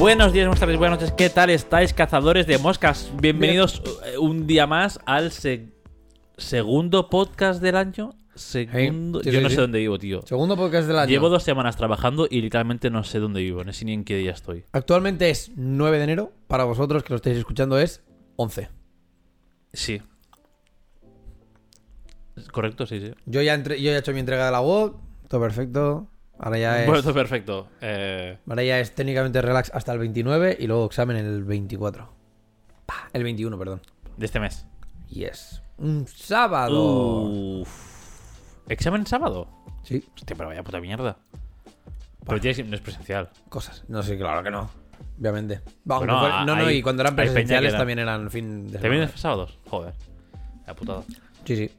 Buenos días, buenas tardes, buenas noches. ¿Qué tal estáis, cazadores de moscas? Bienvenidos eh, un día más al se- segundo podcast del año. Segundo. sí, Yo sí, no sí. sé dónde vivo, tío. Segundo podcast del año. Llevo dos semanas trabajando y literalmente no sé dónde vivo, no sé ni en qué día estoy. Actualmente es 9 de enero. Para vosotros que lo estáis escuchando es 11. Sí. ¿Correcto? Sí, sí. Yo ya, entre- yo ya he hecho mi entrega de la WOD. Todo perfecto. Ahora ya es, Bueno, perfecto. Eh, ahora ya es técnicamente relax hasta el 29 y luego examen el 24. Pa, El 21, perdón. de este mes. Yes. Un sábado. Uf. ¿Examen sábado? Sí, Hostia, pero vaya puta mierda. Pero tienes- no es presencial. cosas. No sé, claro que no. Obviamente. Bueno, no, no, hay- y cuando eran presenciales era- también eran fin de ¿Te vienes semana. sábados? Joder. La putada. Sí, sí.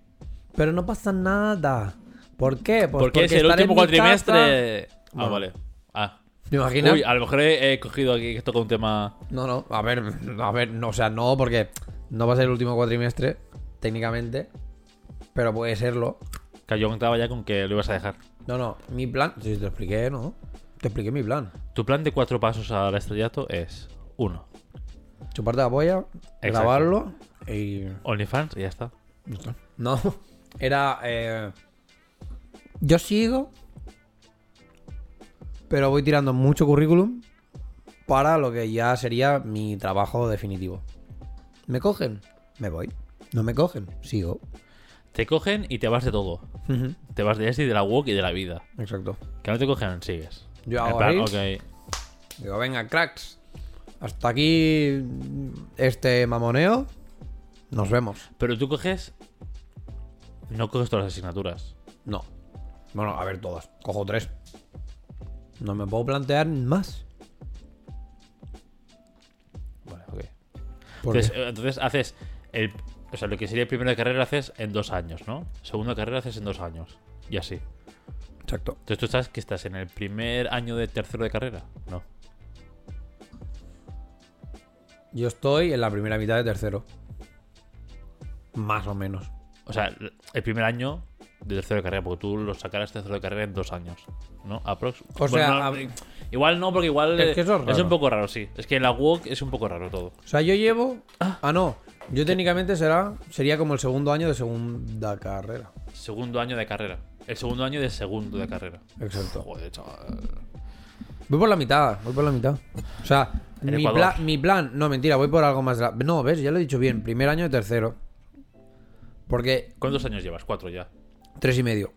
Pero no pasa nada. ¿Por qué? Pues Porque es el último cuatrimestre. casa. Ah, Bueno. vale. Ah. ¿Me imaginas? Uy, a lo mejor he, he cogido aquí que toca un tema. No, no, a ver, a ver, no, o sea, no, porque no va a ser el último cuatrimestre, técnicamente, pero puede serlo. Que yo contaba ya con que lo ibas a dejar. No, no, mi plan, sí, te lo expliqué, ¿no? Te expliqué mi plan. Tu plan de cuatro pasos al estrellato es: uno, Chuparte la polla, grabarlo y... OnlyFans y ya está. No, era... eh, yo sigo, pero voy tirando mucho currículum para lo que ya sería mi trabajo definitivo. ¿Me cogen? Me voy. ¿No me cogen? Sigo. Te cogen y te vas de todo. Te vas de este y de la walk y de la vida. Exacto. Que no te cogen, sigues. Yo hago plan. Digo, venga, cracks. Hasta aquí este mamoneo. Nos vemos. Pero tú coges. No coges todas las asignaturas. No. Bueno, a ver todas. Cojo tres. No me puedo plantear más. Vale, ok. Eh, entonces haces el, o sea, lo que sería el primero de carrera lo haces en dos años, ¿no? Segundo de carrera haces en dos años. Y así. Exacto. Entonces tú estás que estás en el primer año de tercero de carrera. No. Yo estoy en la primera mitad de tercero. Más o menos. O sea, el primer año de tercero de carrera, porque tú lo sacarás tercero de carrera en dos años. ¿No? Aprox. O sea, no, a- igual no, porque igual Es que eso es es un poco raro, sí. Es que en la walk es un poco raro todo. O sea, yo llevo. Ah, no. Yo técnicamente será, sería como el segundo año de segunda carrera. Segundo año de carrera. El segundo año de segundo de carrera. Exacto. Joder, chaval. Voy por la mitad, voy por la mitad. O sea, mi, pla- mi plan, no, mentira, voy por algo más. la- No, ves, ya lo he dicho bien, primer año de tercero. Porque ¿Cuántos años llevas? Cuatro ya. Tres y medio.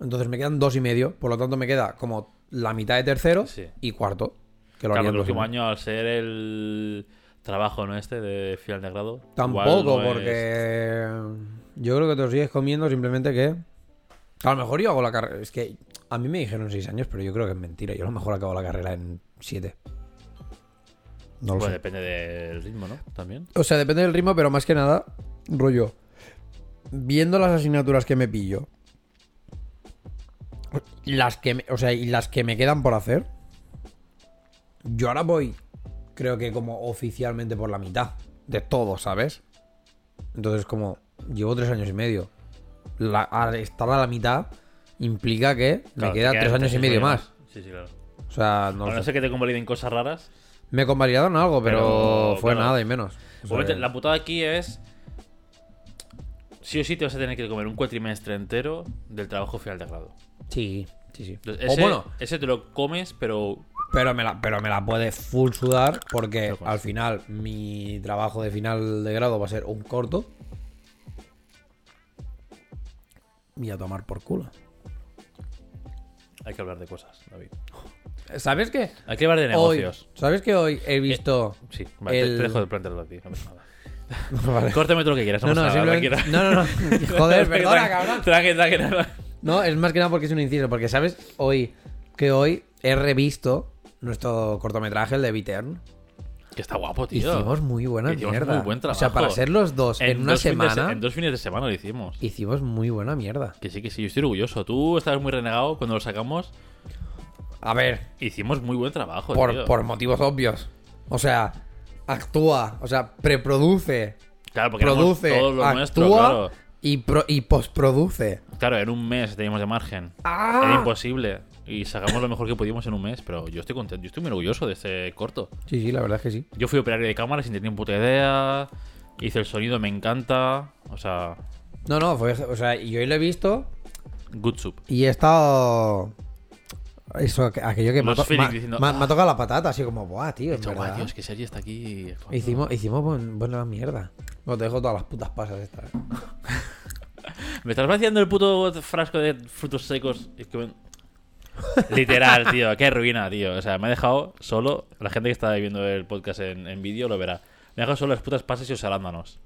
Entonces me quedan dos y medio, por lo tanto me queda como la mitad de tercero Sí. y cuarto. Que lo Claro, el último año, al ser el trabajo, ¿no? Este de final de grado. Tampoco, es- porque yo creo que te lo sigues comiendo simplemente que. A lo mejor yo hago la carrera. Es que a mí me dijeron seis años, pero yo creo que es mentira. Yo a lo mejor acabo la carrera en siete. No lo Bueno, sé. depende del ritmo, ¿no? También. O sea, depende del ritmo, pero más que nada, rollo. Viendo las asignaturas que me pillo. Las que me, o sea, y las que me quedan por hacer. Yo ahora voy, creo que como oficialmente por la mitad de todo, ¿sabes? Entonces, como llevo tres años y medio. La, al estar a la mitad implica que me queda tres años y medio más. Sí, sí, claro. O sea, no a no sé. que te convaliden cosas raras. Me convalidaron algo, pero, Pero, fue claro. nada y menos. O sea la putada aquí es. Sí o sí te vas a tener que comer un cuatrimestre entero del trabajo final de grado. Sí, sí, sí. Entonces, o bueno, ese te lo comes, pero. Pero me la, pero me la puede full sudar porque pues. al final mi trabajo de final de grado va a ser un corto. Y a tomar por culo. Hay que hablar de cosas, David. ¿Sabes qué? Hay que hablar de Hoy, negocios. ¿Sabes que hoy he visto... Sí, vale, el- te dejo de plantearlo a ti. No nada. Vale. Córtame todo lo que quieras. No, No, no, simplemente... No, no, no. Joder, perdona, cabrón. Tranqui, tranqui, tranqui. No, es más que nada porque es un inciso. Porque, ¿sabes? Hoy... Que hoy he revisto nuestro cortometraje, el de Bitern. Que está guapo, tío. Hicimos muy buena Hicimos mierda. muy buen O sea, trabajo. para ser los dos en, una dos semana, en dos fines de semana lo hicimos. hicimos muy buena mierda. Que sí, que sí, yo estoy orgulloso. Tú estabas muy renegado cuando lo sacamos. A ver, Hicimos muy buen trabajo, por, tío. por motivos obvios. O sea, actúa, o sea, preproduce, Claro, porque produce, todo lo actúa nuestro, claro. y, pro- y postproduce. Claro, en un mes teníamos de margen. ¡Ah! Era imposible. y sacamos lo mejor que pudimos en un mes, pero yo estoy contento, yo estoy muy orgulloso de este corto. Sí, sí, la verdad es que sí. Yo fui operario de cámara sin tener ni puta idea, hice el sonido, me encanta, o sea, No, no, fue, o sea, yo hoy lo he visto good soup. y he estado... Eso, aqu- aquello que me to- diciendo, me ha- me ha "Ah". tocado la patata, así como, buah, tío, en verdad. es que Sergi está aquí. Hicimos, hicimos buen- buena mierda. No, te dejo todas las putas pasas estas. ¿eh? Me estás vaciando el puto frasco de frutos secos. Es que me- Literal, tío, qué ruina, tío. O sea, me ha dejado solo. La gente que está viendo el podcast en, en vídeo lo verá. Me ha dejado solo las putas pasas y los arándanos.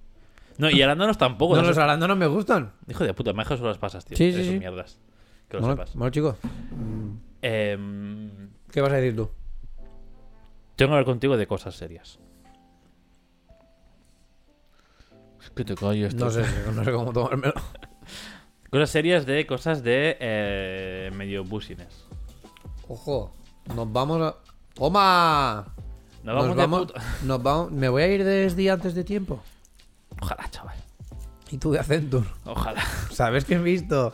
No, y arándanos tampoco. No, ¿no? los arándanos me gustan. Hijo de puta, me ha dejado solo las pasas, tío. Sí, sí, Eres sí. mierdas. Que lo Bueno, sepas. bueno, chicos, Em, ¿qué vas a decir tú? tengo que hablar contigo de cosas serias. Es que te calles, No tú. sé, no sé cómo tomármelo. Cosas serias de cosas de eh, medio busines. Ojo, nos vamos a... ¡Toma! Nos vamos, de puta- nos vamos- Me voy a ir desde antes de tiempo. Ojalá, chaval. Y tú de Accenture. Ojalá. ¿Sabes qué he visto?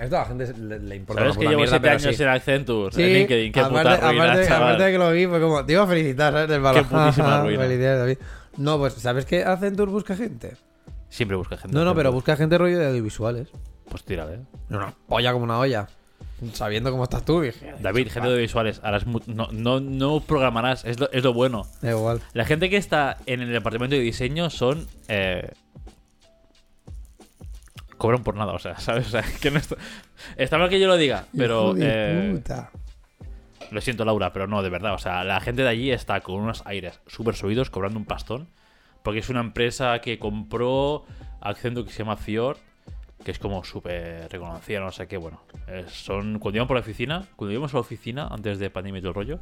Esto a la gente le, le importa ¿Sabes que llevo mierda, siete pero años sí. en Accenture? Sí, en LinkedIn. Qué aparte, puta ruina, aparte- chaval. aparte de que lo vi, fue como, te iba a felicitar, ¿sabes? Del balón. Qué putísima ruina. Felicidades, David. No, pues, ¿sabes que Accenture busca gente? Siempre busca gente. No, no, pero busca gente rollo de audiovisuales. Pues tírale. ¿eh? Una polla como una olla. Sabiendo cómo estás tú, dije. David, gente de visuales, harás no, no, no programarás, es lo, es lo bueno. Da igual. La gente que está en el departamento de diseño son. Eh, cobran por nada, o sea, ¿sabes? O sea, que no está, está mal que yo lo diga, pero. Hijo de eh, puta. Lo siento, Laura, pero no, de verdad. O sea, la gente de allí está con unos aires súper subidos, cobrando un pastón. Porque es una empresa que compró Accenture que se llama Fiord, que es como súper reconocida, no sé qué. Bueno, eh, son. Cuando íbamos por la oficina, cuando íbamos a la oficina, antes de pandemia y todo el rollo,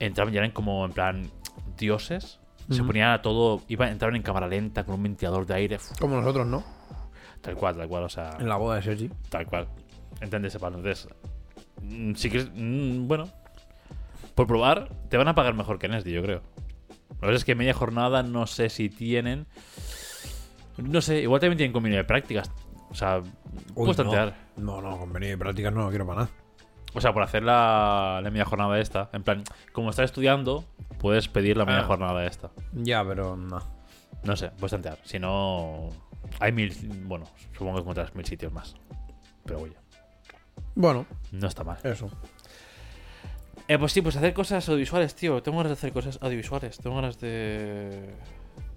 entraban y eran como en plan dioses. Se ponían a todo. Iban, entraban en cámara lenta con un ventilador de aire. Como nosotros, ¿no? Tal cual, tal cual, o sea. En la boda de Sergi. Tal cual. ¿Entiendes? Sepa, Entonces, mm, sí que es. mm, Bueno, por probar, te van a pagar mejor que Nesdi, yo creo. Lo que pasa es que media jornada no sé si tienen. No sé, igual también tienen convenio de prácticas. O sea, puedes tantear. No, no, convenio de prácticas no lo quiero para nada. O sea, por hacer la, la media jornada esta. En plan, como estás estudiando, puedes pedir la media Ah. jornada esta. Ya, pero no. No sé, puedes tantear. Si no, hay mil. Bueno, supongo que encontrarás mil sitios más. Pero oye, Bueno, no está mal. eso. Eh, pues sí, pues hacer cosas audiovisuales, tío. Tengo ganas de hacer cosas audiovisuales. Tengo ganas de,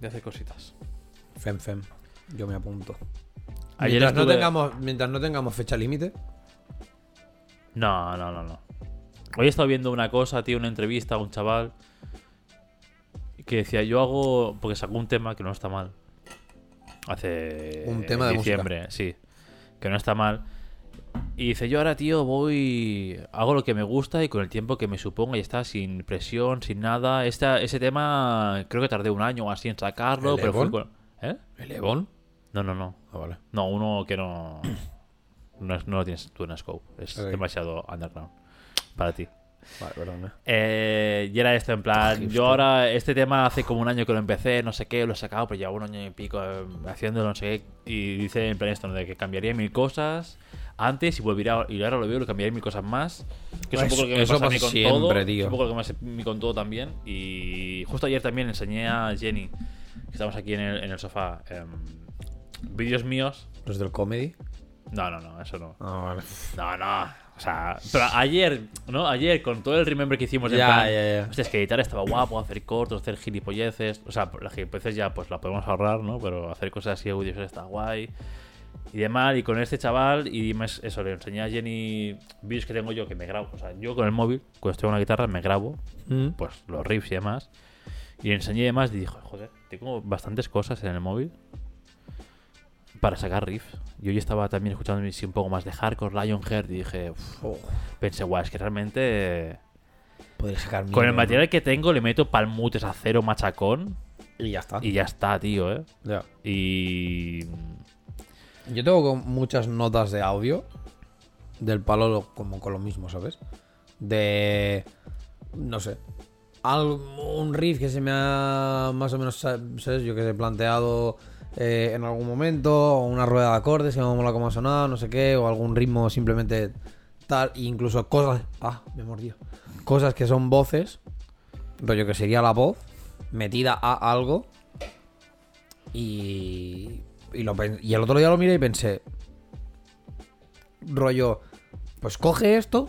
de hacer cositas. Fem, fem. Yo me apunto. Ayer mientras, no tengamos, mientras no tengamos fecha límite. No, no, no, no. Hoy he estado viendo una cosa, tío, una entrevista a un chaval que decía, yo hago... Porque sacó un tema que no está mal. Hace... Un tema de diciembre, sí. Que no está mal. Y dice, yo ahora, tío, voy... Hago lo que me gusta y con el tiempo que me suponga y está, sin presión, sin nada. Esta, ese tema creo que tardé un año o así en sacarlo, ¿El pero fue Ebon? con... ¿Eh? ¿El Ebon? No, no, no. Ah, vale. No, uno que no. No, es- no lo tienes tú en Scope. Es demasiado underground para ti. Vale, perdón. eh. Eh, y era esto, en plan. Hipster. Yo ahora, este tema hace como un año que lo empecé, no sé qué, lo he sacado, pero llevo un año y pico eh, haciéndolo, no sé qué. Y dice en plan esto, ¿no? de que cambiaría mil cosas antes y volvería. Y ahora lo veo, lo cambiaría mil cosas más. Que es un Eso- poco lo que me eso pasa a mí con siempre, todo. tío. Es un poco lo que me pasa a mí con todo también. Y justo ayer también enseñé a Jenny, que estamos aquí en el, en el sofá, em, vídeos míos. Los del comedy. No, no, no, eso no. Ah, vale. No, no. O sea, pero ayer, ¿no? Ayer, con todo el remember que hicimos, en Ya, plan, ya, ya. Hostia, es que editar estaba guapo, hacer cortos, hacer gilipolleces. O sea, las gilipolleces ya pues la podemos ahorrar, ¿no? Pero hacer cosas así audios está guay. Y demás, y con este chaval, y más eso, le enseñé a Jenny vídeos que tengo yo que me grabo. O sea, yo con el móvil, cuando estoy con la guitarra, me grabo, Mm. pues los riffs y demás. Y le enseñé demás y dijo, joder, tengo bastantes cosas en el móvil para sacar riffs. Yo hoy estaba también escuchando un poco más de hardcore, Lionheart, y dije, uf, Oh, pensé, guau, es que realmente podría sacar con el material que tengo le meto palmutes a cero machacón. Y ya está. y ya está, tío, ¿eh? Ya. Y... Yo tengo muchas notas de audio del palo lo- como con lo mismo, ¿sabes? De no sé, algún riff que se me ha más o menos, ¿sabes? Yo que he planteado eh, en algún momento, o una rueda de acordes que me mola como ha sonado, no sé qué, o algún ritmo simplemente tal, e incluso cosas. Ah, me he mordido. Cosas que son voces, rollo que sería la voz, metida a algo. Y. Y, lo y el otro día lo miré y pensé. Rollo, pues coge esto.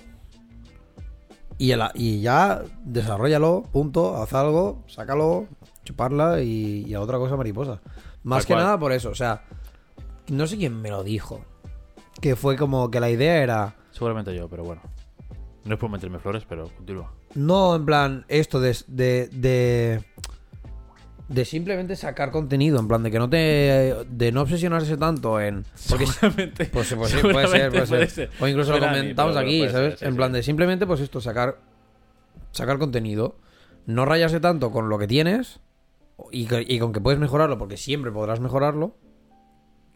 Y, el- y ya desarrollalo, punto, haz algo, sácalo, chuparla y, y a otra cosa mariposa. Más que cual. nada por eso, o sea, no sé quién me lo dijo. Que fue como que la idea era. Seguramente yo, pero bueno. No es por meterme flores, pero continúa. No, en plan, esto de. de, de, de simplemente sacar contenido, en plan, de que no te. de no obsesionarse tanto en. Porque Seguramente. Pues, sí, pues sí, puede ser, puede ser. O incluso lo mí, comentamos aquí, ¿sabes? ser, sí, en sí. plan de simplemente, pues esto, sacar. Sacar contenido. No rayarse tanto con lo que tienes. Y, con que puedes mejorarlo, porque siempre podrás mejorarlo.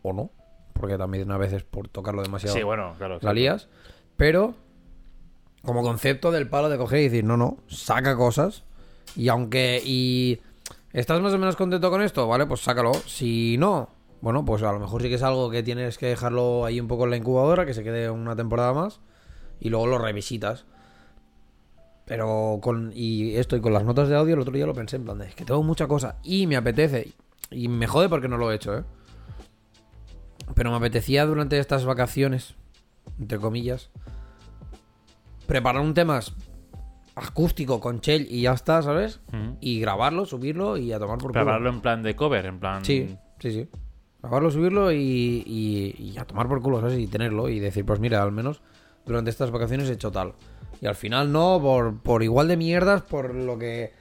O no. Porque también a veces por tocarlo demasiado Sí, bueno, claro. la lías. Pero. Como concepto del palo de coger y decir, no, no, saca cosas. Y aunque. Y. ¿Estás más o menos contento con esto? Vale, pues sácalo. Si no, bueno, pues a lo mejor sí que es algo que tienes que dejarlo ahí un poco en la incubadora, que se quede una temporada más. Y luego lo revisitas. Pero con. Y esto, y con las notas de audio, el otro día lo pensé en plan de, es que tengo mucha cosa y me apetece. Y me jode porque no lo he hecho, ¿eh? Pero me apetecía durante estas vacaciones, entre comillas, preparar un tema acústico con Shell y ya está, ¿sabes? Y grabarlo, subirlo y a tomar por culo. Prepararlo en plan de cover, en plan. Sí, sí, sí. Grabarlo, subirlo y, y, y a tomar por culo, ¿sabes? Y tenerlo y decir, pues mira, al menos durante estas vacaciones he hecho tal. Y al final no, por, por igual de mierdas, por lo que...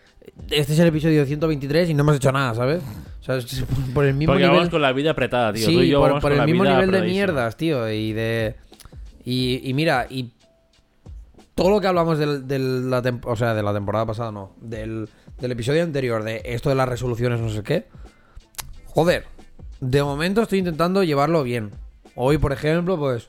Este es el episodio 123 y no hemos hecho nada, ¿sabes? O sea, es por el mismo Porque nivel... vamos con la vida apretada, tío. sí, Tú y yo por, vamos por con el mismo nivel de mierdas, tío. Y de... Y, y mira, y todo lo que hablamos del, del- la tem- o sea, de la temporada pasada, no, del, del episodio anterior, de esto de las resoluciones, no sé qué. Joder, de momento estoy intentando llevarlo bien. Hoy, por ejemplo, pues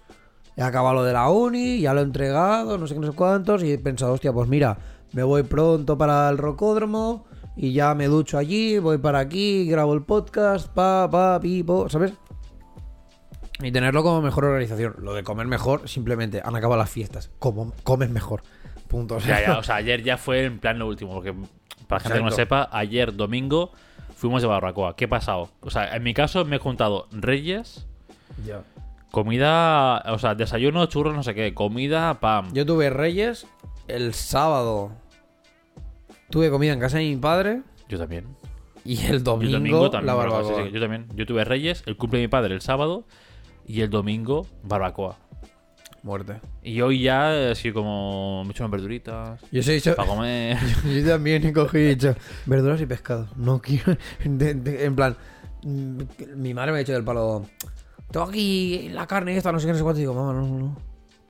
he acabado lo de la uni, ya lo he entregado, no sé qué, no sé cuántos, y he pensado, hostia, pues mira, me voy pronto para el rocódromo y ya me ducho allí, voy para aquí, grabo el podcast, pa, pa, pi, po, ¿sabes? Y tenerlo como mejor organización. Lo de comer mejor, simplemente han acabado las fiestas. Como comes mejor. Punto. O sea, Ya, ya, o sea, ayer ya fue en plan lo último. Porque para la gente que no sepa, ayer domingo fuimos de barbacoa. ¿Qué ha pasado? O sea, en mi caso me he juntado Reyes, Ya. Comida, o sea, desayuno, churros, no sé qué, comida, pam. Yo tuve Reyes el sábado. Tuve comida en casa de mi padre. Yo también. Y el domingo, el domingo también. la barbacoa, sí, sí, yo también. Yo tuve Reyes, el cumple de mi padre el sábado y el domingo barbacoa. Muerte. Y hoy ya así como me he hecho unas verduritas Yo hecho. para comer. Yo también he cogido y he verduras y pescado. No quiero. de- de- en plan, mm, mi madre me ha dicho del palo. Tengo aquí la carne esta, no sé qué, no sé cuánto. Y digo, mamá, no, no, no.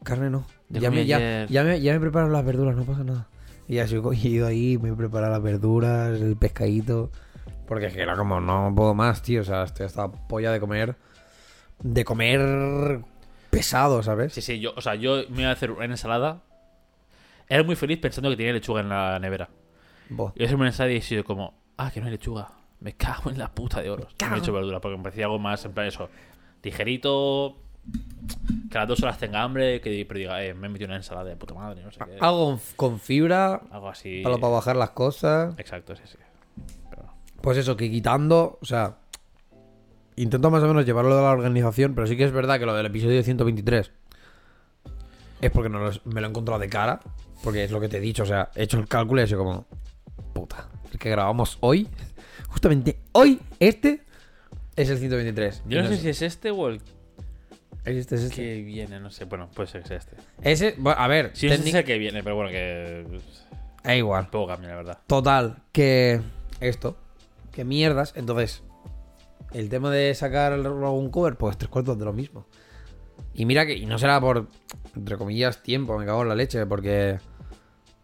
Carne no. Yo Ya me, ya, ya, me, ya me preparo las verduras, no pasa nada. Y así he ido ahí, me he preparado las verduras, el pescadito. Porque es que era como, no puedo más, tío. O sea, estoy hasta polla de comer. De comer pesado, ¿sabes? Sí, sí, yo, o sea, yo me iba a hacer una ensalada. Era muy feliz pensando que tenía lechuga en la nevera. Y hacer una ensalada y he sido como, ah, que no hay lechuga. Me cago en la puta de oro. No he hecho verdura porque me parecía algo más en plan eso. Tijerito. Que a las dos horas tenga hambre. Que pero diga, eh, me he metido una ensalada de puta madre. No sé qué. Algo con fibra, Algo así. para, para bajar las cosas. Exacto, sí, sí. Pero. Pues eso, que quitando, o sea, intento más o menos llevarlo de la organización, pero sí que es verdad que lo del episodio 123 es porque no me lo he encontrado de cara, porque es lo que te he dicho, o sea, he hecho el cálculo y he sido como, puta, el que grabamos hoy, justamente hoy, este es el 123. Yo no sé sé- si es este o el Este es este. que viene, no sé. Bueno, puede ser que sea este. Ese, bueno, a ver, Sí, técnic- ese que viene, pero bueno, que. es igual. Poco cambia, la verdad. Total, que esto, que mierdas. Entonces, el tema de sacar algún cover, pues tres cuartos de lo mismo. Y mira que, y no será por, entre comillas, tiempo, me cago en la leche, porque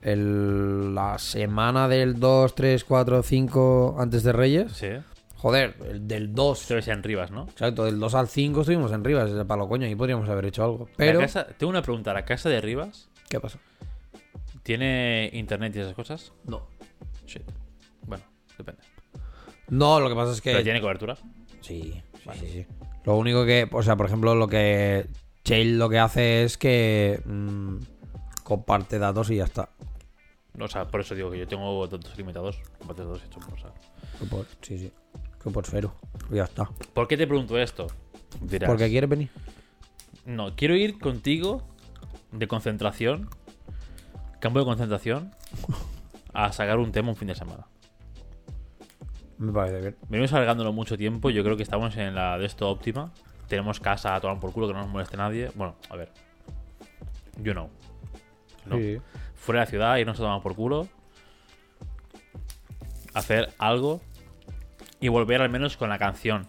el- la semana del 2, 3, 4, 5 antes de Reyes, Sí. Joder, el del 2, Esto que sea en Rivas, ¿no? exacto, del 2 al 5 estuvimos en Rivas, ese palo coño, y podríamos haber hecho algo. La Pero, casa- tengo una pregunta. ¿La casa de Rivas ¿qué pasa? tiene internet y esas cosas? No. Shit. Bueno, depende. No, lo que pasa es que... ¿Pero tiene cobertura? Sí, sí, sí, sí. Lo único que, o sea, por ejemplo, lo que Chain lo que hace es que mm, comparte datos y ya está. O sea, por eso digo que yo tengo datos limitados. Compartes datos hechos por- sí, sí. Que por cero. Ya está. ¿Por qué te pregunto esto? Dirás, ¿Por qué quieres venir? No, quiero ir contigo de concentración, campo de concentración, a sacar un tema un fin de semana. Me parece bien. Venimos alargándolo mucho tiempo. Yo creo que estamos en la de esto óptima. Tenemos casa a tomar por culo, que no nos moleste nadie. Bueno, a ver. You know. No. Sí. Fuera de la ciudad, irnos a tomar por culo. Hacer algo. Y volver al menos con la canción.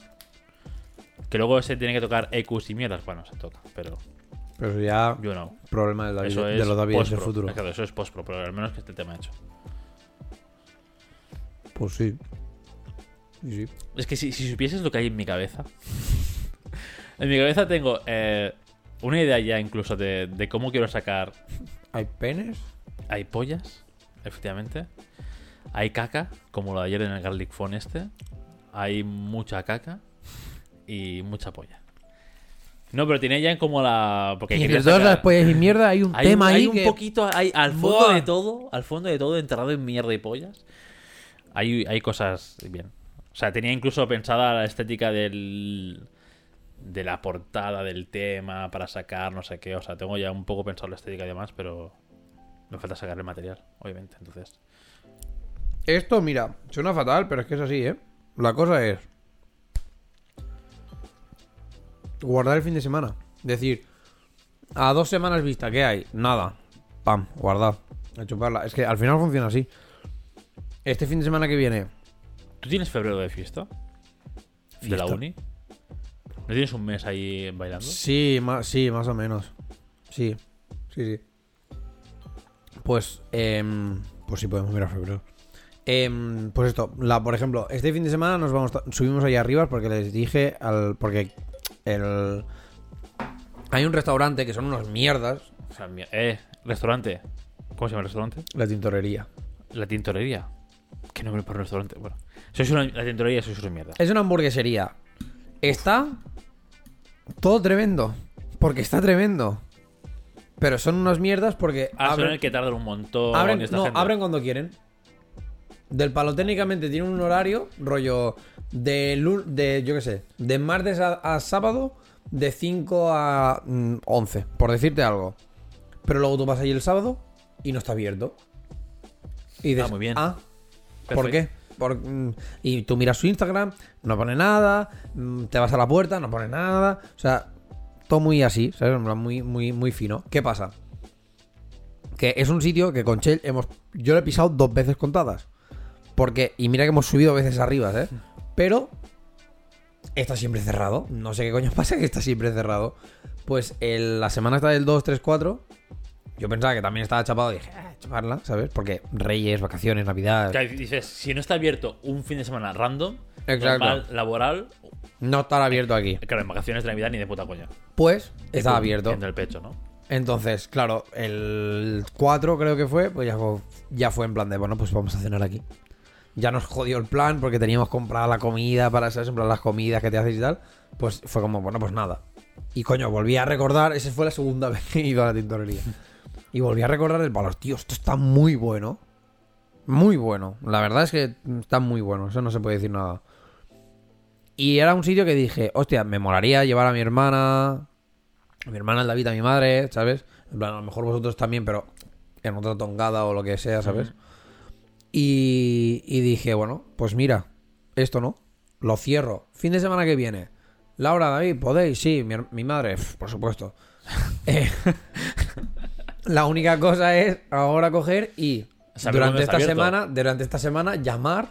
Que luego se tiene que tocar EQs y mierdas. Bueno, se toca, pero Pero ya know. problema de, David- Eso de es los David del post-pro. futuro. Claro, eso es post-pro, pero al menos que esté el tema hecho. Pues sí. Es que si, si supieses lo que hay en mi cabeza. en mi cabeza tengo eh, una idea ya incluso de, de cómo quiero sacar. ¿Hay penes? Hay pollas, efectivamente. Hay caca, como lo de ayer en el Garlic Phone este. Hay mucha caca y mucha polla. No, pero tiene ya como la. Porque Y entre todas sacar- las pollas y mierda hay un hay tema un, ahí hay un que... poquito hay, al fondo Buah. de todo al fondo de todo enterrado en mierda y pollas hay, hay cosas bien o sea tenía incluso pensada la estética del de la portada del tema para sacar no sé qué o sea tengo ya un poco pensado la estética y demás pero me falta sacar el material obviamente entonces Esto, mira, suena fatal, pero es que es así, ¿eh? La cosa es... Guardar el fin de semana. Decir, a dos semanas vista, ¿qué hay? Nada. Pam, guardar. A chuparla. Es que al final funciona así. Este fin de semana que viene... ¿tú tienes febrero de fiesta? de la uni ¿no tienes un mes ahí bailando? Sí, más, sí, más o menos. Sí, sí, sí. Pues, em, pues sí, podemos mirar febrero. Em, pues esto, la, por ejemplo, este fin de semana nos vamos, subimos ahí arriba porque les dije al, porque el, hay un restaurante que son unos mierdas, O sea, eh, restaurante ¿cómo se llama el restaurante? la tintorería. La tintorería. ¿Qué nombre para un restaurante? Bueno, sois una, la tintorería sois una mierda. Es una hamburguesería. Está todo tremendo, porque está tremendo. Pero son unas mierdas porque Ah, son abren- el que tardan un montón. Abren, esta no, gente. abren cuando quieren. Del palo técnicamente tiene un horario, rollo de, de yo qué sé, de martes a, a sábado, de 5 a mm, 11, por decirte algo. Pero luego tú vas allí el sábado y no está abierto. Y dices, Ah, muy bien. Ah, ¿por qué? Por- mm, y tú miras su Instagram, no pone nada, mm, te vas a la puerta, no pone nada. O sea, todo muy así, ¿sabes? Muy, muy, muy fino. ¿Qué pasa? Que es un sitio que con Chell hemos. Yo lo he pisado dos veces contadas. Porque. Y mira que hemos subido veces arriba, ¿eh? Pero. Está siempre cerrado. No sé qué coño pasa que está siempre cerrado. Pues el- la semana está del 2, 3, 4. Yo pensaba que también estaba chapado. Dije, ah, chaparla, ¿sabes? Porque Reyes, vacaciones, Navidad. Claro, dices, si no está abierto un fin de semana random, Exacto. normal, laboral, No estar abierto aquí. claro, en vacaciones de Navidad ni de puta coña. Pues está abierto. En el pecho, ¿no? Entonces, claro, el 4 creo que fue, pues ya fue, ya fue en plan de, bueno, pues vamos a cenar aquí. Ya nos jodió el plan porque teníamos comprada la comida para, ¿sabes? En plan, las comidas que te haces y tal. Pues fue como, bueno, pues nada. Y coño, volví a recordar, esa fue la segunda vez que he ido a la tintorería. Y volví a recordar el valor, tío, esto está muy bueno. Muy bueno. La verdad es que está muy bueno, eso no se puede decir nada. Y era un sitio que dije, hostia, me molaría llevar a mi hermana, a mi hermana, David, a mi madre, ¿sabes? En plan, a lo mejor vosotros también, pero en otra tongada o lo que sea, ¿sabes? Y, y dije, bueno, pues mira, esto no, lo cierro. Fin de semana que viene. Laura, David, ¿podéis? Sí, mi, madre, por supuesto. Eh, la única cosa es ahora coger y durante esta abierto. semana, durante esta semana, llamar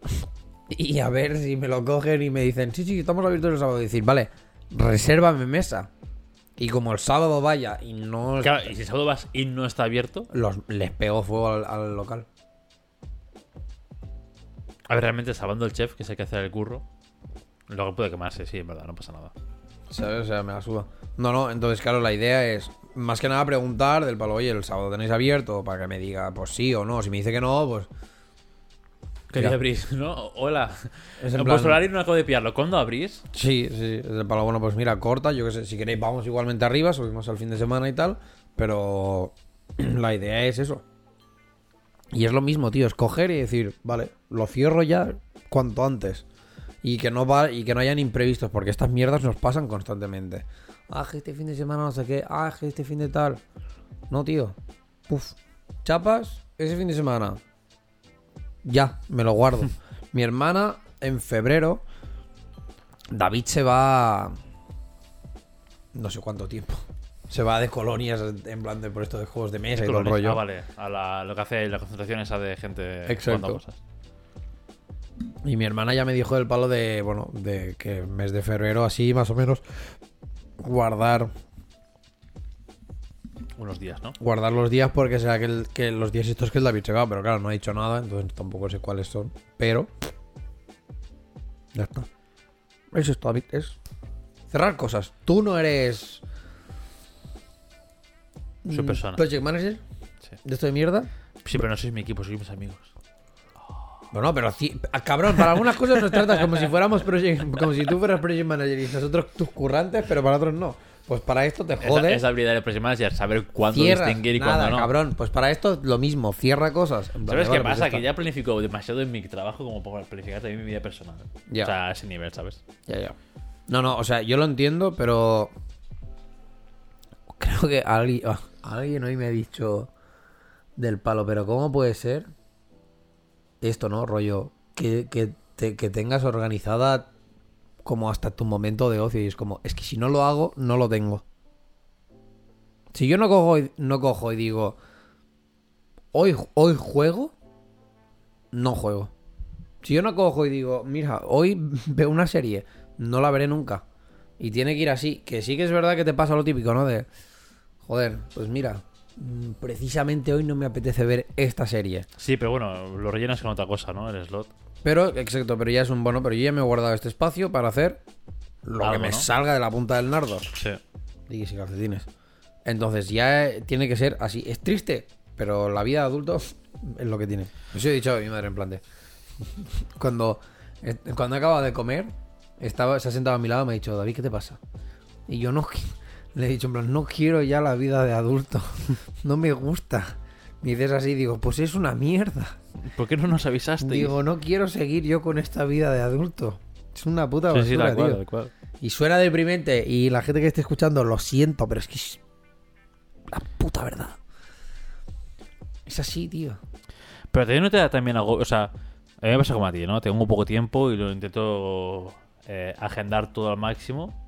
y a ver si me lo cogen y me dicen, sí, sí, estamos abiertos el sábado. Y decir, vale, resérvame mesa. Y como el sábado vaya y no Claro, y si el sábado vas y no está abierto, los, les pego fuego al, al local. A ver, realmente salvando el chef, que hay que hacer el curro, luego puede quemarse, sí, en verdad, no pasa nada. ¿Sabes? O sea, me la suda. No, no, entonces, claro, la idea es más que nada preguntar del palo, oye, el sábado tenéis abierto para que me diga, pues sí o no. Si me dice que no, pues. Que Ya. abrís, ¿no? Hola. Es en plan- Pues horario no acabo de pillarlo. ¿Cuándo abrís? Sí, sí, es el palo. Bueno, pues mira, corta, yo que sé, si queréis vamos igualmente arriba, subimos al fin de semana y tal, pero la idea es eso. Y es lo mismo, tío, escoger y decir, vale, lo cierro ya cuanto antes. Y que no va, y que no hayan imprevistos, porque estas mierdas nos pasan constantemente. Ah, que este fin de semana no sé qué, ah, que este fin de tal. No, tío. Puf. Chapas, ese fin de semana. Ya, me lo guardo. Mi hermana, en febrero, David se va. No sé cuánto tiempo. Se va de colonias en plan de por esto de juegos de mesa y todo el rollo. Ah, vale. A la- lo que hace la concentración esa de gente Exacto. cosas. Y mi hermana ya me dijo del palo de, bueno, de que mes de febrero así más o menos guardar Unos días, ¿no? guardar los días porque será que, el- que los días estos que el David se va, pero claro, no ha dicho nada, entonces tampoco sé cuáles son, pero ya está. Eso es todo, David, es cerrar cosas. Tú no eres Soy mm, persona. project manager Sí. de esto de mierda. Sí, pero no sois mi equipo, sois mis amigos. Bueno, pero ah, cabrón, para algunas cosas nos tratas como si fuéramos project, como si tú fueras project manager y nosotros tus currantes, pero para otros no. Pues para esto te Esa, jodes. esa habilidad de Project Manager, saber cuándo Cierras, distinguir y nada, cuándo no. cabrón. Pues para esto lo mismo, cierra cosas. ¿Sabes vale, qué pues pasa? que ya planifico demasiado en mi trabajo como para planificar también mi vida personal. Ya. O sea, a ese nivel, ¿sabes? Ya, ya. No, no, o sea, yo lo entiendo, pero. Creo que alguien, ah, alguien hoy me ha dicho del palo, pero ¿cómo puede ser esto, no? Rollo, que, que, te- que tengas organizada como hasta tu momento de ocio y es como, es que si no lo hago, no lo tengo. Si yo no cojo y, no cojo y digo, hoy, hoy juego, no juego. Si yo no cojo y digo, mira, hoy veo una serie, no la veré nunca. Y tiene que ir así. Que sí que es verdad que te pasa lo típico, ¿no? De, joder, pues mira, mm, precisamente hoy no me apetece ver esta serie. Sí, pero bueno, lo rellenas con otra cosa, ¿no? El slot. Pero, exacto, pero ya es un bono, pero yo ya me he guardado este espacio para hacer lo que me ¿no? salga de la punta del nardo. Sí. Y calcetines. Entonces ya eh, tiene que ser así. Es triste, pero la vida de adulto es lo que tiene. Eso he dicho a mi madre en plan de... Cuando, eh, cuando acaba de comer, estaba, se ha sentado a mi lado y me ha dicho, David, ¿qué te pasa? Y yo no... Le he dicho en plan, no quiero ya la vida de adulto. No me gusta. Y dices así, digo, pues es una mierda. ¿Por qué no nos avisaste? Digo, no quiero seguir yo con esta vida de adulto. Es una puta sí, basura, sí, tal cual, tío. cual. Y suena deprimente. Y la gente que esté escuchando, lo siento, pero es que es la puta verdad. Es así, tío. Pero también no te da también algo. O sea, a mí me pasa como a ti, ¿no? Tengo poco tiempo y lo intento eh, agendar todo al máximo.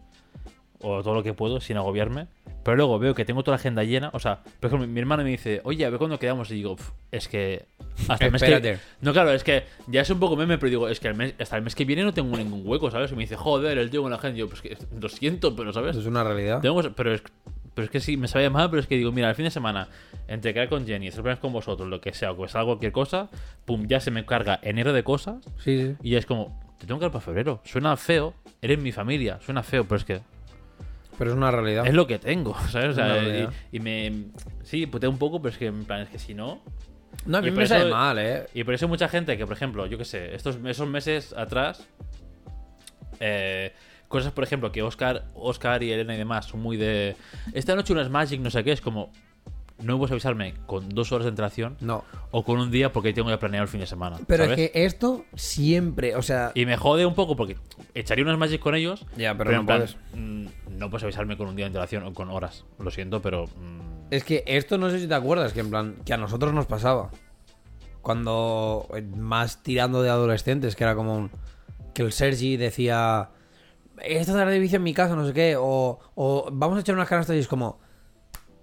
O todo lo que puedo sin agobiarme. Pero luego veo que tengo toda la agenda llena. O sea, por ejemplo, mi hermano me dice, oye, a ver cuándo quedamos. Y digo, "Pf, es que. Hasta el mes que. Espérate. No, claro, es que ya es un poco meme, pero digo, es que el mes- hasta el mes que viene no tengo ningún hueco, ¿sabes? Y me dice, joder, el tío con la agenda. Y yo, pues que lo siento, pero ¿sabes? Es una realidad. Tengo pero es, pero es que sí, me sabía mal, pero es que digo, mira, el fin de semana, entre quedar con Jenny, hacer planes con vosotros, lo que sea, o que salga cualquier cosa, pum, ya se me carga enero de cosas Sí, sí. y ya es como, te tengo que dar para febrero. Suena feo, eres mi familia, suena feo, pero es que Pero es una realidad. es lo que tengo, ¿sabes? O sea, y, me. Sí, puteo un poco, pero es que en plan, es que si no. No, a mí me eso- sabe mal, eh. Y por eso hay mucha gente que, por ejemplo, yo qué sé, estos, esos meses atrás, eh, cosas, por ejemplo, que Oscar, Oscar y Elena y demás son muy de. Esta noche unas Magic, no sé qué, es como. No puedes avisarme con dos horas de antelación No. o con un día porque tengo ya planeado el fin de semana. Pero ¿sabes? es que esto siempre, o sea. Y me jode un poco porque echaría unas Magic con ellos. Ya, pero en no plan, puedes. mm, no puedes avisarme con un día de antelación o con horas. Lo siento, pero. mm, Es que esto no sé si te acuerdas, que en plan, que a nosotros nos pasaba. Cuando eh, más tirando de adolescentes, que era como un. Que el Sergi decía. Esta tarde vicio en mi casa, no sé qué. O, o vamos a echar unas canastas y es como.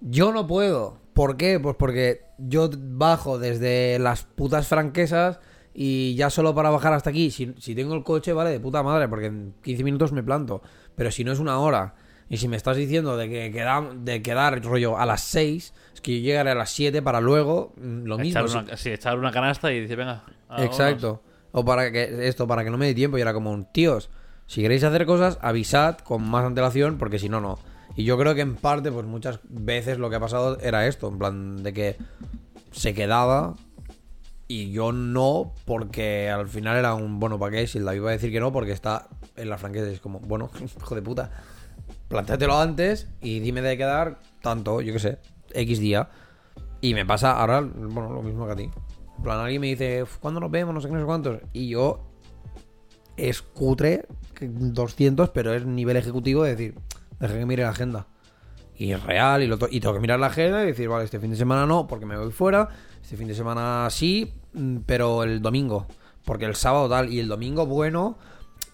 Yo no puedo. ¿Por qué? Pues porque yo bajo desde las putas franquesas y ya solo para bajar hasta aquí. Si, si tengo el coche, vale, de puta madre, porque en 15 minutos me planto. Pero si no es una hora. Y si me estás diciendo de que queda, de quedar rollo a las 6, es que yo llegaré a las 7 para luego mm, lo mismo. echar, Si- una, sí, echar una canasta y dice, venga. Exacto. O para que esto, para que no me dé tiempo. Y era como un tíos, si queréis hacer cosas, avisad con más antelación, porque si no, no. Y yo creo que en parte, pues muchas veces lo que ha pasado era esto, en plan de que se quedaba Y yo no, porque al final era un bueno, ¿para qué? Si David va a decir que no, porque está en la franquicia. Es como, bueno, hijo de puta. Plantéatelo antes y dime de quedar tanto, yo qué sé, X día. Y me pasa ahora, bueno, lo mismo que a ti. En plan, alguien me dice, "Uf, ¿cuándo nos vemos? No sé qué, no sé cuántos. Y yo es cutre, que 200, pero es nivel ejecutivo de decir, deja que mire la agenda. Y es real, y, lo to- y tengo que mirar la agenda y decir, vale, este fin de semana no, porque me voy fuera. Este fin de semana sí, mm, pero el domingo. Porque el sábado tal, y el domingo, bueno,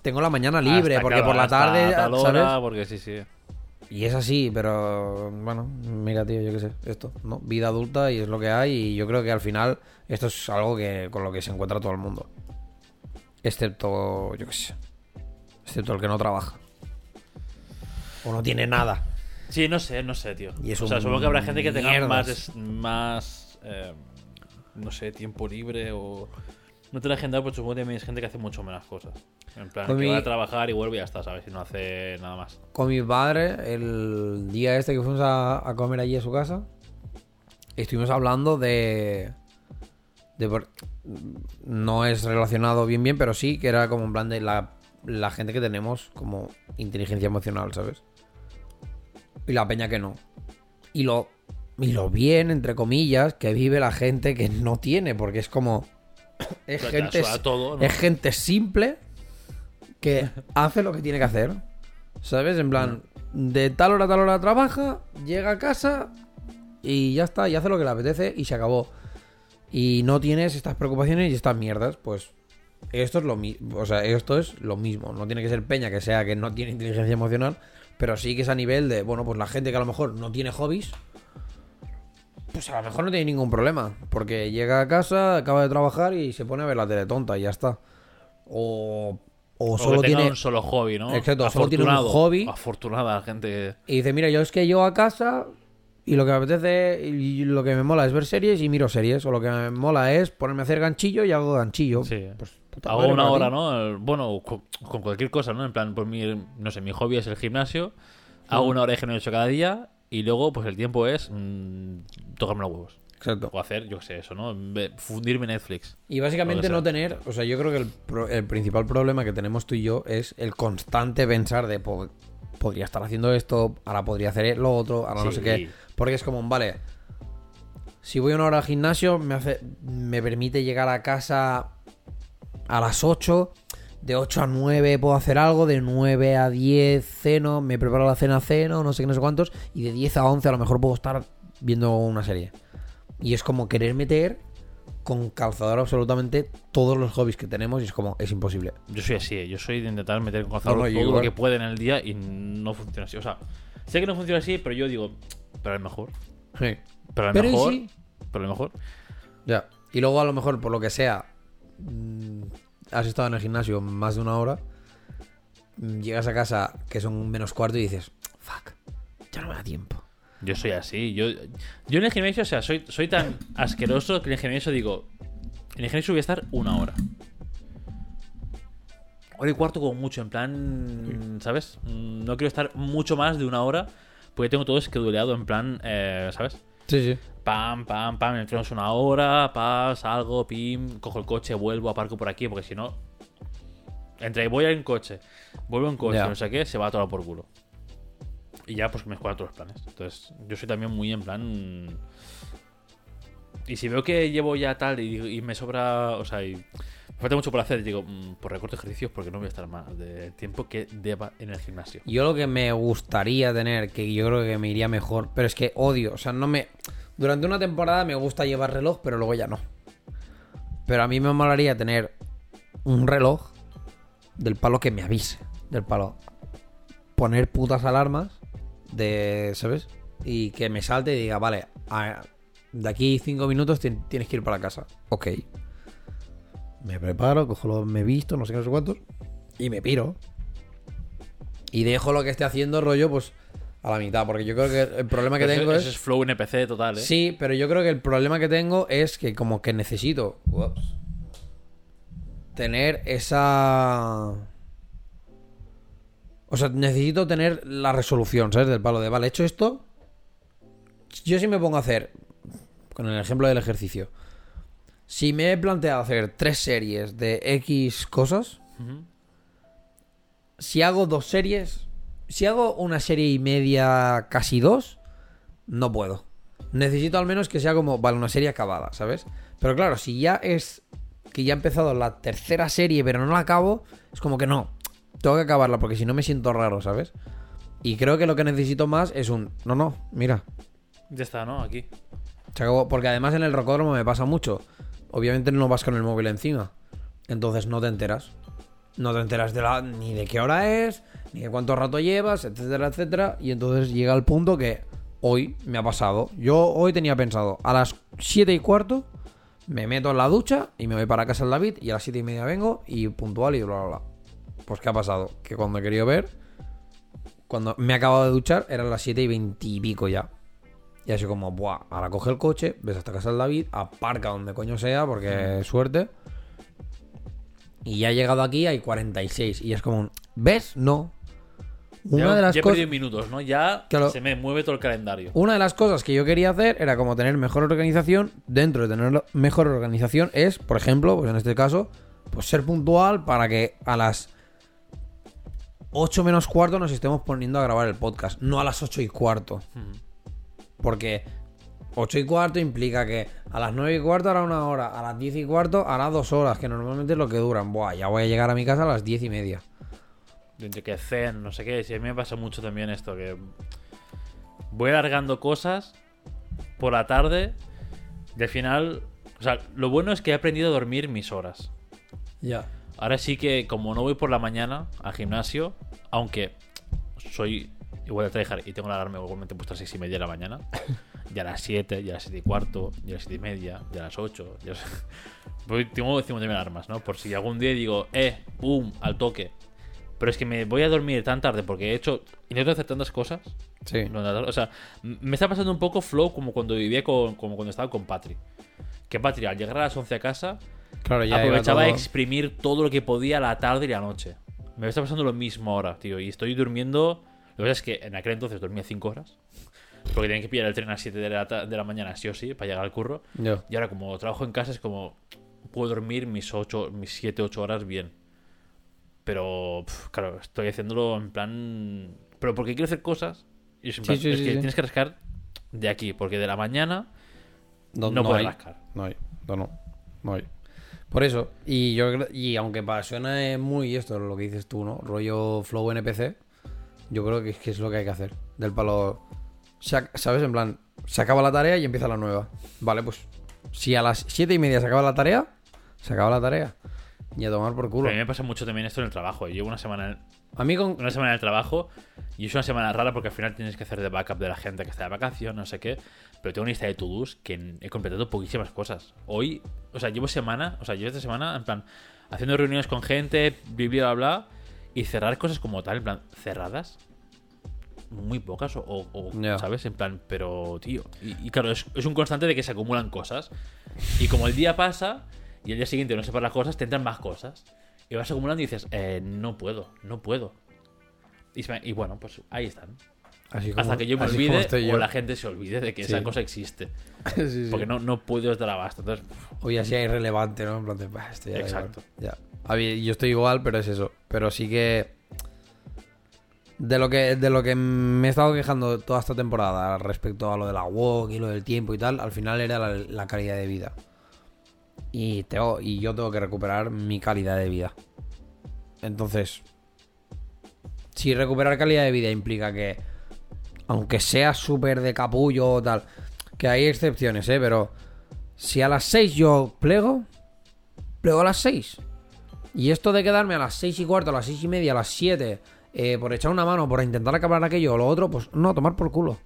tengo la mañana libre, Hasta, porque por la tarde, tal ¿sabes? hora, porque sí, sí. Y es así, pero bueno, mira, tío, yo qué sé, esto, ¿no? Vida adulta y es lo que hay. Y yo creo que al final esto es algo que con lo que se encuentra todo el mundo. Excepto, yo qué sé, excepto el que no trabaja. O no tiene nada. Sí, no sé, no sé, tío. Y es o sea, supongo que habrá gente que tenga mierdas. más, es- más eh, no sé, tiempo libre o... No te la agenda, pero supongo que también hay gente que hace mucho menos cosas. En plan, Con que mi- va a trabajar y vuelve y ya está, ¿sabes? Y no hace nada más. Con mi padre, el día este que fuimos a, a comer allí a su casa, estuvimos hablando de. de no es relacionado bien, bien, pero sí que era como en plan de la, la gente que tenemos como inteligencia emocional, ¿sabes? Y la peña que no. Y lo, y lo bien, entre comillas, que vive la gente que no tiene, porque es como. Es Pero gente, todo, ¿no? es gente simple que hace lo que tiene que hacer. ¿Sabes? En plan, de tal hora a tal hora trabaja, llega a casa y ya está, y hace lo que le apetece y se acabó. Y no tienes estas preocupaciones y estas mierdas, pues esto es lo mismo, o sea, esto es lo mismo, no tiene que ser peña que sea que no tiene inteligencia emocional, pero sí que es a nivel de, bueno, pues la gente que a lo mejor no tiene hobbies, pues a lo mejor no tiene ningún problema, porque llega a casa, acaba de trabajar y se pone a ver la tele tonta y ya está. O, o O solo tiene un solo hobby, ¿no? Exacto, solo tiene un hobby. Afortunada la gente. Y dice, mira, yo es que yo a casa y lo que me apetece y lo que me mola es ver series y miro series. O lo que me mola es ponerme a hacer ganchillo y hago ganchillo. Sí. Pues, puta Hago una hora. ¿no? Bueno, con, cualquier cosa, ¿no? En plan, por mi, no sé, mi hobby es el gimnasio. Hago una hora de gimnasio cada día y luego, pues el tiempo es mm, tocarme los huevos. Exacto. O hacer, yo qué sé, eso, ¿no? Fundirme Netflix. Y básicamente no tener, o sea, yo creo que el, pro- el principal problema que tenemos tú y yo es el constante pensar de "Po- podría estar haciendo esto, ahora podría hacer lo otro, ahora no sé qué. Porque es como, vale, si voy una hora al gimnasio, me, hace, me permite llegar a casa a las 8. De 8 a 9 puedo hacer algo, de 9 a 10 ceno, me preparo la cena, ceno, no sé qué, no sé cuántos, y de 10 a 11 a lo mejor puedo estar viendo una serie. Y es como querer meter con calzador absolutamente todos los hobbies que tenemos y es como, es imposible. Yo soy así, ¿eh? yo soy de intentar meter con calzador No, no, yo todo lo que puede en el día y no funciona así. O sea, sé que no funciona así, pero yo digo, pero es mejor. Sí. Pero es Pero ¿y mejor. sí? Pero es mejor. Ya. Y luego a lo mejor, por lo que sea, has estado en el gimnasio más de una hora, mm, llegas a casa que son menos cuarto y dices, fuck, ya no me da tiempo. Yo soy así. Yo, yo en el gimnasio, o sea, soy, soy tan asqueroso que en el gimnasio digo, en el gimnasio voy a estar una hora. Hora y cuarto como mucho, en plan, ¿sabes? Mm, No quiero estar mucho más de una hora porque tengo todo esqueduleado en plan, eh, ¿sabes? Sí, sí. Pam, pam, pam, entrenos una hora, pam, salgo, pim, cojo el coche, vuelvo, aparco por aquí, porque si no. Entre voy en coche, vuelvo en coche, Ya. no sé qué, se va a tomar por culo. Y ya, pues me juegan todos los planes. Entonces, yo soy también muy en plan. Y si veo que llevo ya tal y, y me sobra, o sea, y falta mucho por hacer, digo, mm, por recorto ejercicios, porque no voy a estar más de tiempo que deba en el gimnasio. Yo lo que me gustaría tener, que yo creo que me iría mejor, pero es que odio, o sea, no me... Durante una temporada me gusta llevar reloj, pero luego ya no. Pero a mí me molaría tener un reloj del palo que me avise. Del palo. Poner putas alarmas de, ¿sabes? Y que me salte y diga, vale, de aquí cinco minutos tien- tienes que ir para casa. Ok. Me preparo, cojo lo me visto, no sé qué, no sé cuántos. Y me piro. Y dejo lo que esté haciendo rollo, pues, a la mitad. Porque yo creo que el problema que tengo es... es flow NPC total, ¿eh? Sí, pero yo creo que el problema que tengo es que como que necesito ups, tener esa... O sea, necesito tener la resolución, ¿sabes? Del palo de, vale, hecho esto, yo sí me pongo a hacer, con el ejemplo del ejercicio, Si me he planteado hacer tres series de X cosas, si hago dos series, si hago una serie y media, casi dos, no puedo. Necesito al menos que sea como, vale, una serie acabada, ¿sabes? Pero claro, si ya es que ya he empezado la tercera serie, pero no la acabo, es como que no, tengo que acabarla porque si no me siento raro, ¿sabes? Y creo que lo que necesito más es un, no, no, mira, Ya está, ¿no? Aquí. se acabó. Porque además en el rocódromo me pasa mucho. Obviamente no vas con el móvil encima. Entonces no te enteras. No te enteras de la, ni de qué hora es, ni de cuánto rato llevas, etcétera, etcétera. Y entonces llega el punto que hoy me ha pasado. Yo hoy tenía pensado a las 7 y cuarto me meto en la ducha y me voy para casa del David y a las 7 y media vengo y puntual y bla, bla, bla. Pues ¿qué ha pasado? Que cuando he querido ver, cuando me he acabado de duchar, eran las 7 y 20 y pico ya. Y así como, buah, ahora coge el coche, ves hasta casa del David, aparca donde coño sea, porque suerte. Y ya he llegado aquí, hay 46. Y es como, ¿ves? No. Una ya, de las ya he cosas. perdido minutos, ¿no? Ya Claro. se me mueve todo el calendario. Una de las cosas que yo quería hacer era como tener mejor organización. Dentro de tener mejor organización es, por ejemplo, pues en este caso, pues ser puntual para que a las 8 menos cuarto nos estemos poniendo a grabar el podcast, no a las 8 y cuarto. Porque 8 y cuarto implica que a las 9 y cuarto hará una hora, a las 10 y cuarto hará dos horas, que normalmente es lo que duran. Buah, ya voy a llegar a mi casa a las 10 y media. Entre que zen, no sé qué. Si a mí me pasa mucho también esto, que voy alargando cosas por la tarde y al final... O sea, lo bueno es que he aprendido a dormir mis horas. Ya. Ahora sí que como no voy por la mañana al gimnasio, aunque soy igual de tryhard y tengo la alarma igualmente puesta a las 6 y media de la mañana, y a las 7, y a las 7 y cuarto, y a las 7 y media, y a las 8, y a las... Voy- tengo 50.000 alarmas, ¿no? Por si algún día digo, eh, boom, al toque. Pero es que me voy a dormir tan tarde porque he hecho, intento hacer tantas cosas. Sí. no, O sea, me está pasando un poco flow como cuando vivía con, como cuando estaba con Patri. Que Patri, al llegar a las 11 a casa, Claro, ya aprovechaba a exprimir todo lo que podía la tarde y la noche. Me está pasando lo mismo ahora, tío. Y estoy durmiendo. Lo que pasa es que en aquel entonces dormía 5 horas. Porque tenía que pillar el tren a las 7 de la, de la mañana, sí o sí, para llegar al curro. Y ahora, como trabajo en casa, es como. Puedo dormir mis 8, mis 7, 8 horas bien. Pero, pf, claro, estoy haciéndolo en plan. Pero porque quiero hacer cosas. Y es, en Sí, plan, sí, es sí, que sí. tienes que rascar de aquí. Porque de la mañana No, no, no puedes hay. rascar. No hay, no, no, no hay. Por eso, y yo y aunque para suena muy esto lo que dices tú, ¿no? Rollo flow NPC, yo creo que es, que es lo que hay que hacer. Del palo, ¿sabes? En plan, se acaba la tarea y empieza la nueva. Vale, pues si a las siete y media se acaba la tarea, se acaba la tarea. Y a tomar por culo. Pero a mí me pasa mucho también esto en el trabajo. Llevo una semana en, A mí con... una semana en el trabajo y es una semana rara porque al final tienes que hacer de backup de la gente que está de vacación, no sé qué. Pero tengo una lista de to-dos que he completado poquísimas cosas. Hoy, o sea, llevo semana, o sea, llevo esta semana en plan haciendo reuniones con gente, bla, bla, bla, y cerrar cosas como tal, en plan, cerradas. Muy pocas, o, o- o, Ya. ¿sabes? En plan, pero, tío. Y, y claro, es, es un constante de que se acumulan cosas. Y como el día pasa y el día siguiente no sepas las cosas, te entran más cosas. Y vas acumulando y dices, eh, no puedo, no puedo. Y, y bueno, pues ahí están. Así como- Hasta que yo me olvide estoy o yo. la gente se olvide de que Sí. esa cosa existe. Sí, sí. Porque no, no puedo dar abasto. Entonces, Hoy así es irrelevante, ¿no? En plan de, "Bah, esto ya Exacto. igual". Ya. Yo estoy igual, pero es eso. Pero sí que. De lo que, de lo que me he estado quejando toda esta temporada respecto a lo de la walk y lo del tiempo y tal, al final era la, la calidad de vida. Y, tengo, y yo tengo que recuperar mi calidad de vida. Entonces, si recuperar calidad de vida implica que, aunque sea súper de capullo o tal, que hay excepciones, ¿eh? Pero si a las 6 yo plego, plego a las 6. Y esto de quedarme a las 6 y cuarto, a las 6 y media, a las 7, eh, por echar una mano, por intentar acabar aquello o lo otro, pues no, tomar por culo.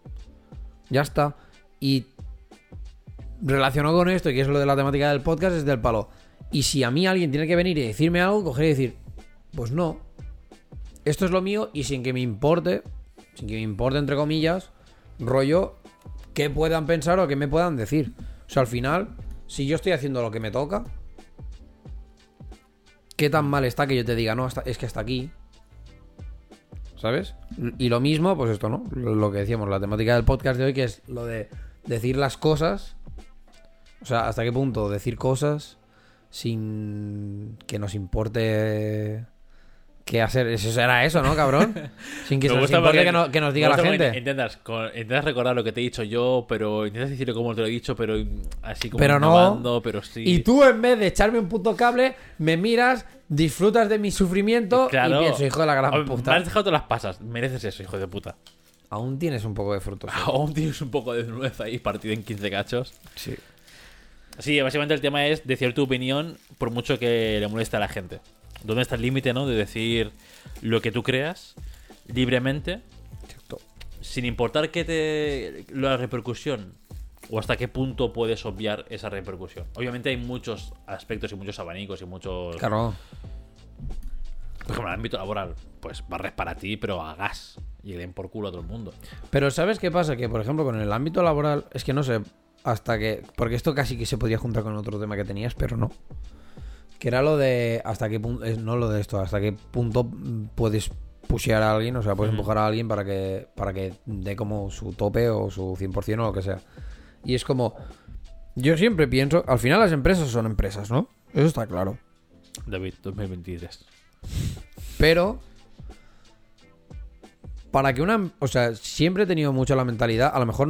Ya está. Y relacionado con esto, y que es lo de la temática del podcast, es del palo. Y si a mí alguien tiene que venir y decirme algo, coger y decir, pues no. Esto es lo mío y sin que me importe, sin que me importe entre comillas, rollo, qué puedan pensar o qué me puedan decir. O sea, al final, si yo estoy haciendo lo que me toca, ¿qué tan mal está que yo te diga, no, hasta- es que hasta aquí? ¿Sabes? Y lo mismo, pues esto, ¿no? Lo lo que decíamos, la temática del podcast de hoy, que es lo de decir las cosas O sea, hasta qué punto decir cosas sin que nos importe qué hacer. Eso será eso, ¿no, cabrón? Sin que Me nos importe que, no- que nos diga la gente. Intentas, intentas recordar lo que te he dicho yo, pero intentas decirlo como te lo he dicho, pero así como Pero no. pero sí. Y tú, en vez de echarme un puto cable, me miras, disfrutas de mi sufrimiento Claro. y pienso, hijo de la gran Hombre, Me puta. has dejado todas las pasas. Mereces eso, hijo de puta. Aún tienes un poco de frutos. Aún tienes un poco de nuez ahí partido en 15 cachos. Sí. Sí, básicamente el tema es decir tu opinión por mucho que le moleste a la gente. ¿Dónde está el límite, no? De decir lo que tú creas libremente, Exacto. sin importar que te la repercusión o hasta qué punto puedes obviar esa repercusión. Obviamente hay muchos aspectos y muchos abanicos y muchos... Claro. Por ejemplo, en el ámbito laboral, pues barres para ti, pero a gas. Y den por culo a todo el mundo. Pero ¿sabes qué pasa? Que, por ejemplo, con el ámbito laboral, es que no sé, hasta que... Porque esto casi que se podía juntar con otro tema que tenías, pero no. Que era lo de hasta qué punto... No lo de esto, hasta qué punto puedes pushear a alguien, o sea, puedes empujar a alguien para que, para que dé como su tope o su 100% o lo que sea. Y es como... Yo siempre pienso, al final las empresas son empresas, ¿no? Eso está claro. David, 2023. Pero para que una, o sea, siempre he tenido mucho la mentalidad, a lo mejor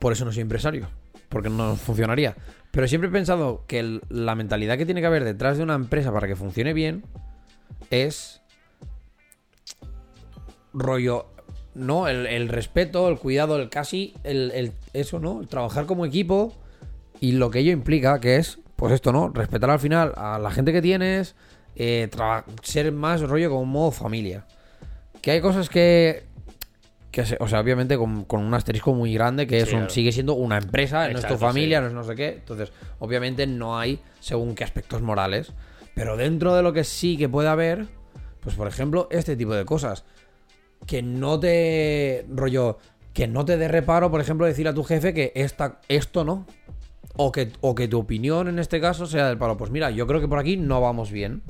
por eso no soy empresario, porque no funcionaría, pero siempre he pensado que la mentalidad que tiene que haber detrás de una empresa para que funcione bien es rollo, no, el, el respeto, el cuidado, el casi, el, el- eso, ¿no? El trabajar como equipo y lo que ello implica, que es, pues esto, ¿no? Respetar al final a la gente que tienes, eh, ser más rollo como modo familia. Que hay cosas que... que se- o sea, obviamente con, con un asterisco muy grande, que es Sí, un- claro. sigue siendo una empresa, no es tu familia, sí. no es no sé qué. Entonces, obviamente no hay según qué aspectos morales. Pero dentro de lo que sí que puede haber, pues por ejemplo, este tipo de cosas. Que no te... rollo... Que no te dé reparo, por ejemplo, decir a tu jefe que esta, esto no. O que, o que tu opinión en este caso sea del palo. Pues mira, yo creo que por aquí no vamos bien.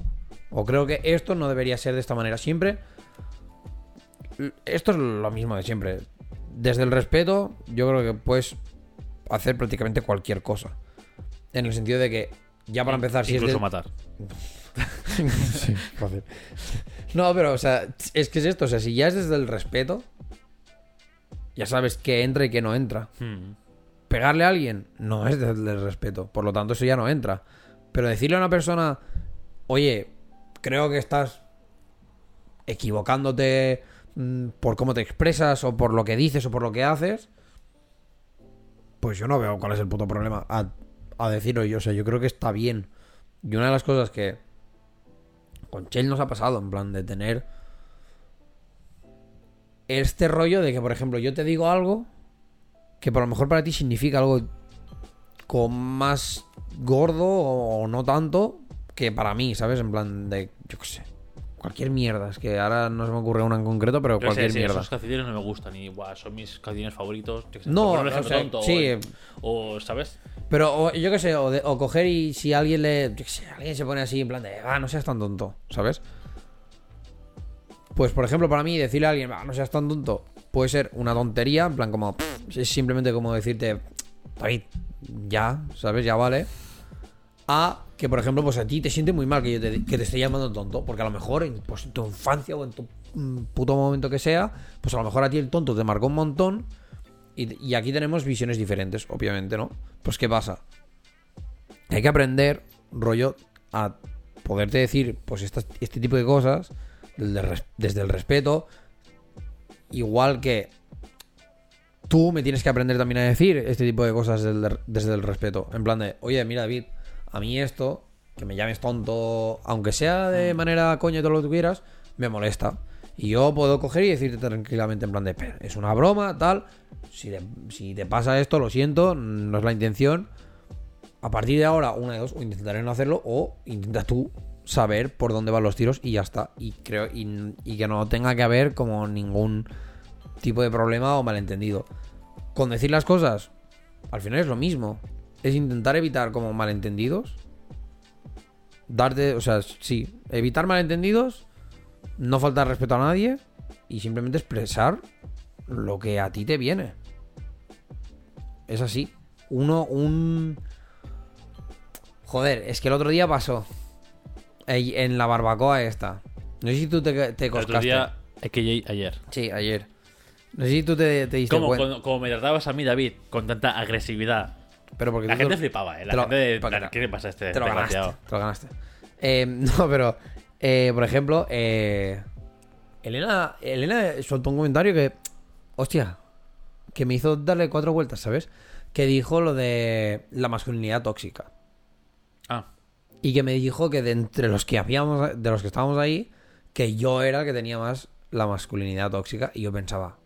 O creo que esto no debería ser de esta manera. Siempre. Esto es lo mismo de siempre. Desde el respeto, yo creo que puedes hacer prácticamente cualquier cosa. En el sentido de que, ya para empezar, si es Incluso de- matar. Sí, fácil. No, pero, o sea, es que es esto. O sea, si ya es desde el respeto, ya sabes qué entra y qué no entra. Hmm. Pegarle a alguien no es desde el respeto. Por lo tanto, eso ya no entra. Pero decirle a una persona, oye, creo que estás equivocándote mm, por cómo te expresas o por lo que dices o por lo que haces, pues yo no veo cuál es el puto problema a, a decirlo yo. O sea, yo creo que está bien. Y una de las cosas que con Chell nos ha pasado, en plan de tener este rollo de que, por ejemplo, yo te digo algo que por lo mejor para ti significa algo con más gordo o no tanto que para mí, ¿sabes? En plan de, yo qué sé, cualquier mierda. Es que ahora no se me ocurre una en concreto, pero Pero cualquier sí, sí, mierda. Esos calcetines no me gustan y buah, son mis calcetines favoritos. No, o sea, tonto, sí. O, o, ¿sabes? Pero o, yo qué sé, o, de- o coger y si alguien le. Yo qué sé, alguien se pone así en plan de. Ah, no seas tan tonto, ¿sabes? Pues por ejemplo, para mí, decirle a alguien, ah, no seas tan tonto, puede ser una tontería, en plan como. Es simplemente como decirte, David, ya, ¿sabes? Ya vale. A que, por ejemplo, pues a ti te siente muy mal que yo te, que te esté llamando tonto, porque a lo mejor en, pues, tu infancia o en tu mm, puto momento que sea, pues a lo mejor a ti el tonto te marcó un montón. Y, aquí tenemos visiones diferentes, obviamente, ¿no? Pues ¿qué pasa? Hay que aprender, rollo, a poderte decir, pues este tipo de cosas desde el respeto. Igual que tú me tienes que aprender también a decir este tipo de cosas del- desde el respeto. En plan de, oye, mira, David, a mí esto, que me llames tonto, aunque sea de manera coño y todo lo que tú quieras, me molesta. Y yo puedo coger y decirte tranquilamente en plan de, "Espera, es una broma, tal. Si te, si te pasa esto, lo siento, no es la intención. A partir de ahora, una de dos, o intentaré no hacerlo, o intenta tú saber por dónde van los tiros y ya está. Y creo, y, y que no tenga que haber como ningún tipo de problema o malentendido. Con decir las cosas, al final es lo mismo. Es intentar evitar como malentendidos. Darte, o sea, sí, evitar malentendidos, no faltar respeto a nadie y simplemente expresar lo que a ti te viene. Es así. Uno, un, Joder, es que el otro día pasó. En la barbacoa esta. No sé si tú te, te El otro coscaste. día, es que ayer. Sí, ayer. No sé si tú te, te diste cuenta. como me tratabas a mí, David, con tanta agresividad. Pero porque La gente te- flipaba, ¿eh? La lo- gente ¿Qué le pasa a este Te lo ganaste. Te lo ganaste. Eh, no, pero, eh, por ejemplo, eh, Elena, Elena soltó un comentario que, hostia, que me hizo darle cuatro vueltas, ¿sabes? Que dijo lo de la masculinidad tóxica. Ah, Y que me dijo que de entre los que habíamos, de los que estábamos ahí, que yo era el que tenía más la masculinidad tóxica. Y yo pensaba,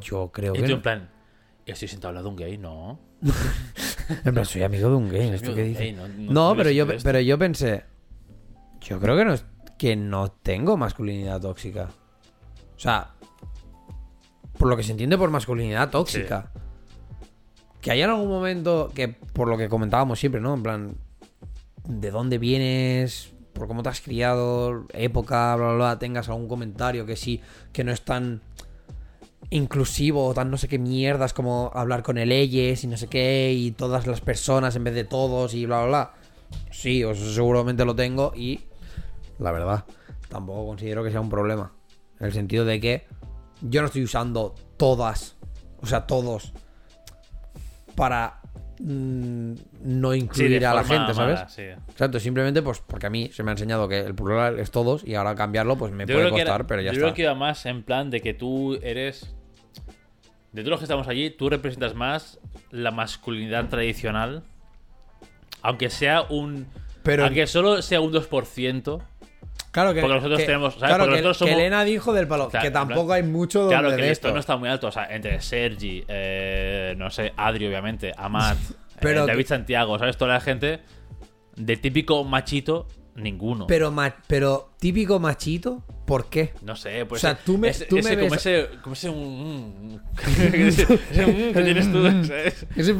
yo creo y que tú no. en plan, estoy sentado al lado de un gay, no. En plan, soy amigo de un gay, ¿esto qué dice? no- no- No, no pero yo, esto. pero yo pensé, yo creo que no, que no tengo masculinidad tóxica. O sea, por lo que se entiende por masculinidad tóxica. Que haya en algún momento que, por lo que comentábamos siempre, ¿no? En plan, ¿de dónde vienes? ¿Por cómo te has criado? Época, bla, bla, bla. Tengas algún comentario que sí, que no es tan inclusivo o tan no sé qué mierdas como hablar con el ellos y no sé qué y todas las personas en vez de todos y bla, bla, bla. Sí, eso seguramente lo tengo y la verdad, tampoco considero que sea un problema. En el sentido de que yo no estoy usando todas, o sea, todos, para mm, no incluir a la gente, ¿sabes? mala, sí. Exacto, simplemente pues porque a mí se me ha enseñado que el plural es todos y ahora cambiarlo pues me Yo puede creo era- costar, pero ya yo está. creo que iba más en plan de que tú eres. De todos los que estamos allí, tú representas más la masculinidad tradicional. Aunque sea un. Pero- aunque solo sea un 2%. Claro que, Porque nosotros que- tenemos- ¿sabes? Claro Porque que, que Elena dijo del palo, Claro, que tampoco hay mucho Claro donde que de esto esto. no está muy alto. O sea, entre Sergi, eh, no sé, Adri, obviamente, Amat, Pero eh, que- David Santiago, ¿sabes? Toda la gente de típico machito, ninguno. Pero, ma- pero típico machito, ¿por qué? No sé, pues. O sea, tú me- ese, tú me ese- como ves- ese. Como ese. un- ese, que tienes tú, ¿sabes? Ese,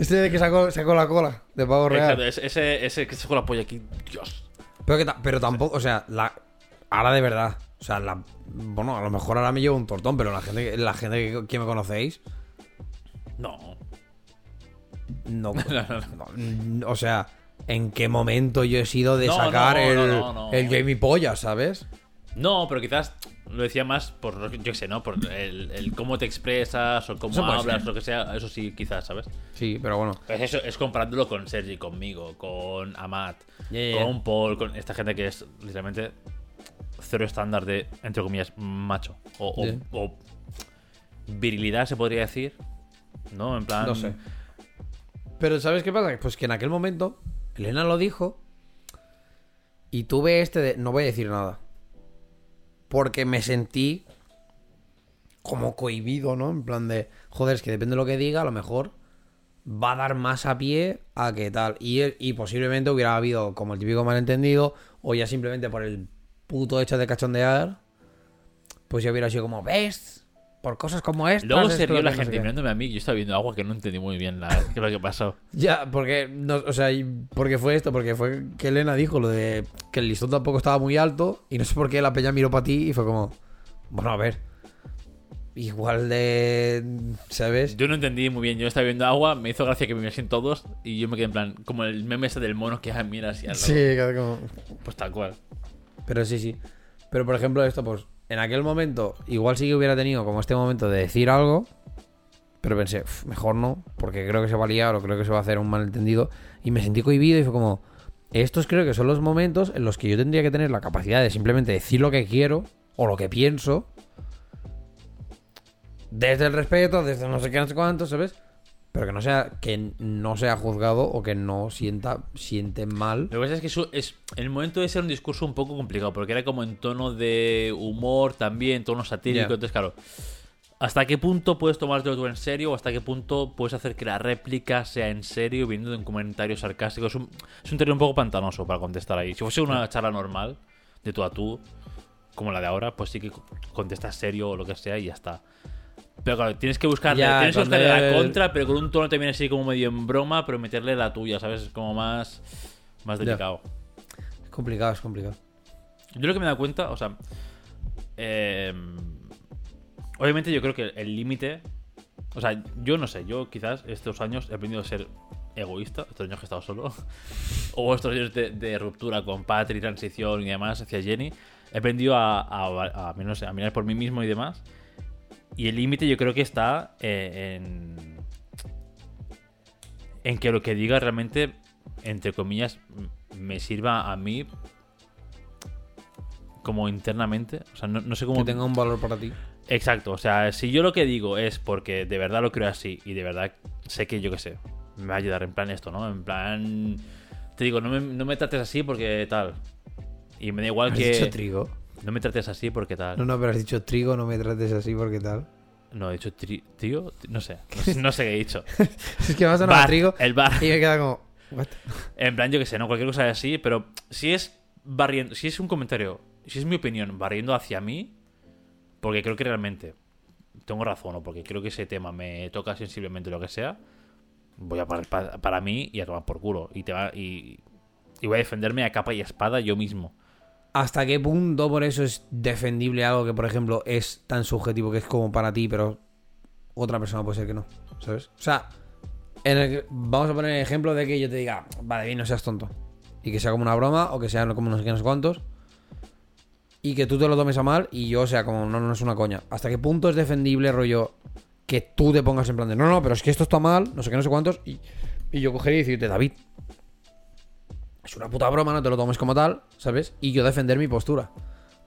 ese de que sacó, sacó la cola de pavo real. Exacto, ese, ese, que con la polla aquí. Dios. Pero, que ta- pero tampoco, o sea, la, ahora de verdad. O sea, la, bueno, a lo mejor ahora me llevo un tortón, pero la gente, la gente que, que me conocéis, No. no, no, O sea, ¿en qué momento yo he sido de No, sacar no, el, el Jamie Polla, ¿sabes? No, pero quizás lo decía más por, yo qué sé, ¿no? Por el, el cómo te expresas o cómo Eso hablas, lo que sea. Eso sí, quizás, ¿sabes? Sí, pero bueno. Pues eso es comparándolo con Sergi, conmigo, con Amat, con Paul, con esta gente que es literalmente cero estándar de, entre comillas, macho. O, o virilidad, se podría decir. ¿No? En plan. No sé. Pero ¿sabes qué pasa? Pues que en aquel momento Elena lo dijo y tuve este de... No voy a decir nada. Porque me sentí como cohibido, ¿no? En plan de... Joder, es que depende de lo que diga, a lo mejor va a dar más a pie a que tal. Y, y posiblemente hubiera habido como el típico malentendido o ya simplemente por el puto hecho de cachondear, pues ya hubiera sido como, ¿ves? Por cosas como estas. Luego se rió la no sé gente qué". mirándome a mí. Yo estaba viendo agua que no entendí muy bien la, qué es lo que pasó. Ya, porque, no, o sea, porque fue esto, porque fue que Elena dijo lo de que el listón tampoco estaba muy alto y no sé por qué la peña miró para ti y fue como, bueno, a ver, igual de, ¿sabes? Yo no entendí muy bien. Yo estaba viendo agua, me hizo gracia que me mirasen todos y yo me quedé en plan, como el meme ese del mono que mira así al lado. Sí, como... Pues tal cual. Pero sí, sí. Pero por ejemplo esto, pues, en aquel momento, igual sí que hubiera tenido como este momento de decir algo, pero pensé, "Uf, mejor no, porque creo que se va a liar o creo que se va a hacer un malentendido. Y me sentí cohibido y fue como, estos creo que son los momentos en los que yo tendría que tener la capacidad de simplemente decir lo que quiero o lo que pienso. Desde el respeto, desde no sé qué, no sé cuánto, ¿sabes? Pero que no sea, que no sea juzgado o que no sienta, siente mal. Lo que pasa es que eso es, en el momento de ser un discurso un poco complicado, porque era como en tono de humor también, tono satírico. Entonces, claro, ¿hasta qué punto puedes tomártelo tú en serio o hasta qué punto puedes hacer que la réplica sea en serio viniendo de un comentario sarcástico? Es un, es un terreno un poco pantanoso para contestar ahí. Si fuese una charla normal, de tú a tú, como la de ahora, pues sí que contestas serio o lo que sea y ya está. Pero claro, tienes que buscarle, Ya, tienes que la contra, pero con un tono también así como medio en broma, pero meterle la tuya, ¿sabes? Es como más, más Ya. delicado. Es complicado, es complicado. Yo lo que me he dado cuenta, o sea, eh, obviamente yo creo que el límite O sea, yo no sé, yo quizás estos años he aprendido a ser egoísta, estos años que he estado solo, o estos años de, de ruptura con Patri, transición y demás hacia Jenny, he aprendido a, a, a, no sé, a mirar por mí mismo y demás. Y el límite yo creo que está eh, en, en que lo que diga realmente, entre comillas, me sirva a mí como internamente. O sea, no, no sé cómo... Que tenga un valor para ti. Exacto, o sea, si yo lo que digo es porque de verdad lo creo así y de verdad sé que yo qué sé, me va a ayudar en plan esto, ¿no? En plan, te digo, no me, no me trates así porque tal. Y me da igual ¿Has que... dicho trigo? No me trates así porque tal. No, no, pero has dicho trigo, no me trates así porque tal. No, he dicho tri- tío, no sé, no sé, no sé qué he dicho. Es que vas a sonar trigo el bar. y me queda como... ¿what? En plan, yo que sé, no, cualquier cosa así, pero si es barriendo, si es un comentario, si es mi opinión barriendo hacia mí, porque creo que realmente tengo razón o porque creo que ese tema me toca sensiblemente lo que sea, voy a parar pa- para mí y a tomar por culo. Y, te va, y, y voy a defenderme a capa y espada yo mismo. ¿Hasta qué punto por eso es defendible algo que, por ejemplo, es tan subjetivo que es como para ti, pero otra persona puede ser que no? ¿Sabes? O sea, en el que- vamos a poner el ejemplo de que yo te diga, vale, bien, no seas tonto. Y que sea como una broma o que sea como no sé qué, no sé cuántos. Y que tú te lo tomes a mal y yo sea como, no, no es una coña. ¿Hasta qué punto es defendible, rollo, que tú te pongas en plan de, no, no, pero es que esto está mal, no sé qué, no sé cuántos. Y, y yo cogería y decirte, David, es una puta broma, no te lo tomes como tal, ¿sabes? Y yo defender mi postura.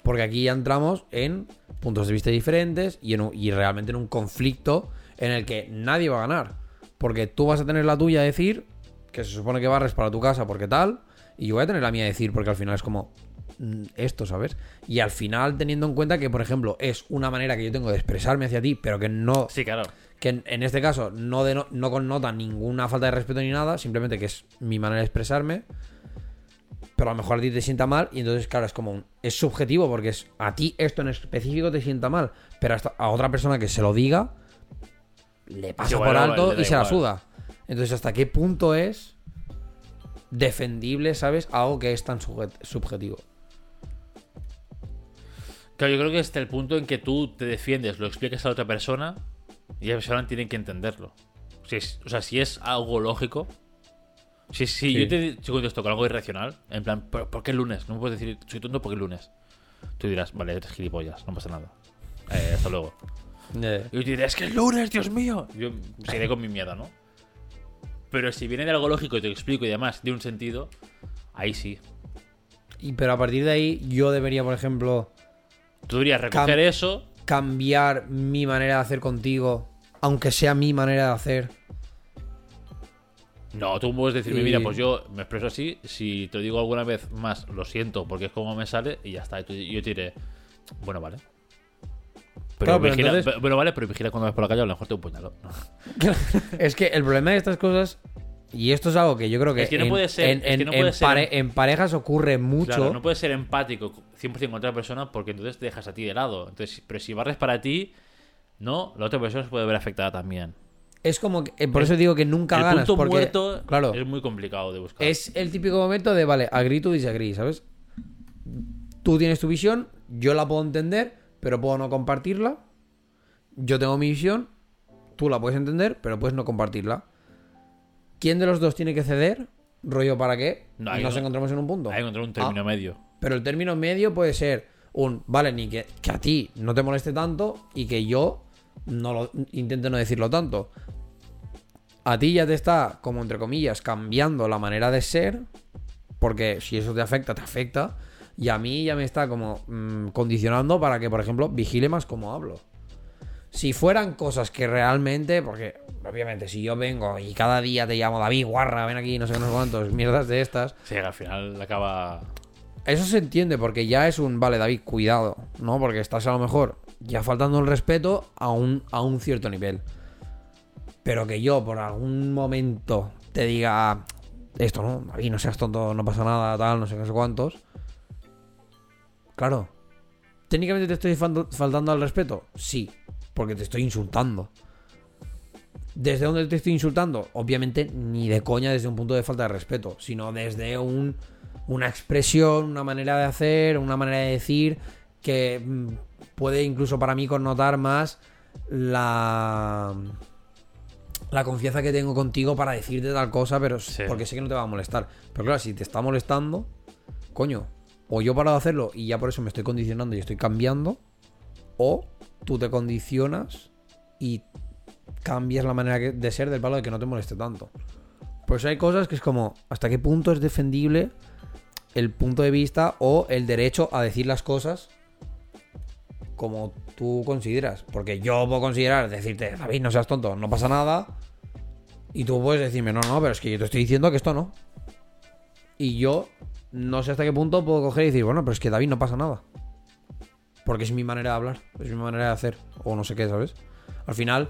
Porque aquí ya entramos en puntos de vista diferentes y, en un- y realmente en un conflicto en el que nadie va a ganar. Porque tú vas a tener la tuya a decir, que se supone que barres para tu casa porque tal, y yo voy a tener la mía a decir porque al final es como mm, esto, ¿sabes? Y al final teniendo en cuenta que, por ejemplo, es una manera que yo tengo de expresarme hacia ti, pero que no Sí, claro. que en, en este caso no, deno- no connota ninguna falta de respeto ni nada, simplemente que es mi manera de expresarme. Pero a lo mejor a ti te sienta mal y entonces, claro, es como un- es subjetivo porque es a ti esto en específico te sienta mal, pero hasta a otra persona que se lo diga le pasa por alto y se la suda. Entonces, ¿hasta qué punto es defendible, sabes, algo que es tan subjetivo? Claro, yo creo que hasta el punto en que tú te defiendes, lo explicas a la otra persona y la persona tiene que entenderlo. Si es- o sea, si es algo lógico. Si, si Sí. yo te te contesto con algo irracional, en plan, ¿por, por qué el lunes? No me puedes decir, soy tonto porque el lunes. Tú dirás, vale, eres gilipollas, no pasa nada. Eh, hasta luego. Eh, Y yo te diré, es que es lunes, Dios mío. Yo seguiré con mi mierda, ¿no? Pero si viene de algo lógico y te lo explico y demás, de un sentido, ahí sí. Y pero a partir de ahí yo debería, por ejemplo, Tú deberías recoger Cam- eso cambiar mi manera de hacer contigo, aunque sea mi manera de hacer. No, tú puedes decirme, Y- mira, pues yo me expreso así, si te lo digo alguna vez más, lo siento, porque es como me sale y ya está. Y tú- yo te diré, bueno, vale. Pero, Claro, pero vigila, entonces- pe- bueno, vale, pero vigila cuando ves por la calle, a lo mejor te un puñalo. es que el problema de estas cosas, y esto es algo que yo creo que, Es que no en, puede ser- en, es que no en puede ser- pare- en parejas ocurre mucho. Claro, no puedes ser empático 100% con otra persona porque entonces te dejas a ti de lado. Entonces, pero si barres para ti, no, la otra persona se puede ver afectada también. Es como que, eh, por eso digo que nunca el ganas. punto porque, muerto claro, es muy complicado de buscar. es el típico momento de, vale, agree to disagree, ¿sabes? Tú tienes tu visión, yo la puedo entender, pero puedo no compartirla. Yo tengo mi visión, tú la puedes entender, pero puedes no compartirla. ¿Quién de los dos tiene que ceder? Rollo para qué? No, No, nos un- encontramos en un punto. Hay que encontrar un término Ah. medio. Pero el término medio puede ser un, vale, ni que, que a ti no te moleste tanto y que yo no lo intente no decirlo tanto. A ti ya te está, como entre comillas, cambiando la manera de ser, porque si eso te afecta, te afecta. Y a mí ya me está como mm, condicionando para que, por ejemplo, vigile más cómo hablo. Si fueran cosas que realmente, porque obviamente si yo vengo y cada día te llamo David, guarra, ven aquí, no sé qué, no sé cuántos, mierdas de estas, Sí, al final acaba. eso se entiende porque ya es un, vale, David, cuidado, ¿no? Porque estás a lo mejor ya faltando el respeto a un, a un cierto nivel. Pero que yo por algún momento te diga esto, ¿no? David, no seas tonto, no pasa nada, tal, no sé qué, sé cuántos. Claro. ¿Técnicamente te estoy fal- faltando al respeto? Sí, porque te estoy insultando. ¿Desde dónde te estoy insultando? Obviamente ni de coña desde un punto de falta de respeto, sino desde un, una expresión, una manera de hacer, una manera de decir que mm, puede incluso para mí connotar más la la confianza que tengo contigo para decirte tal cosa, pero Sí. porque sé que no te va a molestar. Pero claro, si te está molestando, coño, o yo paro de hacerlo y ya por eso me estoy condicionando y estoy cambiando, o tú te condicionas y cambias la manera de ser del palo de que no te moleste tanto. Pues hay cosas que es como, ¿hasta qué punto es defendible el punto de vista o el derecho a decir las cosas como tú consideras? Porque yo puedo considerar, decirte, David, no seas tonto, no pasa nada. Y tú puedes decirme, no, no, pero es que yo te estoy diciendo que esto no. Y yo no sé hasta qué punto puedo coger y decir, bueno, pero es que David no pasa nada. Porque es mi manera de hablar, es mi manera de hacer, o no sé qué, ¿sabes? Al final,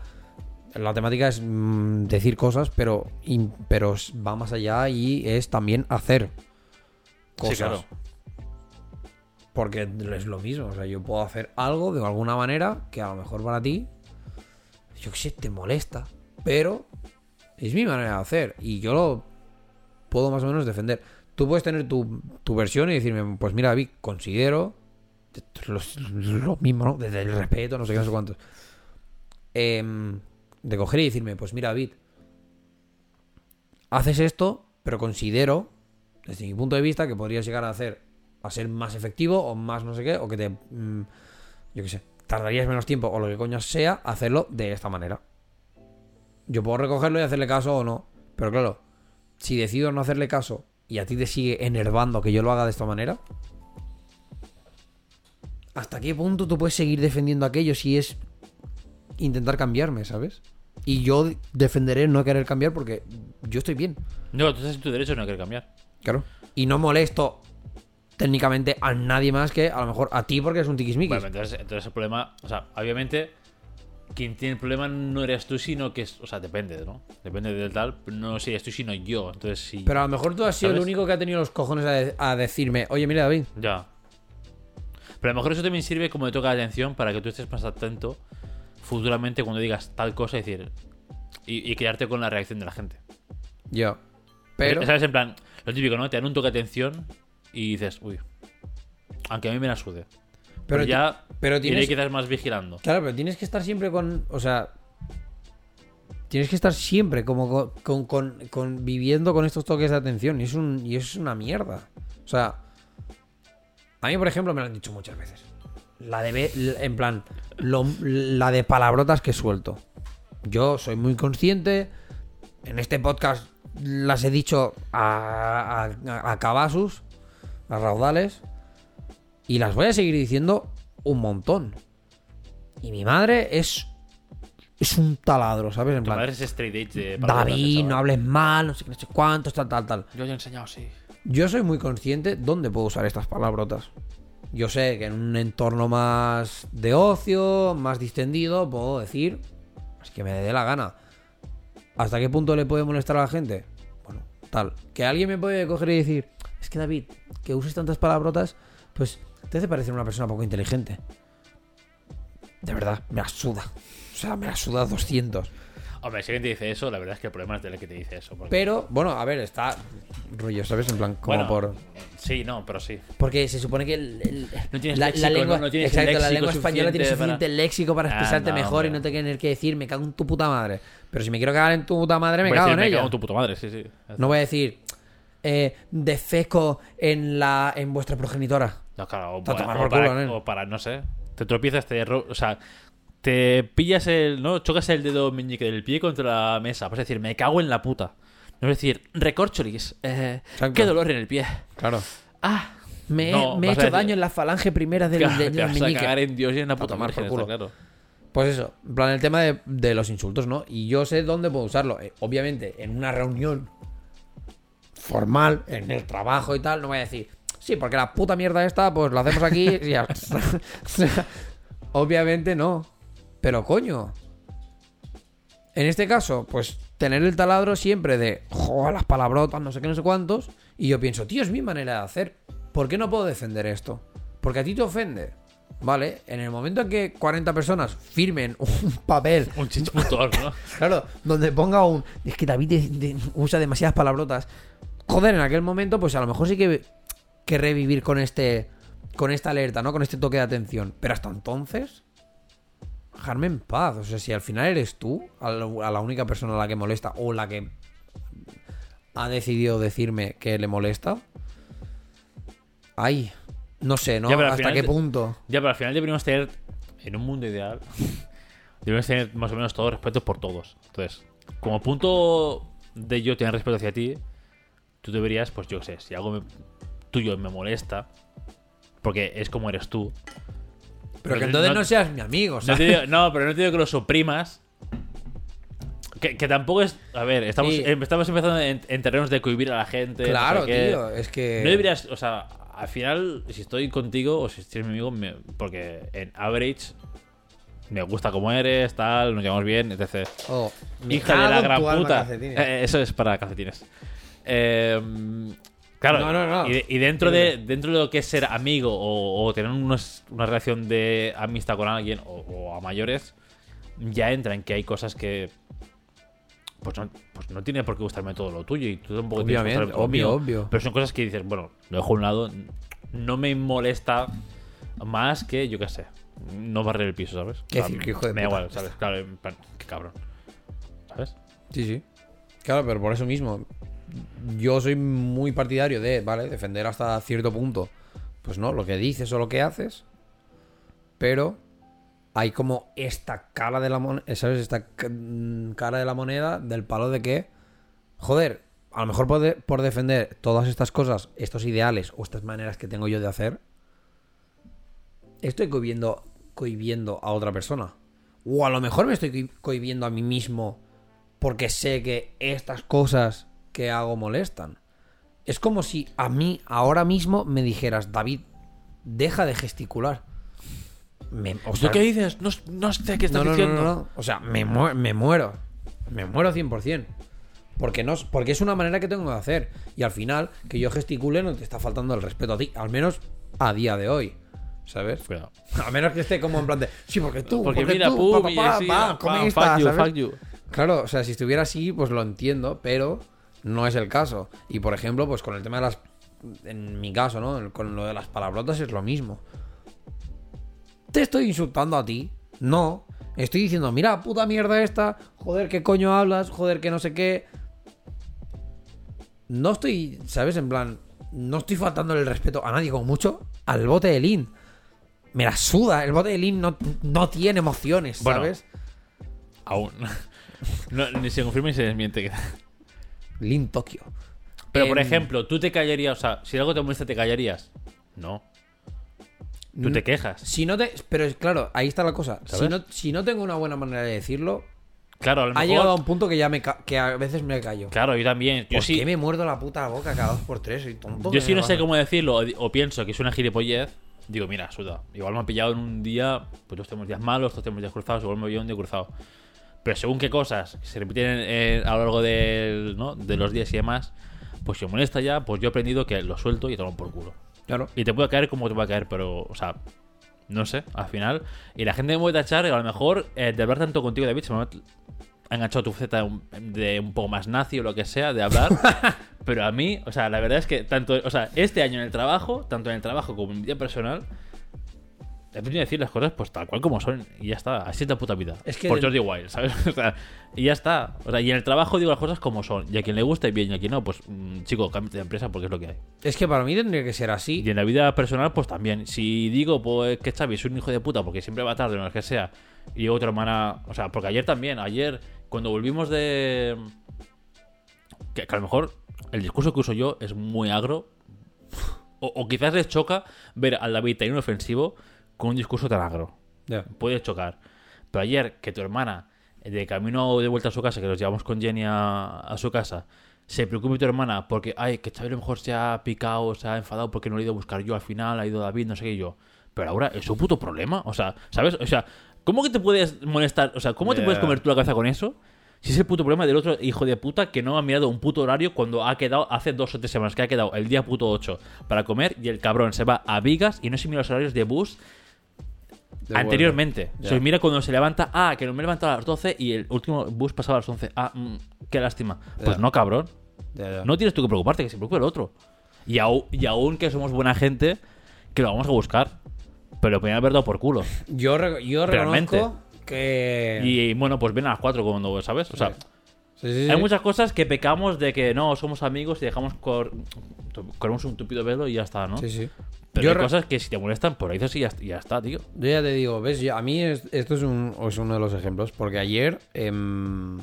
la temática es mm, decir cosas, pero, y- pero va más allá y es también hacer cosas. Sí, claro. Porque es lo mismo, o sea, yo puedo hacer algo de alguna manera que a lo mejor para ti, yo qué sé, te molesta, pero es mi manera de hacer y yo lo puedo más o menos defender. Tú puedes tener tu, tu versión y decirme, pues mira, David, considero lo, lo mismo, ¿no? Desde el respeto, no sé qué, no sé cuántos. Em, de coger y decirme, pues mira, David, haces esto, pero considero, desde mi punto de vista, que podrías llegar a hacer a ser más efectivo o más no sé qué, o que te, mm, yo qué sé, tardarías menos tiempo o lo que coño sea, hacerlo de esta manera. Yo puedo recogerlo y hacerle caso o no, pero claro, si decido no hacerle caso y a ti te sigue enervando que yo lo haga de esta manera, ¿hasta qué punto tú puedes seguir defendiendo aquello si es intentar cambiarme, ¿sabes? Y yo defenderé no querer cambiar porque yo estoy bien. No, tú estás en tu derecho de no querer cambiar. Claro. Y no molesto técnicamente a nadie más que a lo mejor a ti porque es un tiquismiquis. Bueno, entonces, entonces el problema, o sea, obviamente, quien tiene el problema no eres tú, sino que es, o sea, depende, ¿no? Depende del tal, no si eres tú, sino yo. Entonces, sí. Pero a lo mejor tú has sido el único que ha tenido los cojones a, de- a decirme, oye, mira, David, Ya. Pero a lo mejor eso también sirve como de toca de atención para que tú estés más atento futuramente cuando digas tal cosa decir. Y, y quedarte con la reacción de la gente. yo. Pero, ¿Sabes? En plan, lo típico, ¿no? Te dan un toque de atención y dices, uy. Aunque a mí me la sude. Pero, Pero ya pero iré tienes- quizás más vigilando. claro, pero tienes que estar siempre con, o sea, tienes que estar siempre como con, con- con- con- viviendo con estos toques de atención y es, un, y es una mierda. O sea, a mí, por ejemplo, me lo han dicho muchas veces. La de, en plan, lo- la de palabrotas que suelto. Yo soy muy consciente. En este podcast las he dicho a, a, a cabasus, a raudales. Y las voy a seguir diciendo un montón. Y mi madre es. Es un taladro, ¿sabes? En Tu plan, madre es straight edge de David, no hables mal, no sé qué, no sé cuántos, tal, tal, tal. Yo ya he enseñado, sí. Yo soy muy consciente dónde puedo usar estas palabrotas. Yo sé que en un entorno más de ocio, más distendido, puedo decir, es que me dé la gana. ¿Hasta qué punto le puede molestar a la gente? Bueno, tal. Que alguien me puede coger y decir, es que David, que uses tantas palabrotas, pues te hace parecer una persona poco inteligente. De verdad, me la suda. O sea, me la suda 200. Hombre, si alguien te dice eso, la verdad es que el problema es de la que te dice eso. Porque... Pero, bueno, a ver, está rollo, ¿sabes? En plan, como Bueno, por... Sí, no, pero sí. Porque se supone que el, el- No tienes la, léxico, la lengua, no- no tienes el exacto, la lengua española tiene suficiente para- léxico para Ah, expresarte mejor y no te tener que decir me cago en tu puta madre. Pero si me quiero cagar en tu puta madre, me cago decir, en me ella. cago en tu puta madre, sí, sí. No voy a decir eh, defeco en la en vuestra progenitora. No, claro, o, a para, o por para- o para, no sé, te tropiezas, te o sea, te pillas el, ¿no? Chocas el dedo meñique del pie contra la mesa. Vas a decir, me cago en la puta. No es decir, recorcholis, eh, qué dolor en el pie. Claro. Ah, Me, he- No, me he vas a hecho decir- daño en la falange primera del, claro, del te vas a meñique. cagar en Dios y en la A puta está culo. claro. Pues eso, en plan el tema de, de los insultos, ¿no? Y yo sé dónde puedo usarlo. Eh, obviamente, en una reunión formal, en el trabajo y tal, no voy a decir, sí, porque la puta mierda esta, pues la hacemos aquí y ya. está". O sea, obviamente no. Pero coño. En este caso, pues tener el taladro siempre de, joder, las palabrotas, no sé qué, no sé cuántos. Y yo pienso, tío, es mi manera de hacer. ¿Por qué no puedo defender esto? Porque a ti te ofende. ¿Vale? En el momento en que 40 personas firmen un papel Un chinchputor, ¿no? Claro, donde ponga un. Es que David usa demasiadas palabrotas. Joder, en aquel momento, pues a lo mejor sí que que revivir con este. Con esta alerta, ¿no? Con este toque de atención. Pero hasta entonces. dejarme en paz. O sea, si al final eres tú, a la, única persona a la que molesta o la que ha decidido decirme que le molesta. Ay, no sé, ¿no? Ya, ¿Hasta final qué punto? Ya, pero al final deberíamos tener, en un mundo ideal, deberíamos tener más o menos todo respeto por todos. Entonces, como punto de yo tener respeto hacia ti, tú deberías, pues yo sé, si algo me- tuyo me molesta, porque es como eres tú. Pero que no- entonces no- no, seas mi amigo, No, ¿sabes? digo- no, pero no te digo que lo suprimas. Que, que tampoco es. A ver, estamos, Sí. em- estamos empezando en, en terrenos de cohibir a la gente. no sé Claro, qué. tío, es que... No deberías, o sea, al final, si estoy contigo o si eres mi amigo, me- porque en average me gusta como eres, tal, nos llevamos bien, etc. Oh, Hija de cago la gran puta. Eh, eso es para calcetines. Eh, claro, No, no, no. Y, de- y dentro, de, dentro de lo que es ser amigo o, o tener unos- una relación de amistad con alguien o, o a mayores, ya entra en que hay cosas que. Pues no, pues no tiene por qué gustarme todo lo tuyo y tú tampoco tienes que Obviamente, todo obvio, mío. obvio. Pero son cosas que dices, bueno, lo dejo a un lado. No me molesta más que, yo qué sé, no barrer el piso, ¿sabes? Qué decir, que hijo de Me da igual, ¿sabes? Claro, qué cabrón. ¿Sabes? Sí, sí. Claro, pero por eso mismo. Yo soy muy partidario de, ¿vale? Defender hasta cierto punto. Pues no, lo que dices o lo que haces. Pero hay como esta cara de la moneda, ¿sabes? Esta mm, cara de la moneda del palo de que, joder, a lo mejor por, por defender todas estas cosas, estos ideales o estas maneras que tengo yo de hacer, estoy cohibiendo, cohibiendo a otra persona. O a lo mejor me estoy cohibiendo a mí mismo porque sé que estas cosas que hago molestan. Es como si a mí ahora mismo me dijeras, David, deja de gesticular. Me, o sea, ¿Lo que dices? No, no sé qué estás no, no, diciendo. O sea, me, mu- me muero. Me muero 100%. Porque, no, es- porque es una manera que tengo de hacer. Y al final, que yo gesticule no te está faltando el respeto a ti. Al menos a día de hoy. ¿Sabes? Cuidado. A menos que esté como en plan de. Sí, porque tú. Porque, porque mira, tú, pum, ah, fuck you, fuck you. Claro, o sea, si estuviera así, pues lo entiendo, pero no es el caso. Y por ejemplo, pues con el tema de las. En mi caso, ¿no? Con lo de las palabrotas es lo mismo. ¿Te estoy insultando a ti? No. Estoy diciendo, mira, puta mierda esta. Joder, ¿qué coño hablas? Joder, que no sé qué. No estoy, ¿sabes? En plan, no estoy faltándole el respeto a nadie, como mucho al bote de Lin. Me la suda. El bote de Lin no, no tiene emociones, Bueno. ¿sabes? Aún. No, ni se confirma ni se desmiente. Lin Tokio. Pero, por Em, ejemplo, tú te callarías, o sea, si algo te molesta, ¿te callarías? No. Tú te quejas. Si no te. Pero claro, ahí está la cosa. Si no, si no tengo una buena manera de decirlo, Claro, a lo ha llegado a un punto que ya me ca- que a veces me callo. Claro, yo también. Yo ¿Por sí, qué me muerdo la puta boca cada dos por tres? Soy tonto. yo ¿qué sí no sé cómo decirlo, o, o pienso que es una gilipollez. Digo, mira, suda. Igual me ha pillado en un día. Pues todos tenemos días malos, todos tenemos días cruzados. Igual me pillado un día cruzado. Pero según qué cosas se repiten eh, a lo largo del, ¿no? de los días y demás, pues si me molesta ya, pues yo he aprendido que lo suelto y tomo por culo. Claro. Y te puede caer como te puede caer, pero, o sea, no sé, al final. Y la gente me puede tachar, y a lo mejor, eh, de hablar tanto contigo, David, se me ha enganchado tu faceta de un, de un poco más nazi o lo que sea, de hablar. pero a mí, o sea, la verdad es que tanto, o sea, este año en el trabajo, tanto en el trabajo como en mi vida personal, he aprendido a decir las cosas pues tal cual como son y ya está. Así es la puta vida. Es que Por del- Jordi Wild, ¿sabes? O sea, y ya está. O sea, y en el trabajo digo las cosas como son. Y a quien le guste bien y a quien no, pues, mm, chico, cámbiate de empresa porque es lo que hay. Es que para mí tendría que ser así. Y en la vida personal, pues también. Si digo pues, que Xavi es un hijo de puta porque siempre va tarde o lo que sea, y otra hermana. O sea, porque ayer también, ayer, cuando volvimos de. Que, que a lo mejor el discurso que uso yo es muy agro. O, o quizás les choca ver al David tan inofensivo con un discurso tan agro. Ya. Puede chocar. Pero ayer, que tu hermana, de camino de vuelta a su casa, que nos llevamos con Jenny a, a su casa, se preocupe tu hermana porque, ay, que Xavi a lo mejor se ha picado, se ha enfadado porque no lo he ido a buscar yo al final, ha ido David, no sé qué yo. Pero ahora es su puto problema. O sea, ¿sabes? O sea, ¿cómo que te puedes molestar? O sea, ¿cómo te puedes comer tú la cabeza con eso? Si es el puto problema del otro hijo de puta que no ha mirado un puto horario cuando ha quedado hace dos o tres semanas que ha quedado el día puto 8 para comer y el cabrón se va a Vigas y no se mira los horarios de bus anteriormente. vuelta. Se Ya. mira cuando se levanta, ah, que no me he levantado a las 12 y el último bus pasaba a las 11. Ah, mm, qué lástima. Pues no, cabrón. No tienes tú que preocuparte, que se preocupe el otro. Y, au- y aún que somos buena gente, que lo vamos a buscar. Pero lo podrían haber dado por culo. Yo, re- yo Realmente. reconozco Que. Y bueno, pues ven a las 4 cuando, ¿sabes? O sea, Sí. Sí, sí, sí. hay muchas cosas que pecamos de que no, somos amigos y dejamos cor... corremos un tupido velo y ya está, ¿no? Sí, sí. Pero Yo hay cosas que si te molestan, por ahí dices y ya, está, tío. Yo ya te digo, ves, Yo- a mí es- esto es, un, es uno de los ejemplos, porque ayer... em,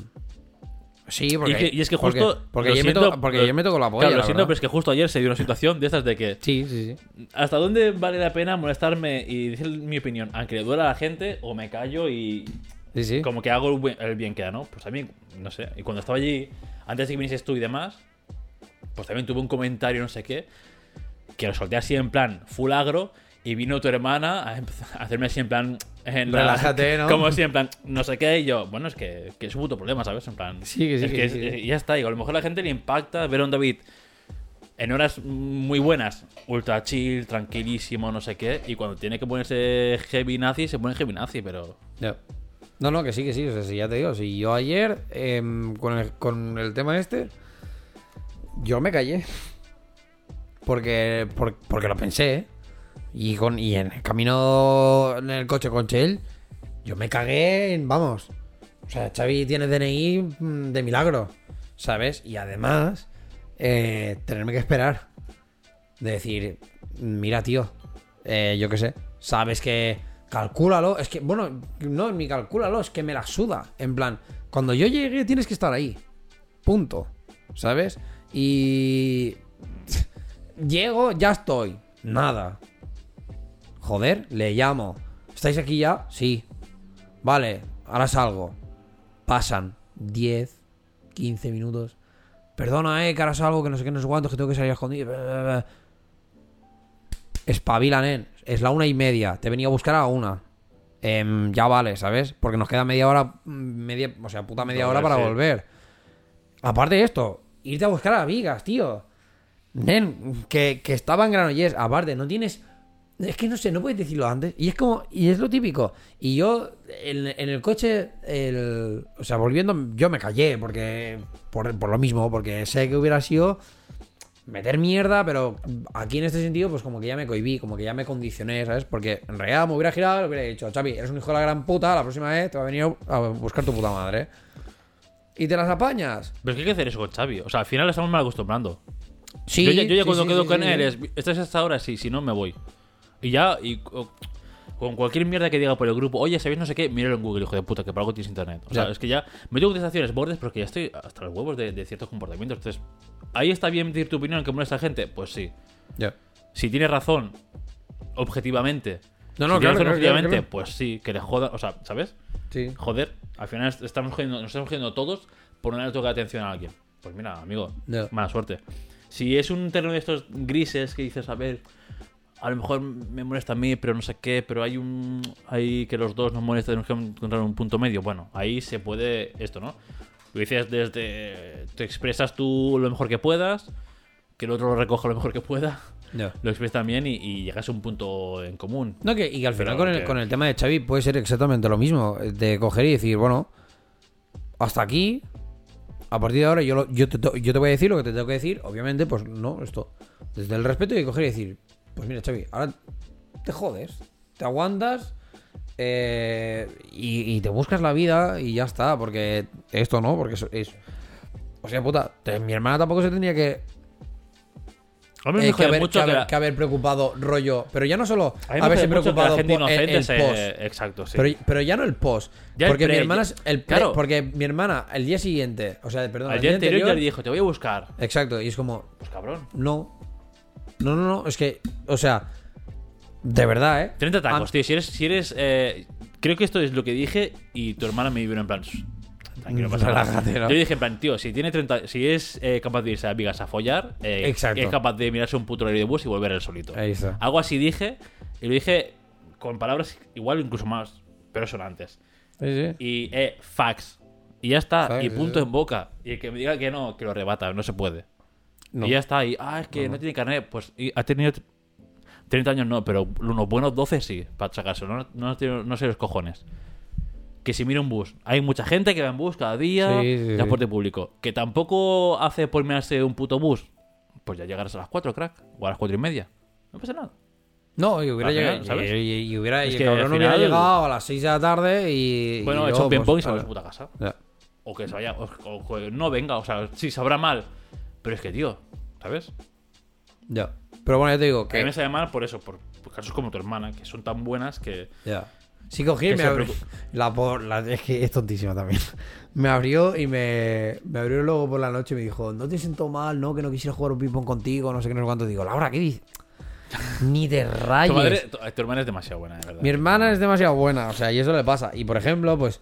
Sí, porque... y, que- y es que porque- justo. Porque, lo ayer, me siento, to- porque lo- ayer me tocó la polla, Claro, lo siento, pero es que justo ayer se dio una situación de estas de que. Sí, sí, sí. ¿Hasta dónde vale la pena molestarme y decir mi opinión? Aunque le duela a la gente, o me callo y. Sí, sí. Como que hago el buen- el bien que da, ¿no? Pues a mí, no sé. Y cuando estaba allí, antes de que vinieses tú y demás, pues también tuve un comentario, no sé qué, que lo solté así en plan full agro. Y vino tu hermana a, a hacerme así en plan. en la- Relájate, ¿no? Como así en plan, no sé qué. Y yo, bueno, es que, que es un puto problema, ¿sabes? En plan. Sí, que sí, es que que sí, es- que sí. y ya está. Digo, a lo mejor a la gente le impacta ver a un David en horas muy buenas, ultra chill, tranquilísimo, no sé qué. Y cuando tiene que ponerse heavy nazi, se pone heavy nazi, pero. No, no, que sí, que sí. O sea, si ya te digo, si yo ayer, em, con, el, con el tema este, yo me callé. Porque, por- porque lo pensé, ¿eh? Y, con, y en el camino en el coche con Chell, yo me cagué en, vamos. O sea, Xavi tiene DNI mm, de milagro, ¿sabes? Y además, eh, tenerme que esperar. De decir, mira, tío, eh, yo qué sé, sabes que calcúlalo. Es que, bueno, no, ni calcúlalo, es que me la suda. En plan, cuando yo llegue tienes que estar ahí. Punto. ¿Sabes? Y. Llego, ya estoy. Nada. Joder, le llamo. ¿Estáis aquí ya? Sí. Vale, ahora salgo. Pasan 10, 15 minutos. Perdona, eh, que ahora salgo, que no sé qué, no sé cuántos, que tengo que salir a escondido. Espabila, nen. Es la una y media. Te venía a buscar a la una. Em, ya vale, ¿sabes? Porque nos queda media hora, media, o sea, puta media hora para sí. volver. Aparte de esto, irte a buscar a Vigas, tío. Nen, que, que estaba en Granollers. Aparte, no tienes. Es que no sé, no puedes decirlo antes. Y es como. Y es lo típico. Y yo, en, el coche, el, o sea, volviendo, yo me callé. Porque. Por, por lo mismo, porque sé que hubiera sido. Meter mierda, pero aquí en este sentido, pues como que ya me cohibí, como que ya me condicioné, ¿sabes? Porque en realidad me hubiera girado y hubiera dicho, Chavi, eres un hijo de la gran puta, la próxima vez te va a venir a buscar tu puta madre. Y te las apañas. Pero es que hay que hacer eso con Xavi. O sea, al final estamos mal acostumbrando. Sí, yo ya, yo ya sí, cuando sí, quedo con él es. Estás hasta ahora, sí, si no me voy. Y ya, y o- con cualquier mierda que diga por el grupo, oye, ¿sabéis no sé qué? Míralo en Google, hijo de puta, que por algo tienes internet. O sea, es que ya me tengo contestaciones bordes porque ya estoy hasta los huevos de, de ciertos comportamientos. Entonces, ahí está bien decir tu opinión que molesta a gente. Pues sí. Ya. Si tienes razón, objetivamente. No, no, si claro, claro, objetivamente, claro, pues sí, que le joda. O sea, ¿sabes? Sí. Joder, al final est- estamos jodiendo- nos estamos jodiendo todos por no darle toque de atención a alguien. Pues mira, amigo, Ya. mala suerte. Si es un terreno de estos grises que dices, a ver, a lo mejor me molesta a mí, pero no sé qué, pero hay un. Hay que los dos nos molestan, tenemos que encontrar un punto medio. Bueno, ahí se puede esto, ¿no? Lo dices desde. Te expresas tú lo mejor que puedas, que el otro lo recoja lo mejor que pueda, lo expresas también y, y llegas a un punto en común. No, que, y que al final con el, con el tema de Xavi puede ser exactamente lo mismo. De coger y decir, bueno, hasta aquí. A partir de ahora yo, lo- yo, te, voy a decir lo que te tengo que decir. Obviamente, pues no, esto. Desde el respeto y coger y decir, pues mira, Xavi, ahora te jodes. Te aguantas. eh, y, te buscas la vida y ya está. Porque esto no, porque es... es- o sea, puta, mi hermana tampoco se tendría que Me eh, que, haber, mucho que, haber, la- que haber preocupado rollo. Pero ya no solo haberse preocupado por el, el post. Exacto, sí. Pero, pero ya no el post. Ya el porque mi hermana el pre- claro. porque mi hermana el día siguiente, o sea, perdón, Al día anterior ya le dijo, te voy a buscar. Exacto, y es como, Pues cabrón. no. No, no, no, es que, o sea, de verdad, ¿eh? 30 tacos, tío. Si eres. Si eres eh, creo que esto es lo que dije y tu hermana me vino en plan. "Shh, Tranquilo, no pasa nada". Relájate, ¿no? Yo dije en plan, tío, si tiene 30. Si es eh, capaz de irse a Vigas a follar, eh, Exacto. es capaz de mirarse un puto horario de bus y volver él solito. Ahí está. Algo así dije, y lo dije con palabras igual incluso más personantes. Sí, sí. Y eh, fax. Y ya está, Fax, y punto sí. en boca. Y el que me diga que no, que lo rebata, no se puede. No. Y ya está, y ah, es que no, tiene carnet, pues y ha tenido 30 años no, pero unos buenos 12 sí, para sacarse, no, no, no sé los cojones. Que si mira un bus, hay mucha gente que va en bus cada día, Sí, sí, sí. transporte público, que tampoco hace por mirarse un puto bus, pues ya llegarás a las 4, crack, o a las 4 y media, no pasa nada. No, y hubiera final, llegado. ¿sabes? Y, y hubiera, Es que cabrón hubiera llegado a las 6 de la tarde y. Bueno, he hecho un pues, pong y se va a su puta casa. Ya. O que se vaya, o, no venga, o sea, sí, sabrá mal. Pero es que, tío, ¿sabes? Ya. Pero bueno, ya te digo Que a mí me sabe mal por eso, por, por casos como tu hermana, que son tan buenas que. Ya. Sí cogí y me abrió. La por. La, es que es tontísima también. Me abrió y me. Me abrió luego por la noche y me dijo: No te siento mal, no, que no quisiera jugar un ping-pong contigo, no sé qué, no sé cuánto. Digo, Laura, ¿qué dices? Ni de Tu, rayes. madre, tu, tu hermana es demasiado buena, de verdad. Mi hermana es demasiado buena, o sea, y eso le pasa. Y por ejemplo, pues.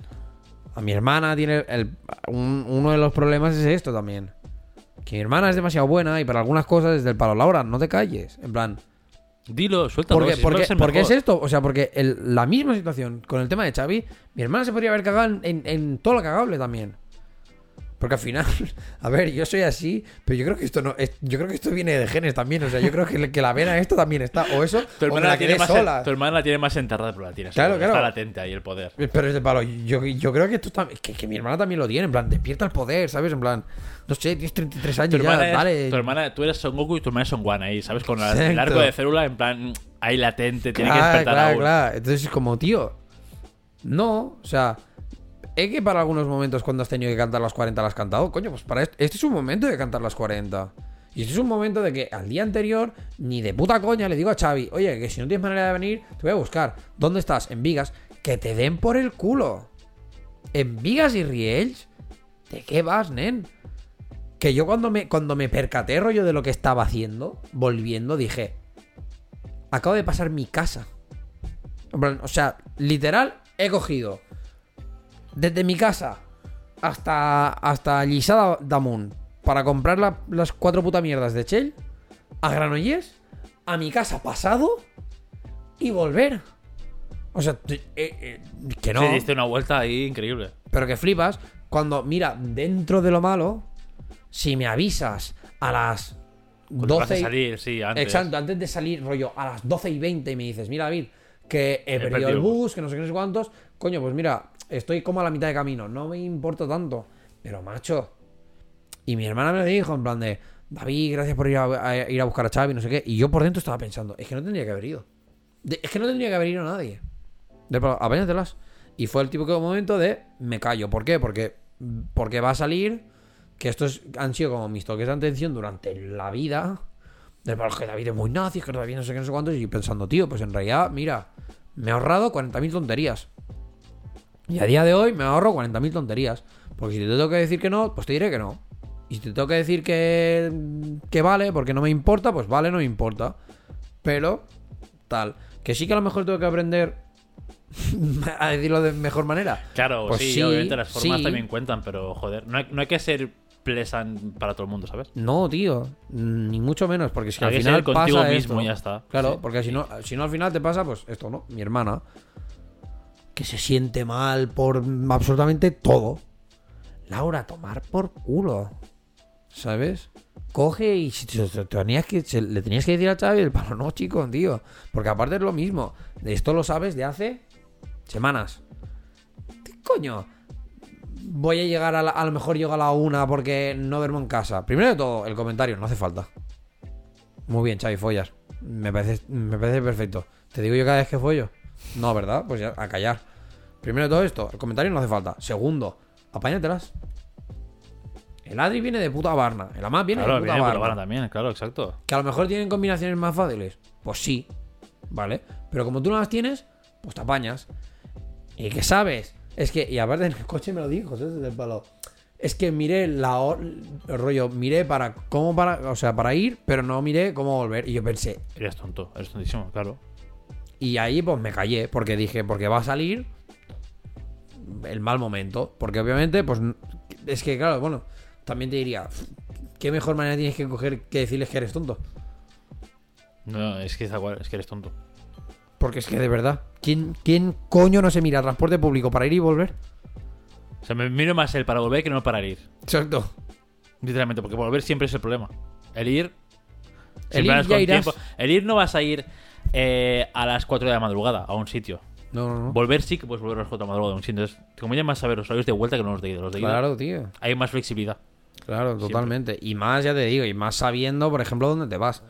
A mi hermana tiene. El, un- uno de los problemas es esto también. Que mi hermana es demasiado buena y para algunas cosas es del palo. Laura, no te calles. En plan. Dilo, suéltalo. Porque, porque, es porque esto, o sea, porque el- la misma situación con el tema de Xavi, mi hermana se podría haber cagado en, en- en todo lo cagable también. Porque al final, a ver, yo soy así, pero yo creo que esto no, es- yo creo que esto viene de genes también, o sea, yo creo que, que la vena esto también está, o eso, Tu o hermana, la la tiene más, sola. tu hermana la tiene más enterrada, pero la tiene Claro, seguro. claro. Está latente ahí el poder. Pero es de palo, yo, yo creo que esto también, que, que mi hermana también lo tiene, en plan, despierta el poder, ¿sabes? En plan, no sé, tienes 33 años Tu ya, es- dale. tu hermana, tú eres Son Goku y tu hermana es Son Gohan ahí, ¿sabes? Con el arco de célula, en plan, ahí latente, tiene que Claro, despertar claro, aún. claro. Entonces es como, tío. No, o sea. Es que para algunos momentos cuando has tenido que cantar las 40 las has cantado. Coño, pues para este, este es un momento de cantar las 40. Y este es un momento de que al día anterior, ni de puta coña, le digo a Xavi, oye, que si no tienes manera de venir, te voy a buscar. ¿Dónde estás? En Vigas. Que te den por el culo. En Vigas y Riells. ¿De qué vas, nen? Que yo cuando me, cuando me percaté rollo de lo que estaba haciendo, volviendo, dije, acabo de pasar mi casa. O sea, literal, he cogido desde mi casa hasta, hasta Llisada Damunt para comprar la- las cuatro putas mierdas de Shell a Granollers, a mi casa pasado y volver. O sea, eh, eh, que no. Sí, diste una vuelta ahí increíble. Pero que flipas cuando, mira, dentro de lo malo, si me avisas a las Cuando vas a 12 y- salir, sí, antes. Exacto, antes de salir, rollo, a las 12 y 20 y me dices, mira, David, que he, perdido el bus, que no sé qué, no sé cuántos. Coño, pues mira, estoy como a la mitad de camino, no me importa tanto. Pero, macho. Y mi hermana me dijo, en plan de, David, gracias por ir a, ir a buscar a Xavi, no sé qué. Y yo por dentro estaba pensando, es que no tendría que haber ido. De- es que no tendría que haber ido nadie. De apáñatelas. Y fue el típico momento de, me callo. ¿Por qué? Porque, porque va a salir, que estos han sido como mis toques de atención durante la vida. De que David es muy nazi, que David no sé qué, no sé cuántos. Y pensando, tío, pues en realidad, mira, me he ahorrado 40.000 tonterías. Y a día de hoy me ahorro 40.000 tonterías. Porque si te tengo que decir que no, pues te diré que no. Y si te tengo que decir que, que vale, porque no me importa, pues vale, no me importa. Pero, tal. Que sí que a lo mejor tengo que aprender a decirlo de mejor manera. Claro, Pues sí, sí, obviamente las formas sí. también cuentan, pero joder, no hay, no hay que ser pleasant para todo el mundo, ¿sabes? No, tío, ni mucho menos, porque que Hay al que final ser contigo pasa mismo esto. ya está. Claro, Sí. porque si no, si no al final te pasa, pues esto, ¿no? Mi hermana, que se siente mal por absolutamente todo. Laura, tomar por culo. ¿Sabes? Coge y si te- te tenías que, le tenías que decir a Xavi, el palo, no, chico, tío. Porque aparte es lo mismo. Esto lo sabes de hace semanas. ¿Qué coño? Voy a llegar a la, a lo mejor llego a la una porque no duermo en casa. Primero de todo, el comentario, no hace falta. Muy bien, Xavi, follas. Me parece, me parece perfecto. ¿Te digo yo cada vez que follo? No, ¿verdad? Pues ya, a callar. Primero de todo esto, el comentario no hace falta. Segundo, apáñatelas. El Adri viene de puta Barna. El Amad viene Claro, de puta viene Barna. también, claro, exacto. Que a lo mejor tienen combinaciones más fáciles. Pues sí. ¿Vale? Pero como tú no las tienes, pues te apañas. Y que sabes. Es que, y aparte en el coche me lo dijo, ¿sabes? Desde el palo. Es que miré la el rollo, miré para cómo para, o sea, para ir, pero no miré cómo volver. Y yo pensé, Eres tonto, eres tontísimo, claro. Y ahí pues me callé, porque dije, porque va a salir el mal momento. Porque obviamente, pues es que claro, bueno, también te diría, ¿qué mejor manera tienes que coger que decirles que eres tonto? No, es que, es igual, es que eres tonto. Porque es que de verdad, ¿quién, ¿quién coño no se mira transporte público para ir y volver? O sea, me miro más el para volver que no el para ir. Exacto. Literalmente, porque volver siempre es el problema. El ir. El ir ya irás. El ir no vas a ir eh, a las 4 de la madrugada a un sitio. No, no, no. Volver sí que puedes volver a las 4 de la madrugada a un sitio. Entonces, te conviene más saber los horarios de vuelta que no los de ida. Los de ida Claro, tío. hay más flexibilidad. Claro, totalmente. Y más, ya te digo, y más sabiendo, por ejemplo, dónde te vas.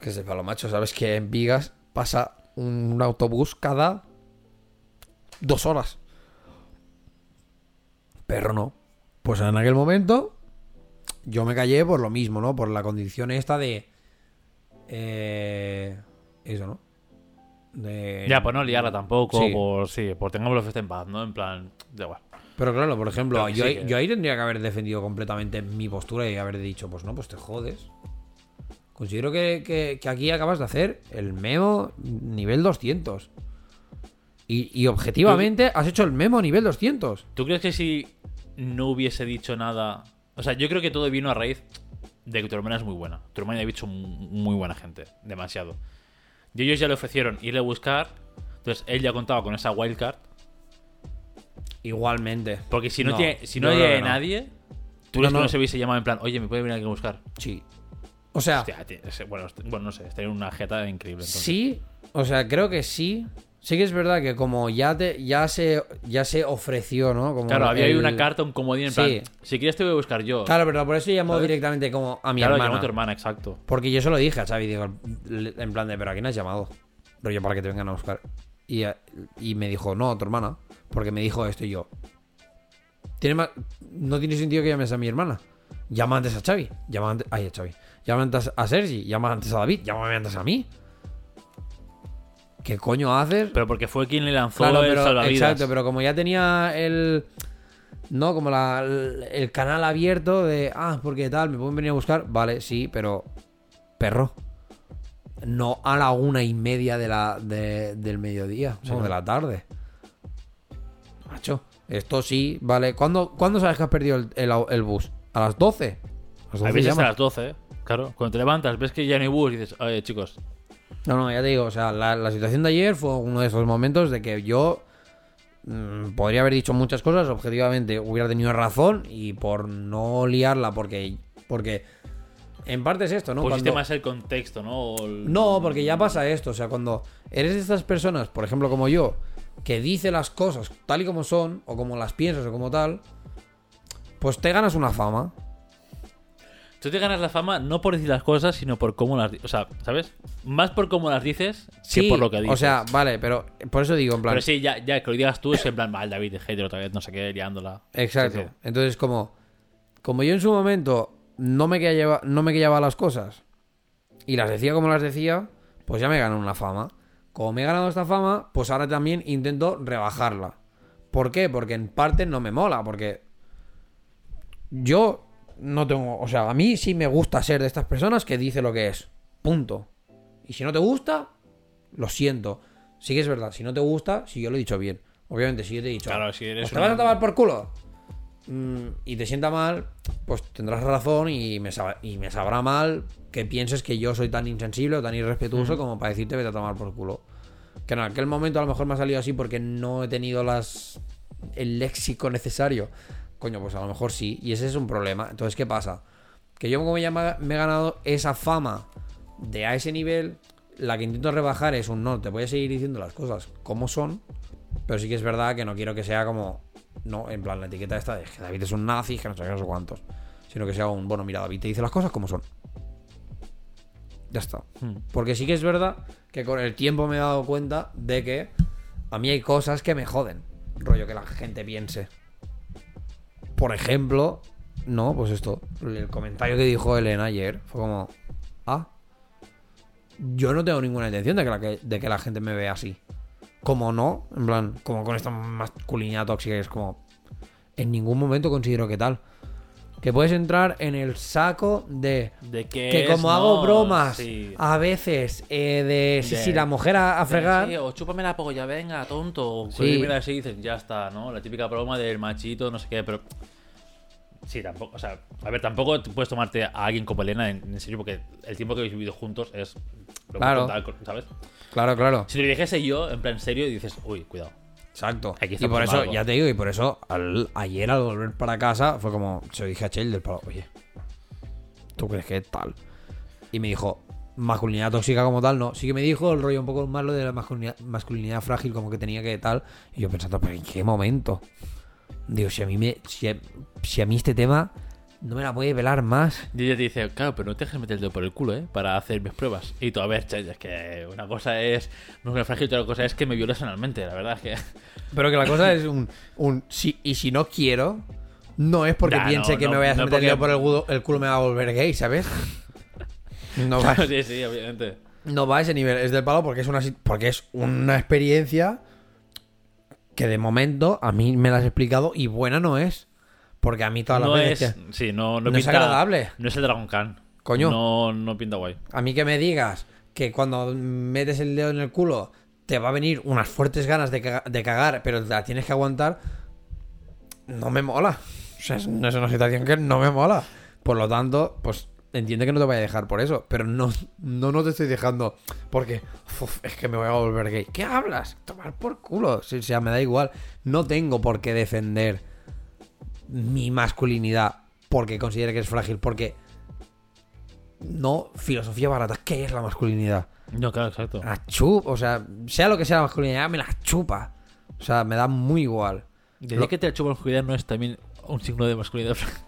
Que sepa lo macho, sabes que en Vigas pasa un autobús cada dos horas. Perro no. Pues en aquel momento yo me callé por lo mismo, ¿no? Por la condición esta de... Eh, eso, ¿no? De... Ya, pues no liarla tampoco, Sí. por sí, por tengamos fiesta en paz, ¿no? En plan, da igual. Pero claro, por ejemplo, yo, sí que- yo ahí tendría que haber defendido completamente mi postura y haber dicho, pues no, pues te jodes. Considero que, que- que aquí acabas de hacer el memo nivel 200. Y, y objetivamente has hecho el memo nivel 200. ¿Tú crees que si no hubiese dicho nada... O sea, yo creo que todo vino a raíz de que tu hermana es muy buena. Tu hermana ha dicho muy buena gente, demasiado. Y ellos ya le ofrecieron irle a buscar, entonces él ya contaba con esa wildcard, Igualmente. porque si no, No, tiene, si no no. nadie, tú No, no, se hubiese llamado en plan, oye, ¿me puede venir aquí a buscar? Sí. O sea, Hostia, bueno, bueno, no sé, estaría en una jeta increíble. entonces. sí. O sea, creo que sí. Sí que es verdad que como ya te ya se ya se ofreció, ¿no? Como Claro, había ahí el- una carta, un comodín en Sí. plan, si quieres te voy a buscar yo. Claro, pero por eso llamó ¿Sabes? directamente como a mi Claro, hermana. llamó a tu hermana, exacto. Porque yo se lo dije a Xavi, digo, en plan de, pero ¿a quién has llamado? Rollo para que te vengan a buscar. Y, y me dijo, no, tu hermana. Porque me dijo esto y yo. ¿Tiene más... No tiene sentido que llames a mi hermana. Llama antes a Xavi. Llama antes... Ay, a Xavi. Llama antes a Sergi. Llama antes a David. Llámame antes a mí. ¿Qué coño haces? Pero porque fue quien le lanzó Claro, el pero, salvavidas. exacto, pero como ya tenía el. No, como la, el, el canal abierto de. Ah, porque tal, me pueden venir a buscar. Vale, sí, pero. Perro. No a la una y media de la, de- del mediodía. O ¿no? de la tarde. Macho. Esto sí, vale. ¿Cuándo, ¿cuándo sabes que has perdido el, el au- el bus? ¿A las 12? A las A 12 veces a las 12, ¿eh? Claro, cuando te levantas, ves que ya no hay bus y dices, oye, chicos, No, no, ya te digo, o sea, la, la situación de ayer fue uno de esos momentos de que yo mm, podría haber dicho muchas cosas, objetivamente hubiera tenido razón y por no liarla, porque, porque en parte es esto, ¿no? pusiste Cuando- más el contexto, ¿no? El- no, porque ya pasa esto, o sea, cuando eres de estas personas, por ejemplo como yo, que dice las cosas tal y como son, o como las piensas, o como tal, pues te ganas una fama. Tú te ganas la fama no por decir las cosas, sino por cómo las dices. O sea, ¿sabes? Más por cómo las dices que por lo que dices. O sea, vale, pero por eso digo, en plan... Pero sí, ya, ya que lo digas tú, es en plan, mal, David, de hater otra vez, no sé qué, liándola. Exacto. Sí, sí. Entonces, como, como yo en su momento no me quería llevar, no me quería las cosas y las decía como las decía, pues ya me ganó una fama. Como me he ganado esta fama, pues ahora también intento rebajarla. ¿Por qué? Porque en parte no me mola, porque yo no tengo, o sea, a mí sí me gusta ser de estas personas que dice lo que es. Punto. Y si no te gusta, lo siento. Sí que es verdad, si no te gusta, si yo lo he dicho bien. Obviamente, si yo te he dicho, Claro, si eres "Pues te vas a tomar por culo mm, y te sienta mal, pues tendrás razón y me, sab- y me sabrá mal que pienses que yo soy tan insensible o tan irrespetuoso como para decirte vete a tomar por culo. Que en aquel momento a lo mejor me ha salido así porque no he tenido las el léxico necesario. Coño, pues a lo mejor sí. Y ese es un problema. Entonces, ¿qué pasa? Que yo como ya me he ganado esa fama de a ese nivel, la que intento rebajar es un no, te voy a seguir diciendo las cosas como son, pero sí que es verdad que no quiero que sea como, no, en plan la etiqueta esta de que David es un nazi, que no sé qué, no sé cuántos, sino que sea un, bueno, mira, David te dice las cosas como son. Ya está. Hmm. Porque sí que es verdad que con el tiempo me he dado cuenta de que a mí hay cosas que me joden. Rollo que la gente piense. Por ejemplo, no, pues esto. El comentario que dijo Elena ayer fue como. Ah. Yo no tengo ninguna intención de que la, de que la gente me vea así. Como no, en plan, como con esta masculinidad tóxica, es como. En ningún momento considero que tal. Que puedes entrar en el saco de De que, que es, como no, hago bromas sí. a veces eh, de si, si la mujer a, a fregar Sí, o chúpame la polla, venga, tonto. Sí. Mira así dices, ya está, ¿no? La típica broma del machito, no sé qué, pero. Sí, tampoco. O sea, a ver, tampoco puedes tomarte a alguien como Elena en, en serio, porque el tiempo que habéis vivido juntos es. Lo Claro. total, ¿Sabes? claro claro Si te dijese yo, en plan serio, dices, uy, cuidado. Exacto. Aquí y por eso algo. ya te digo y por eso al- ayer al volver para casa fue como se lo dije a Chel del palo oye tú crees que es tal y me dijo masculinidad tóxica como tal no sí que me dijo el rollo un poco más lo de la masculinidad, masculinidad frágil como que tenía que tal. Y yo pensando pero en qué momento digo si a mí me si a, si a mí este tema no me la puede velar más. Y ella te dice, claro, pero no te dejes meter el dedo por el culo, ¿eh? Para hacer mis pruebas. Y tú, a ver, che, es que una cosa es músculo frágil y otra cosa es que me violes analmente, la verdad es que... Pero que la cosa es un, un sí, y si no quiero, no es porque Ya, piense no, que no, me voy a no meter el porque- dedo por el, gudo- el culo me va a volver gay, ¿sabes? No va, sí, sí, obviamente. no va a ese nivel, es del palo porque es una si- porque es una experiencia que de momento a mí me la has explicado y buena no es. Porque a mí todas las No veces es... que- Sí, no, no, no es agradable. No es el Dragon Khan. Coño. No, no pinta guay. A mí que me digas que cuando metes el dedo en el culo te va a venir unas fuertes ganas de, caga- de cagar, pero la tienes que aguantar, no me mola. O sea, es, no es una situación que no me mola. Por lo tanto, pues entiende que no te vaya a dejar por eso, pero no, no, no te estoy dejando porque uf, es que me voy a volver gay. ¿Qué hablas? Tomar por culo. O sea, me da igual. No tengo por qué defender mi masculinidad porque considere que es frágil, porque no filosofía barata. ¿Qué es la masculinidad? No, claro, exacto. La chupa, o sea, sea lo que sea la masculinidad, me la chupa. O sea, me da muy igual. Lo- que te chupa la oscuridad no es también un signo de masculinidad frágil.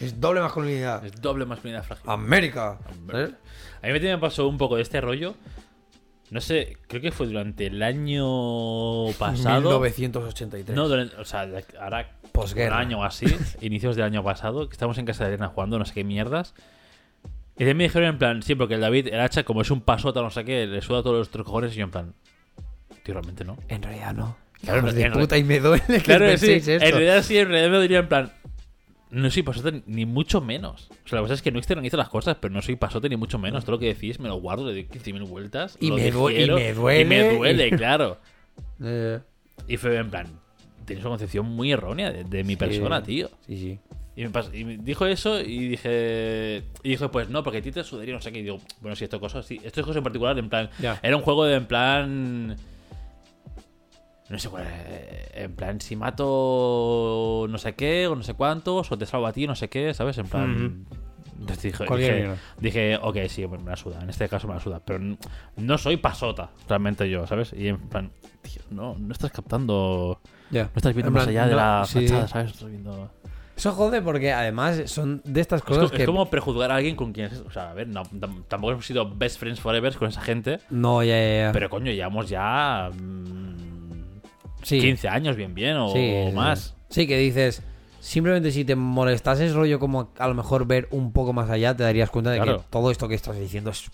Es doble masculinidad. Es doble masculinidad frágil. América. ¿sabes? A mí me pasó un poco de este rollo. No sé, creo que fue durante el año pasado. 1983. No, durante- o sea, ahora Posguerra. un año o así, inicios del año pasado, que estábamos en casa de Elena jugando no sé qué mierdas. Y me dijeron en plan, sí, porque el David, el hacha, como es un pasota, no sé qué, le suda todos los otros cojones y yo en plan, tío, realmente no. En realidad no. Claro, en de puta y me duele que Claro sí, en realidad sí, en realidad me diría en plan, no soy pasote ni mucho menos. O sea, la cosa es que no externalizo las cosas, pero no soy pasote ni mucho menos. Todo lo que decís me lo guardo, le doy 15.000 vueltas. Y lo me due- y digiero, me duele, Y me duele, claro. Eh, Y fue en plan, tienes una concepción muy errónea de, de mi sí. persona, tío. Sí, sí. Y me, pas- y me dijo eso y dije, y dijo, pues no, porque a ti te sudaría, no sé qué. Y digo, bueno, si esto cosas, sí, esto es cosa en particular, en plan, era un juego de en plan. No sé cuál, eh, en plan, si mato no sé qué, o no sé cuántos, o te salvo a ti, no sé qué, ¿sabes? En plan. Entonces dije, dije, dije, ok, sí, me la suda, en este caso me la suda, pero no soy pasota, realmente yo, ¿sabes? Y en plan, tío, no, no estás captando, no estás viendo En más plan, allá de la sí. fachada, ¿sabes? Estás viendo... Eso jode porque además son de estas Es, cosas co- es como prejuzgar a alguien con quien. O sea, a ver, no, tam- tampoco hemos sido best friends forever con esa gente. No, ya, ya, ya. Pero coño, llevamos ya. mm, sí. 15 años, bien, bien, o, Sí, o sí. más. Sí, que dices, simplemente si te molestases rollo como a lo mejor ver un poco más allá, te darías cuenta de Claro. que todo esto que estás diciendo es,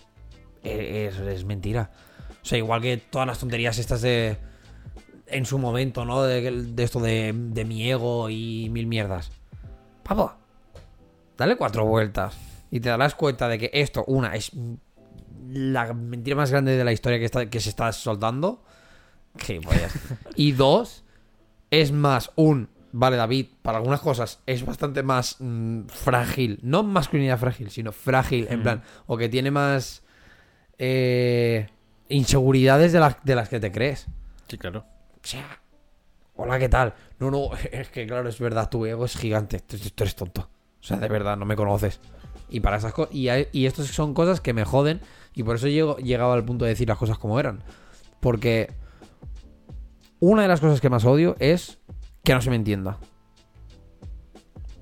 es, es mentira. O sea, igual que todas las tonterías estas de... En su momento, ¿no? De, de esto de, de mi ego y mil mierdas. Pavo, dale cuatro vueltas y te darás cuenta de que esto, una, es la mentira más grande de la historia que, está, que se está soltando. Gilipollas. y dos, es más un. Vale, David, para algunas cosas es bastante más mm, frágil. No masculinidad frágil, sino frágil, en Mm. plan. O que tiene más. eh, inseguridades de las, de las que te crees. Sí, claro. O sea, hola, ¿qué tal? No, no, es que claro, es verdad, tu ego es gigante. Tú, tú eres tonto. O sea, de verdad, no me conoces. Y para esas cosas. Y, hay- y estas son cosas que me joden. Y por eso llego, llegaba al punto de decir las cosas como eran. Porque una de las cosas que más odio es que no se me entienda.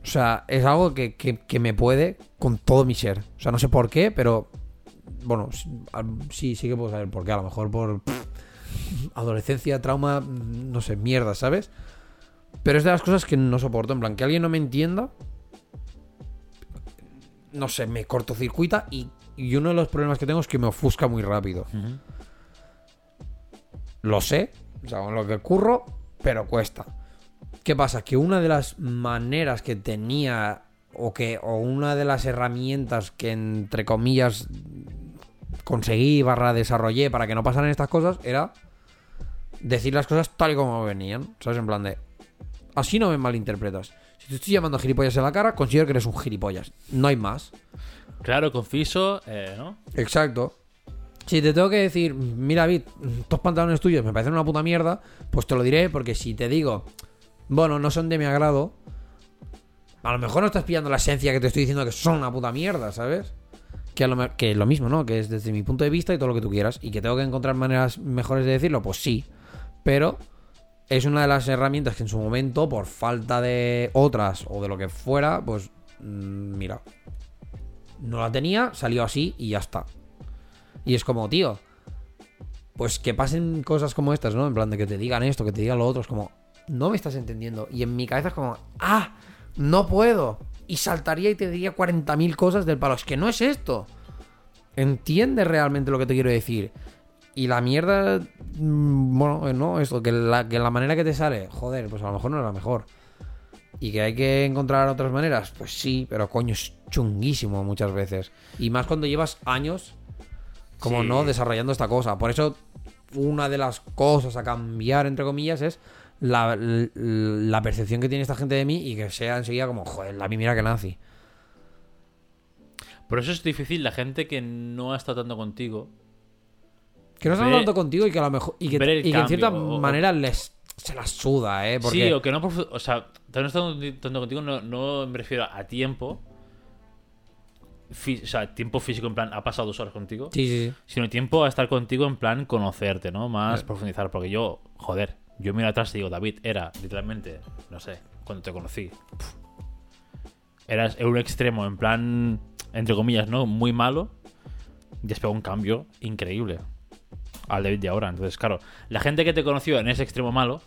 O sea, es algo que, que- que me puede con todo mi ser. O sea, no sé por qué, pero. Bueno, sí, sí, que puedo saber por qué. A lo mejor por pff, adolescencia, trauma, no sé, mierda, ¿sabes? Pero es de las cosas que no soporto. En plan, que alguien no me entienda. No sé, me cortocircuita y, y uno de los problemas que tengo es que me ofusca muy rápido. Lo sé, o sea, con lo que curro, pero cuesta. ¿Qué pasa? Que una de las maneras que tenía, o que, o una de las herramientas que entre comillas conseguí barra desarrollé para que no pasaran estas cosas era decir las cosas tal y como venían. ¿Sabes? En plan de. Así no me malinterpretas. Si te estoy llamando gilipollas en la cara, considero que eres un gilipollas. No hay más. Claro, conciso, eh, ¿no? Exacto. Si te tengo que decir, mira, David, estos pantalones tuyos me parecen una puta mierda, pues te lo diré, porque si te digo, bueno, no son de mi agrado, a lo mejor no estás pillando la esencia que te estoy diciendo que son una puta mierda, ¿sabes? Que, a lo, que es lo mismo, ¿no? Que es desde mi punto de vista y todo lo que tú quieras. Y que tengo que encontrar maneras mejores de decirlo, pues sí. Pero es una de las herramientas que en su momento, por falta de otras o de lo que fuera, pues mm, mira, no la tenía, salió así y ya está. Y es como, tío, pues que pasen cosas como estas, ¿no? En plan de que te digan esto, que te digan lo otro, es como, no me estás entendiendo. Y en mi cabeza es como, ah, no puedo. Y saltaría y te diría 40.000 cosas del palo. Es que no es esto. Entiendes realmente lo que te quiero decir. Y la mierda, mm, bueno, eh, no, esto, que la, que la manera que te sale, joder, pues a lo mejor no es la mejor. Y que hay que encontrar otras maneras, pues sí, pero coño, es chunguísimo muchas veces. Y más cuando llevas años, como Sí. no, desarrollando esta cosa. Por eso, una de las cosas a cambiar, entre comillas, es la, percepción que tiene esta gente de mí y que sea enseguida como, joder, la mira que nazi. Por eso es difícil la gente que no ha estado tanto contigo. Que no están Ver- hablando contigo y que a lo mejor. Y que, y que en cierta o- manera les se las suda, ¿eh? Porque, Sí, o que no. O sea, no estando tanto contigo, no, no me refiero a tiempo. Fí- o sea, tiempo físico en plan, ha pasado dos horas contigo. sí, sí, sí. Sino tiempo a estar contigo en plan conocerte, ¿no? Más Eh. profundizar. Porque yo, joder, yo miro atrás y digo, David, era literalmente, no sé, cuando te conocí. pf, eras un extremo, en plan, entre comillas, ¿no? Muy malo. Y has pegado un cambio increíble al David de ahora. Entonces, claro, la gente que te conoció en ese extremo malo,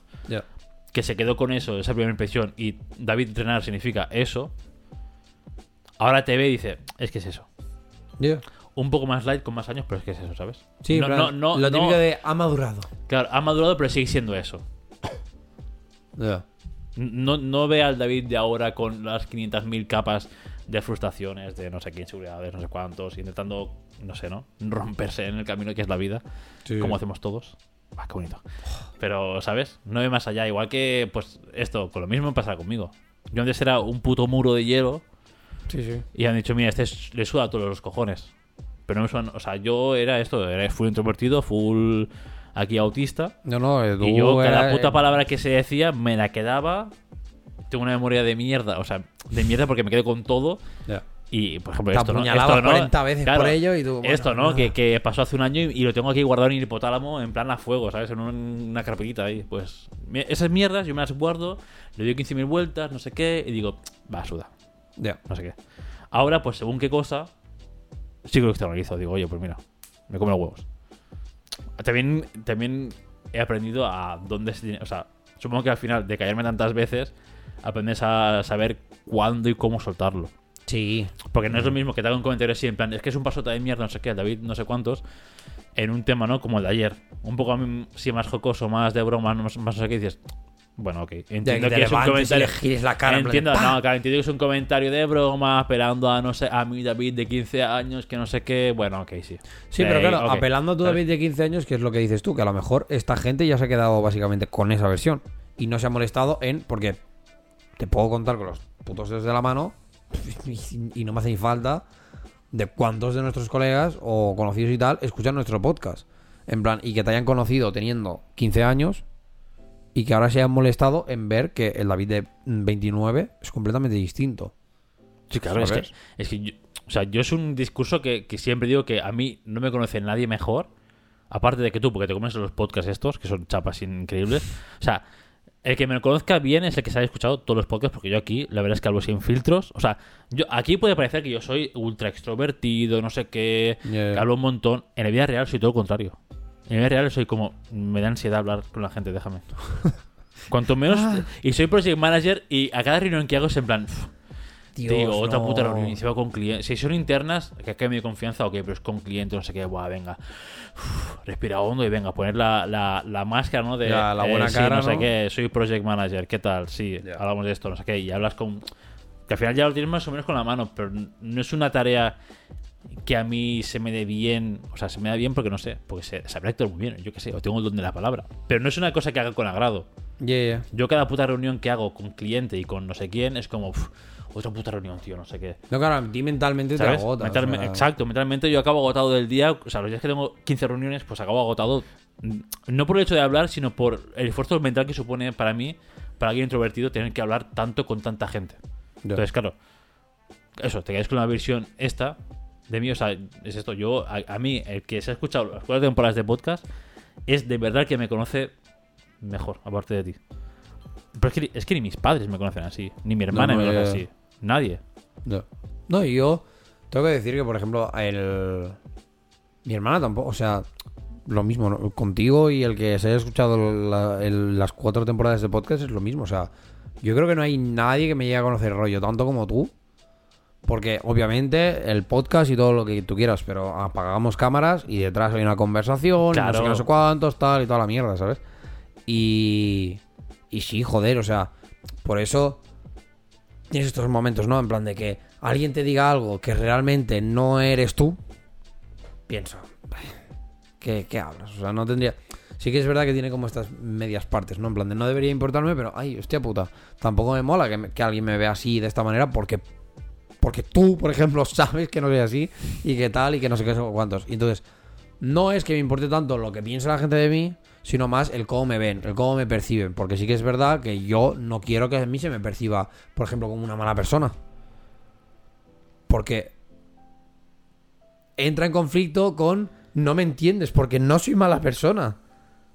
que se quedó con eso, esa primera impresión, y David entrenar significa eso, ahora te ve y dice, es que es eso. Ya. Un poco más light con más años, pero es que es eso, ¿sabes? Sí, no, no, no, lo típico de ha madurado. Claro, ha madurado, pero sigue siendo eso. Ya. No, no ve al David de ahora con las 500.000 capas de frustraciones, de no sé qué inseguridades, no sé cuántos, intentando, no sé, ¿no? Romperse en el camino que es la vida, Sí. como hacemos todos. Ah, qué bonito. Pero, ¿sabes? No ve más allá. Igual que, pues, esto, con lo mismo pasa conmigo. Yo antes era un puto muro de hielo Sí, sí. y han dicho, mira, este es- le suda a todos los cojones. Pero no me sudan, o sea, yo era esto, era full introvertido, full aquí autista. No, no, eh, tú Y yo, cada era- puta palabra que se decía, me la quedaba. Tengo una memoria de mierda, o sea, de mierda porque me quedo con todo. Ya. Y, por ejemplo, Te esto, ¿no? Esto, ¿no? 40 veces por ello y tú, bueno, esto. Que, que pasó hace un año y, y lo tengo aquí guardado en el hipotálamo en plan a fuego, ¿sabes? En un- una carpetita ahí. Pues esas mierdas yo me las guardo, le doy 15.000 vueltas, no sé qué, y digo, va, suda, Ya. no sé qué. Ahora, pues según qué cosa, sí que lo externalizo. Digo, oye, pues mira, me como los huevos. También, también he aprendido a dónde se tiene. O sea, supongo que al final de callarme tantas veces, aprendes a saber cuándo y cómo soltarlo. Sí. Porque no es lo mismo que te haga un comentario así, en plan, es que es un pasota de mierda, no sé qué, David, no sé cuántos, en un tema, ¿no? Como el de ayer. Un poco mm, sí, más jocoso, más de broma, más, más no sé qué, dices. Bueno, ok. Entiendo te que es un comentario. le la cara plan Entiendo, no, claro, entiendo que es un comentario de broma, apelando a, no sé, a mi David de 15 años, que no sé qué. Bueno, ok, sí. Sí, Eh, pero claro, ok. apelando a tu. David de 15 años, que es lo que dices tú, que a lo mejor esta gente ya se ha quedado básicamente con esa versión y no se ha molestado en. Porque te puedo contar con los putos dedos de la mano y, y no me hace ni falta de cuántos de nuestros colegas o conocidos y tal escuchan nuestro podcast. En plan, y que te hayan conocido teniendo 15 años y que ahora se hayan molestado en ver que el David de 29 es completamente distinto. Sí, claro, es que, es que yo, o sea, yo es un discurso que, que siempre digo que a mí no me conoce nadie mejor, aparte de que tú, porque te comes los podcasts estos, que son chapas increíbles. O sea, el que me conozca bien es el que se haya escuchado todos los podcasts, porque yo aquí, la verdad es que hablo sin filtros. O sea, yo aquí puede parecer que yo soy ultra extrovertido, no sé qué, que hablo un montón. En la vida real soy todo lo contrario. En la vida real soy como, me da ansiedad hablar con la gente, déjame. Cuanto menos... Ah. Y soy project manager y a cada reunión que hago es en plan... "Uf, Dios, te digo, otra no. puta reunión va con clientes. Si son internas, que acá me confianza, ok, pero es con clientes, no sé qué, buah, venga. Uf, respira hondo y venga, poner la, la, la máscara, ¿no? De eh, Ya, la buena sí, cara, no sé qué, soy project manager, ¿qué tal? Sí, Ya. hablamos de esto, no sé qué, y hablas con. Que al final ya lo tienes más o menos con la mano, pero no es una tarea que a mí se me dé bien, o sea, se me da bien porque no sé, porque se, sabrá actuar muy bien, yo qué sé, o tengo el don de la palabra. Pero no es una cosa que haga con agrado. Yeah, yeah. Yo cada puta reunión que hago con cliente y con no sé quién es como, "Uf, otra puta reunión, tío, no sé qué. No, claro, a ti mentalmente te ¿Sabes? agota. o Mentalme- sea, Exacto, mentalmente yo acabo agotado del día. O sea, los días que tengo 15 reuniones, pues acabo agotado. mm, No por el hecho de hablar, sino por el esfuerzo mental que supone para mí, para alguien introvertido, tener que hablar tanto con tanta gente. Entonces, claro, eso, te quedas con la versión esta de mí. O sea, es esto. Yo, a, a mí, el que se ha escuchado las cuatro temporadas de podcast, es de verdad que me conoce mejor, aparte de ti. Pero es que, es que ni mis padres me conocen así, ni mi hermana no, me conoce así. Nadie. No. No, y yo tengo que decir que, por ejemplo, el... mi hermana tampoco, o sea, lo mismo, ¿no? contigo y el que se haya escuchado la- el- las cuatro temporadas de podcast es lo mismo, o sea, yo creo que no hay nadie que me llegue a conocer rollo tanto como tú. Porque obviamente el podcast y todo lo que tú quieras, pero apagamos cámaras y detrás hay una conversación, y no sé Claro. qué, no sé cuántos, tal y toda la mierda, ¿sabes? Y. Y sí, joder, o sea, por eso tienes estos momentos, ¿no? En plan de que alguien te diga algo que realmente no eres tú. Piensa, ¿qué, qué hablas? O sea, no tendría. Sí que es verdad que tiene como estas medias partes, ¿no? En plan de no debería importarme, pero ay, hostia puta. Tampoco me mola que, me- que alguien me vea así de esta manera porque. Porque tú, por ejemplo, sabes que no soy así y que tal y que no sé qué cuántos. Y entonces, no es que me importe tanto lo que piensa la gente de mí, sino más el cómo me ven, el cómo me perciben. Porque sí que es verdad que yo no quiero que a mí se me perciba, por ejemplo, como una mala persona. Porque entra en conflicto con no me entiendes, porque no soy mala persona.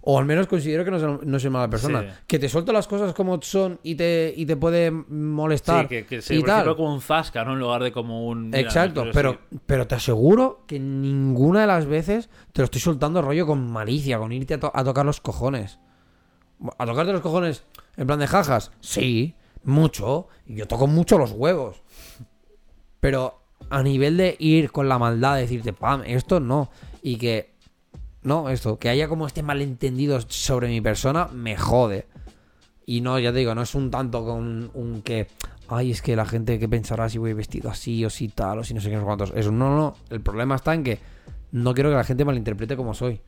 O al menos considero que no soy, no soy mala persona. Sí. Que te suelto las cosas como son y te, y te puede molestar. Sí, que, que se y tal. como un zasca, ¿no? En lugar de como un. Exacto, pero, pero te aseguro que ninguna de las veces te lo estoy soltando rollo con malicia, con irte a, to- a tocar los cojones. ¿A tocarte los cojones en plan de jajas? Sí, mucho. Y yo toco mucho los huevos. Pero a nivel de ir con la maldad, decirte, pam, esto no. Y que. No, esto, que haya como este malentendido sobre mi persona, me jode. Y no, ya te digo, no es un tanto con un que. Ay, es que la gente que pensará si voy vestido así o si tal o si no sé qué, no sé cuántos. Eso no, no. El problema está en que no quiero que la gente malinterprete como soy.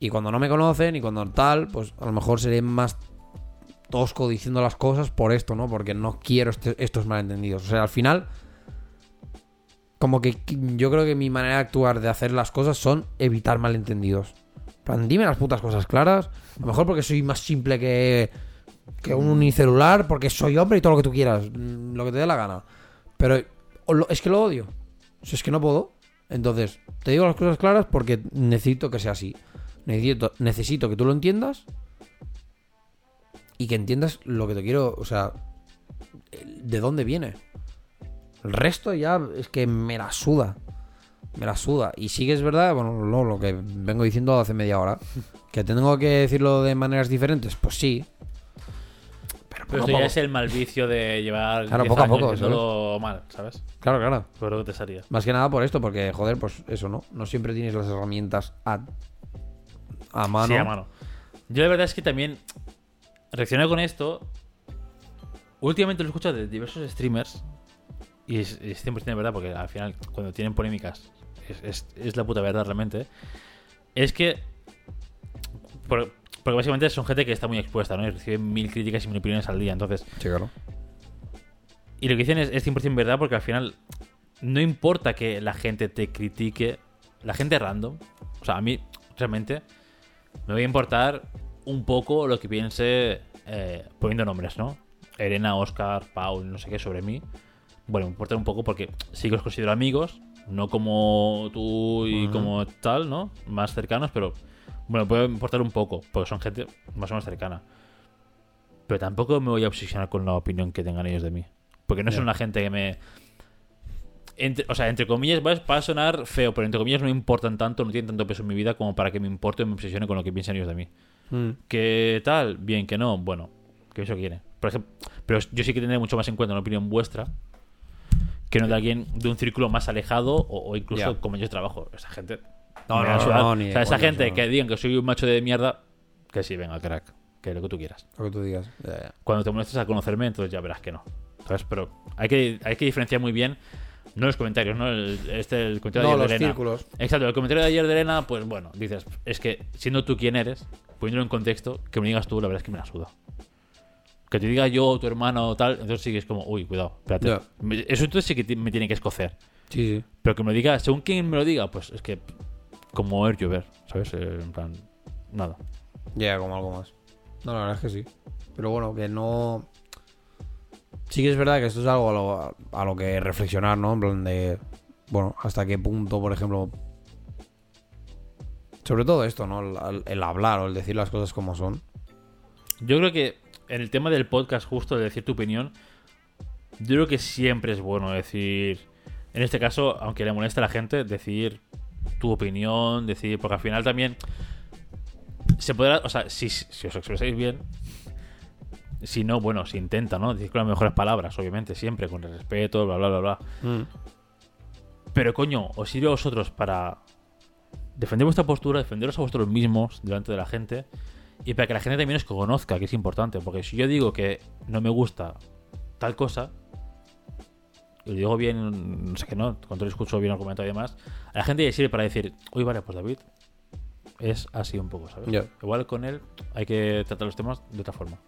Y cuando no me conocen y cuando tal, pues a lo mejor seré más tosco diciendo las cosas por esto, ¿no? Porque no quiero este- estos malentendidos. O sea, al final, como que yo creo que mi manera de actuar, de hacer las cosas, son evitar malentendidos. En plan, dime las putas cosas claras. A lo mejor porque soy más simple que, que un unicelular, porque soy hombre y todo lo que tú quieras, mm, lo que te dé la gana. Pero es que lo odio. Es que no puedo. Entonces, te digo las cosas claras porque necesito que sea así. Necesito, necesito que tú lo entiendas y que entiendas lo que te quiero, o sea, de dónde viene. El resto ya es que me la suda. Me la suda. Y sí que es verdad, bueno, lo, lo que vengo diciendo hace media hora, que tengo que decirlo de maneras diferentes, pues sí. Pero Pero a eso ya es el mal vicio de llevar Claro, 10 poco a poco, haciéndolo mal, ¿sabes? Claro, claro. Por lo que te salía. Más que nada por esto, porque, joder, pues eso, ¿no? No siempre tienes las herramientas a, a mano. Sí, a mano. Yo la verdad es que también reaccioné con esto. Últimamente lo escucho de diversos streamers. Y es, es 100% de verdad, porque al final, cuando tienen polémicas, es, es- es la puta verdad realmente. Es que. por- porque básicamente son gente que está muy expuesta, ¿no? Y reciben mil críticas y mil opiniones al día. Entonces, Sí, claro. y lo que dicen es, es 100% verdad porque al final no importa que la gente te critique, la gente random, o sea, a mí realmente me voy a importar un poco lo que piense eh, poniendo nombres, ¿no? Elena, Oscar, Paul, no sé qué sobre mí. Bueno, me importa un poco porque sí que los considero amigos, no como tú y como tal, ¿no? Más cercanos, pero bueno, me puede importar un poco porque son gente más o menos cercana. Pero tampoco me voy a obsesionar con la opinión que tengan ellos de mí. Porque no Ya. son la gente que me. entre- o sea, entre comillas, va va a sonar feo, pero entre comillas no me importan tanto, no tienen tanto peso en mi vida como para que me importe o me obsesione con lo que piensan ellos de mí. Mm. ¿Qué tal? Bien, que no. Bueno, que eso quiere. Por ejemplo, pero yo sí que tendré mucho más en cuenta una opinión vuestra que no de alguien de un círculo más alejado o, o incluso Ya. como yo trabajo. Esa gente. No, no, no, no, ni o sea, esa gente eso que digan que soy un macho de mierda, que sí, venga, crack. Que lo que tú quieras. Lo que tú digas. Ya, ya. Cuando te molestes a conocerme, entonces ya verás que no. ¿Sabes? Pero hay que, hay que diferenciar muy bien. No los comentarios, ¿no? El, este, el comentario No, de los ayer de Elena. círculos. Exacto, el comentario de ayer de Elena, pues bueno, dices, es que siendo tú quien eres, poniéndolo en contexto, que me digas tú, la verdad es que me la suda. Que te diga yo, tu hermano o tal, entonces sí que es como, uy, cuidado, espérate. Ya. Eso entonces sí que me tiene que escocer. Sí, sí. Pero que me lo diga, según quien me lo diga, pues es que como el llover, ¿sabes? Eh, En plan, nada. Llega como algo más. No, la verdad es que sí. Pero bueno, que no. Sí que es verdad que esto es algo a lo, a lo que reflexionar, ¿no? En plan de. Bueno, hasta qué punto, por ejemplo. Sobre todo esto, ¿no? El, el hablar o el decir las cosas como son. Yo creo que en el tema del podcast, justo de decir tu opinión, Yo creo que siempre es bueno decir. En este caso, aunque le moleste a la gente, decir tu opinión, decir. Porque al final también. Se podrá. O sea, si, si os expresáis bien. Si no, bueno, se intenta, ¿no? Decir con las mejores palabras, obviamente, siempre, con respeto, bla, bla, bla, bla. Mm. Pero coño, os sirve a vosotros para defender vuestra postura, defenderos a vosotros mismos delante de la gente y para que la gente también os conozca, que es importante. Porque si yo digo que no me gusta tal cosa, y lo digo bien, no sé qué no, cuando lo escucho bien el comentario y demás, a la gente le sirve para decir, uy, vale, pues David es así un poco, ¿sabes? Igual con él hay que tratar los temas de otra forma.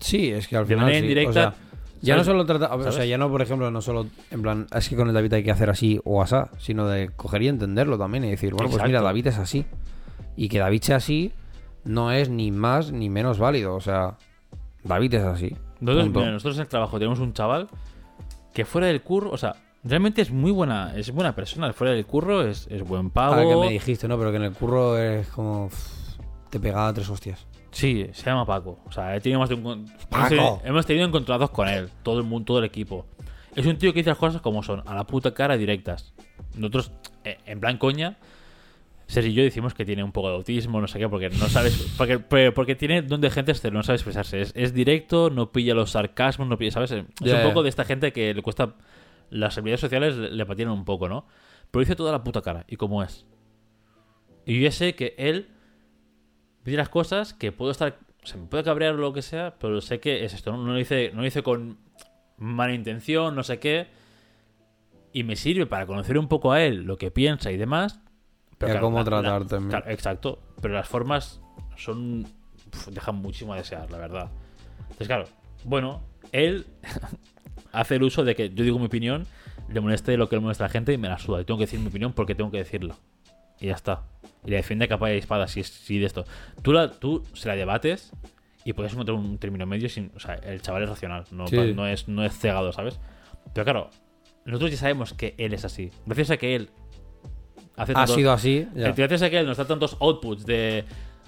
Sí, es que al De final. manera sí, indirecta, o sea, ya no solo trata. O sea, ya no, por ejemplo, no solo. En plan, es que con el David hay que hacer así o asá, sino de coger y entenderlo también y decir, bueno, pues mira, David es así. Y que David sea así no es ni más ni menos válido. O sea, David es así. Nosotros, mira, nosotros en el trabajo tenemos un chaval que fuera del curro, o sea, realmente es muy buena, es buena persona. Fuera del curro es, es buen pavo. Ahora que me dijiste, ¿no? Pero que en el curro es como. Te pegaba tres hostias. Sí, se llama Paco. O sea, he tenido más de un Paco. Hemos, tenido, hemos tenido encontrados con él, todo el mundo, todo el equipo. Es un tío que dice las cosas como son, a la puta cara directas. Nosotros, eh, en plan coña, Sergio y yo decimos que tiene un poco de autismo, no sé qué, porque no sabes. Porque, porque, tiene don de gente este, no sabe expresarse. Es, es directo, no pilla los sarcasmos, no pilla, ¿sabes? Es Ya, un poco de esta gente que le cuesta. Las habilidades sociales le, le patinan un poco, ¿no? Pero dice toda la puta cara, y cómo es. Y yo sé que él dice las cosas que puedo estar. Se me puede cabrear o lo que sea, pero sé que es esto, ¿no? No lo dice, no lo dice con mala intención, no sé qué. Y me sirve para conocer un poco a él, lo que piensa y demás. Y a cómo la- la- tratar también. claro, exacto. Pero las formas son. dejan muchísimo a desear, la verdad. Entonces, claro, bueno, él hace el uso de que yo digo mi opinión, le moleste lo que le molesta a la gente y me la suda. Y tengo que decir mi opinión porque tengo que decirlo. Y ya está. Y la defiende capa de espada, si si de esto. Tú, la, tú se la debates y puedes encontrar un término medio sin. O sea, el chaval es racional, no, Sí. no, es, no es cegado, ¿sabes? Pero claro, nosotros ya sabemos que él es así. Gracias a que él hace Ha tantos- sido así. ya. Que él nos da tantos outputs de.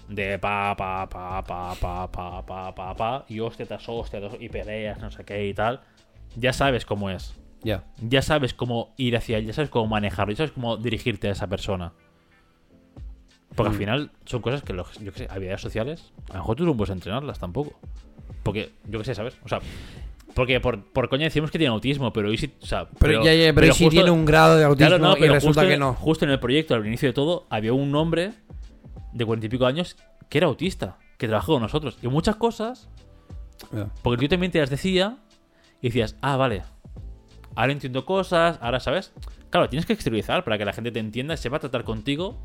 De pa, pa, pa, pa, pa, pa, pa, pa, pa, y hostia tras hostia, y peleas, no sé qué y tal. Ya sabes cómo es. Ya. Ya sabes cómo ir hacia él, ya sabes cómo manejarlo, ya sabes cómo dirigirte a esa persona. Porque Mm. al final son cosas que, los, yo qué sé, habilidades sociales, a lo mejor tú no puedes entrenarlas tampoco. Porque, yo qué sé, ¿sabes? O sea, porque por, por coña decimos que tiene autismo, pero y si, o sea, Pero, ya, ya, pero, si justo- tiene un grado de autismo Claro, no, y pero resulta justo, que no. Justo en el proyecto, al inicio de todo, había un hombre de cuarenta y pico años que era autista, que trabajó con nosotros. Y muchas cosas, porque tú también te las decía y decías, ah, vale, ahora entiendo cosas, ahora sabes. Claro, tienes que exteriorizar para que la gente te entienda, sepa tratar contigo.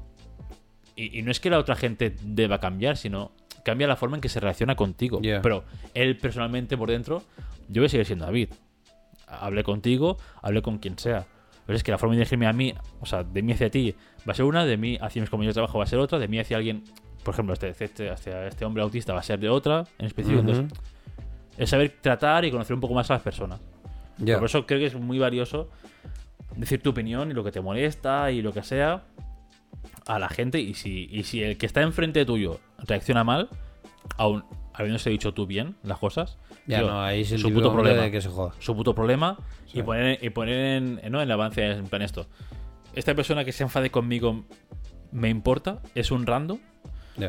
Y, y no es que la otra gente deba cambiar, sino cambia la forma en que se relaciona contigo. Yeah. Pero él personalmente por dentro, yo voy a seguir siendo David. Hablé contigo, hablé con quien sea. Pero es que la forma de dirigirme a mí, o sea, de mí hacia ti, va a ser una, de mí hacia mis compañeros de trabajo va a ser otra, de mí hacia alguien, por ejemplo, este, este, hacia este hombre autista va a ser de otra, en específico. Ujú. Entonces, es saber tratar y conocer un poco más a las personas. Ya. Por eso creo que es muy valioso decir tu opinión y lo que te molesta y lo que sea a la gente. Y si, y si el que está enfrente tuyo reacciona mal, aún habiéndose dicho tú bien las cosas, Ya, tío, no, ahí es el su puto problema. de que se joda. Su puto problema Sí. y poner, y poner en, ¿no? en el avance en plan esto. Esta persona que se enfade conmigo me importa, es un random,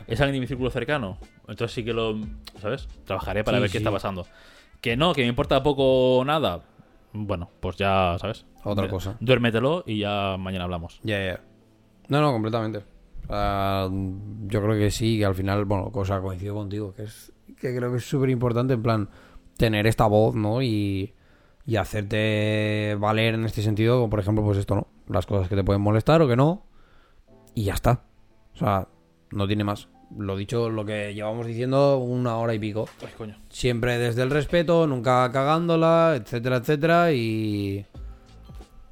es alguien de mi círculo cercano. Entonces sí que lo, ¿sabes? Trabajaré para Sí, ver qué sí. está pasando. Que no, que me importa poco o nada. Bueno, pues ya, ¿sabes? Otra cosa. Duérmetelo y ya mañana hablamos. Ya, ya. No, no, completamente. Sea, yo creo que sí, que al final, bueno, cosa coincido contigo, que es que creo que es súper importante, en plan, tener esta voz, ¿no? Y, y hacerte valer en este sentido, como por ejemplo, pues esto, ¿no? Las cosas que te pueden molestar o que no. Y ya está. O sea, no tiene más. Lo dicho, lo que llevamos diciendo una hora y pico. Ay, coño. Siempre desde el respeto, nunca cagándola, etcétera, etcétera, y.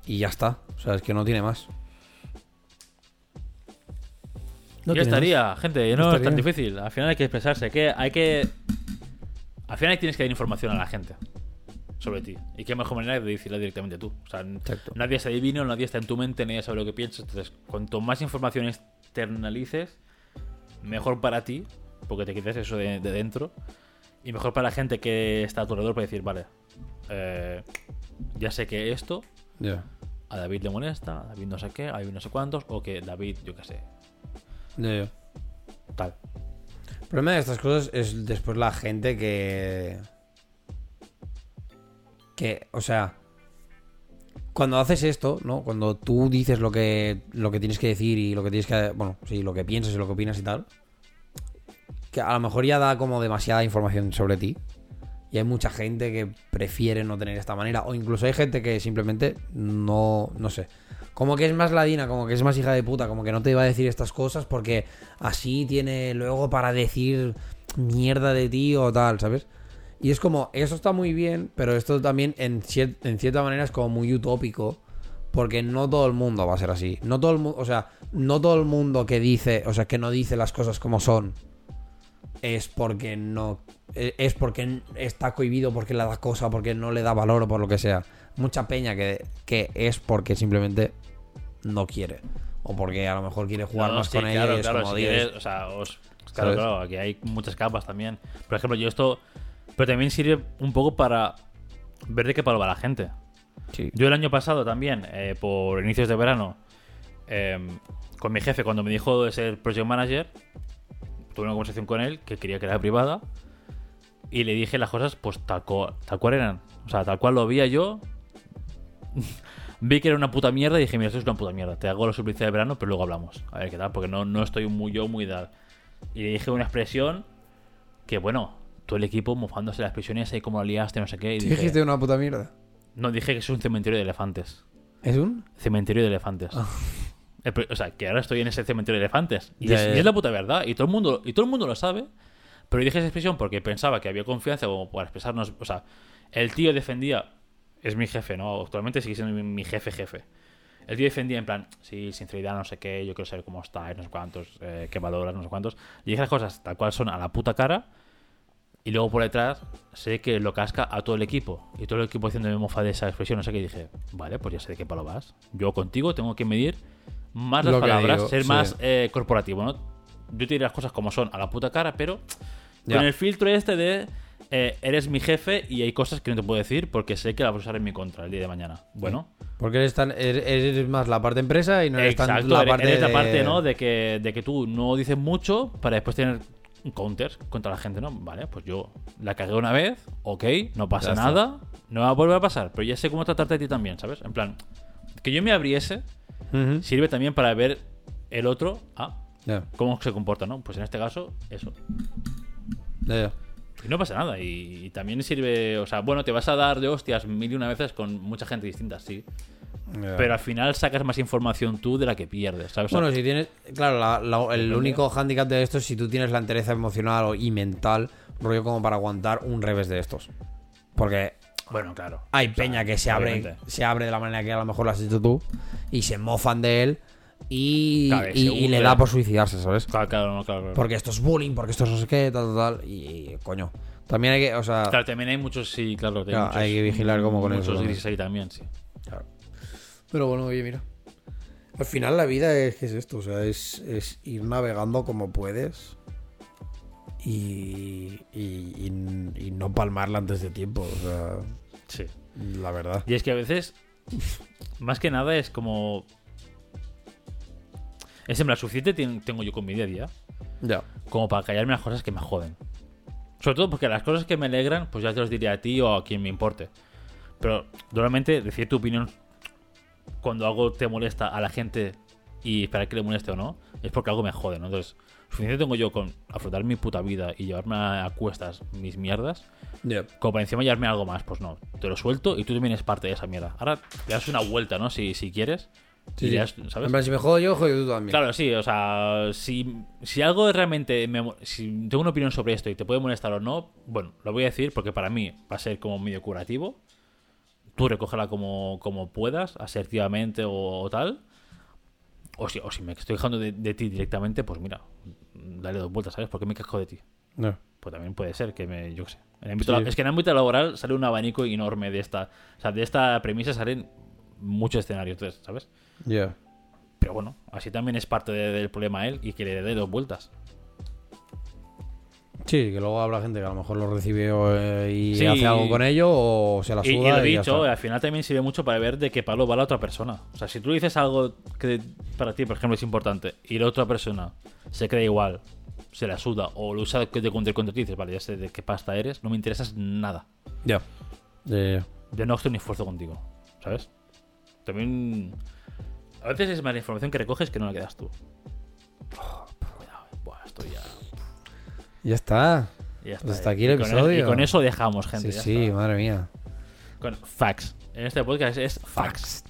Y ya está. O sea, es que no tiene más. No estaría, gente, no es tan difícil. Al final hay que expresarse, que hay que... Al final tienes que dar información a la gente sobre ti. Y qué mejor manera de decirla directamente tú. O sea, Exacto. nadie es adivino, nadie está en tu mente, nadie sabe lo que piensas. Entonces, cuanto más información externalices, mejor para ti, porque te quitas eso de, de dentro. Y mejor para la gente que está a tu alrededor para decir, vale, eh, ya sé que esto a David le molesta, a David no sé qué, a David no sé cuántos, o que David, yo qué sé, Ya. tal. El problema de estas cosas es después la gente que. Que, o sea. Cuando haces esto, ¿no? Cuando tú dices lo que, lo que tienes que decir y lo que tienes que. Bueno, sí, lo que piensas y lo que opinas y tal. Que a lo mejor ya da como demasiada información sobre ti. Y hay mucha gente que prefiere no tener esta manera. O incluso hay gente que simplemente no. No sé. Como que es más ladina, como que es más hija de puta, como que no te iba a decir estas cosas porque así tiene luego para decir mierda de ti o tal, ¿sabes? Y es como, eso está muy bien, pero esto también en, cier- en cierta manera es como muy utópico, porque no todo el mundo va a ser así. No todo el mundo, o sea, no todo el mundo que dice, o sea, que no dice las cosas como son, es porque no, e- es porque está cohibido, porque le da cosa, porque no le da valor o por lo que sea. Mucha peña que, que es porque simplemente no quiere. O porque a lo mejor quiere jugar No, más sí, con ella claro, y es claro, como, si quieres, o sea, os- claro, claro, aquí hay muchas capas también. Por ejemplo, yo esto, pero también sirve un poco para ver de qué palo va la gente. Sí. Yo el año pasado también, eh, por inicios de verano, eh, con mi jefe, cuando me dijo de ser project manager, tuve una conversación con él que quería que era privada y le dije las cosas pues tal, cual- tal cual eran. O sea, tal cual lo veía yo. Vi que era una puta mierda y dije, mira, esto es una puta mierda. Te hago la publicidad de verano, pero luego hablamos. A ver qué tal, porque no, no estoy muy yo muy dal. Y le dije una expresión que, bueno, todo el equipo mofándose las expresiones ahí como la liaste, no sé qué. Y ¿Tú dije, dijiste una puta mierda? no, dije que es un cementerio de elefantes. ¿Es un? Cementerio de elefantes. Eh, pero, O sea, que ahora estoy en ese cementerio de elefantes. Y, es, y es la puta verdad. Y todo el mundo, y todo el mundo lo sabe. Pero dije esa expresión porque pensaba que había confianza como para expresarnos. O sea, el tío defendía. Es mi jefe, ¿no? Actualmente sigue siendo mi, mi jefe, jefe. El tío defendía en plan, sí, sinceridad, no sé qué, yo quiero saber cómo está, no sé cuántos, eh, qué valoras, no sé cuántos. Y dije las cosas tal cual son a la puta cara. Y luego por detrás sé que lo casca a todo el equipo. Y todo el equipo haciendo mofa de esa expresión, no sé qué. Y dije, vale, pues ya sé de qué palo vas. Yo contigo tengo que medir más las Lo palabras, digo, ser sí. más eh, corporativo, ¿no? Yo te diré las cosas como son a la puta cara, pero Ya. con el filtro este de eh, eres mi jefe y hay cosas que no te puedo decir porque sé que la vas a usar en mi contra el día de mañana. Bueno, Porque eres, tan, eres, eres más la parte empresa y no eres tan exacto, la eres- parte eres la de- parte, ¿no? De que, de que tú no dices mucho para después tener counters contra la gente, ¿no? Vale, pues yo la cagué una vez, ok, no pasa nada, no va a volver a pasar, pero ya sé cómo tratarte a ti también, ¿sabes? En plan, que yo me abriese sirve también para ver el otro, ah, cómo se comporta, ¿no? Pues en este caso, eso. ya. Y no pasa nada. Y, y también sirve, o sea, bueno, te vas a dar de hostias mil y una veces con mucha gente distinta, sí. Pero al final sacas más información tú de la que pierdes, ¿sabes? Bueno, si tienes. Claro, la- la- el Depende. único hándicap de esto es si tú tienes la entereza emocional y mental, rollo como para aguantar un revés de estos. Porque bueno, claro. hay O sea, peña que se abre, obviamente. se abre de la manera que a lo mejor lo has hecho tú y se mofan de él y, Claro, y- se y le da por suicidarse, ¿sabes? Claro, claro, no, claro, claro. Porque esto es bullying, porque esto es no sé qué, tal, tal, tal. Y, coño. También hay que, o sea. Claro, también hay muchos, sí, claro. Claro, muchos- hay que vigilar cómo con eso Muchos también. grises ahí también, sí. Claro. Pero bueno, oye, mira. Al final la vida es esto, o sea, es, es ir navegando como puedes y, y, y- y no palmarla antes de tiempo, o sea, Sí. la verdad. Y es que a veces, más que nada, es como. Es en plan, suficiente tengo yo con mi día a día Ya. como para callarme las cosas que me joden. Sobre todo porque las cosas que me alegran, pues ya te los diré a ti o a quien me importe. Pero normalmente decir tu opinión cuando algo te molesta a la gente y esperar que le moleste o no, es porque algo me jode, ¿no? Entonces, suficiente tengo yo con afrontar mi puta vida y llevarme a, cuestas mis mierdas, Ya. como para encima llevarme algo más, pues no, te lo suelto y tú también eres parte de esa mierda. Ahora le das una vuelta, ¿no? Si, si quieres. Sí, si me jodo yo, jodo tú también. Claro, sí, o sea, si, si algo realmente. me si tengo una opinión sobre esto y te puede molestar o no, bueno, lo voy a decir porque para mí va a ser como medio curativo. Tú recógela como, como puedas, asertivamente o, o tal. O si, o si me estoy quejando de, de ti directamente, pues mira, dale dos vueltas, ¿sabes? ¿Por qué me quejo de ti? Ya. Pues también puede ser que me. Yo qué sé. En Sí. la- Es que en el ámbito laboral sale un abanico enorme de esta. O sea, de esta premisa salen muchos escenarios, ¿sabes? Ya. Pero bueno, así también es parte de- del problema él y que le dé dos vueltas. Sí, que luego habrá gente que a lo mejor lo recibe eh, y Sí. hace algo con ello o se la suda y lo y ya dicho, al final también sirve mucho para ver de qué palo va la otra persona. O sea, si tú dices algo que para ti, por ejemplo, es importante y la otra persona se cree igual, se la suda o lo usa de contra contra ti, dices, vale, ya sé de qué pasta eres, no me interesas nada. Ya. Yo no estoy ni esfuerzo contigo, ¿sabes? También. A veces es más la información que recoges que no la que das tú. Oh, cuidado. Buah, esto ya. Ya está. ya está, Pues hasta eh. aquí el Y con episodio. y con eso dejamos, gente. Sí, ya sí, está. madre mía. Con facts. En este podcast es facts.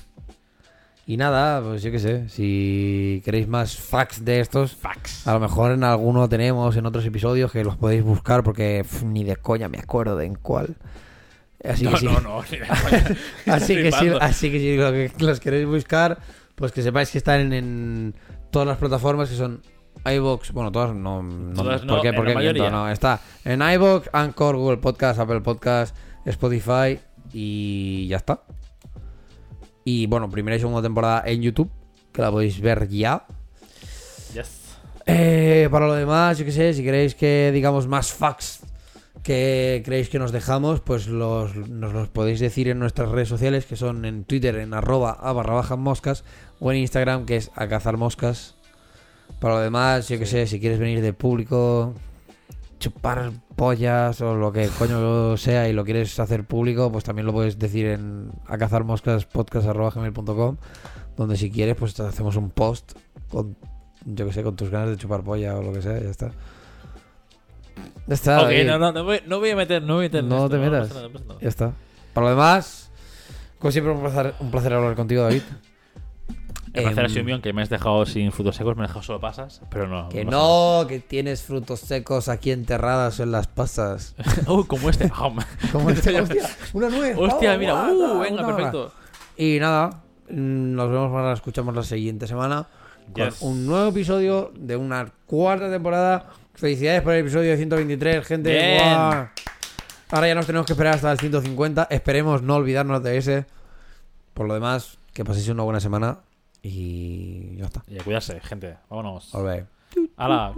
Y nada, pues yo qué sé. Si queréis más facts de estos, Facts. a lo mejor en alguno tenemos en otros episodios que los podéis buscar porque ni de coña me acuerdo de en cuál. Así No, que sí. no, no. así, que flipando. así que si los queréis buscar, pues que sepáis que están en, en todas las plataformas que son iVoox, bueno, todas no, no Todas no, ¿por qué? ¿Por qué miento? No, está en iVoox, Anchor, Google Podcast, Apple Podcast, Spotify y ya está. Y bueno, primera y segunda temporada en YouTube, que la podéis ver ya. Yes. Eh, para lo demás, yo qué sé, si queréis que digamos más facts que creéis que nos dejamos, pues los, nos los podéis decir en nuestras redes sociales, que son en Twitter en arroba a barra baja moscas, o en Instagram, que es a cazar moscas. Para lo demás, yo qué sé, si quieres venir de público, chupar pollas o lo que coño sea y lo quieres hacer público, pues también lo puedes decir en a cazar moscas podcast.gmail.com donde si quieres pues te hacemos un post con yo que sé, con tus ganas de chupar polla o lo que sea, ya está. Ya está. ok, ahí. no, no, no voy, no voy a meter, no voy a meter. No esto, te metas. pasa nada, no pasa nada. Ya está. Para lo demás, como siempre, un placer, un placer hablar contigo, David. El placer ha Em, que me has dejado sin frutos secos, me has dejado solo pasas, pero no. Que no, que tienes frutos secos aquí enterrados en las pasas. Uh, como este. Como este- hostia, una nuez. Hostia, oh, mira, uh, venga, perfecto. Y nada, mm, nos vemos para escuchamos la siguiente semana con Yes. un nuevo episodio de una cuarta temporada. Felicidades por el episodio 123, gente. Bien. Ahora ya nos tenemos que esperar hasta el 150. Esperemos no olvidarnos de ese. Por lo demás, que paséis una buena semana y ya está. Y a cuidarse, gente. Vámonos. Volvemos. Hala.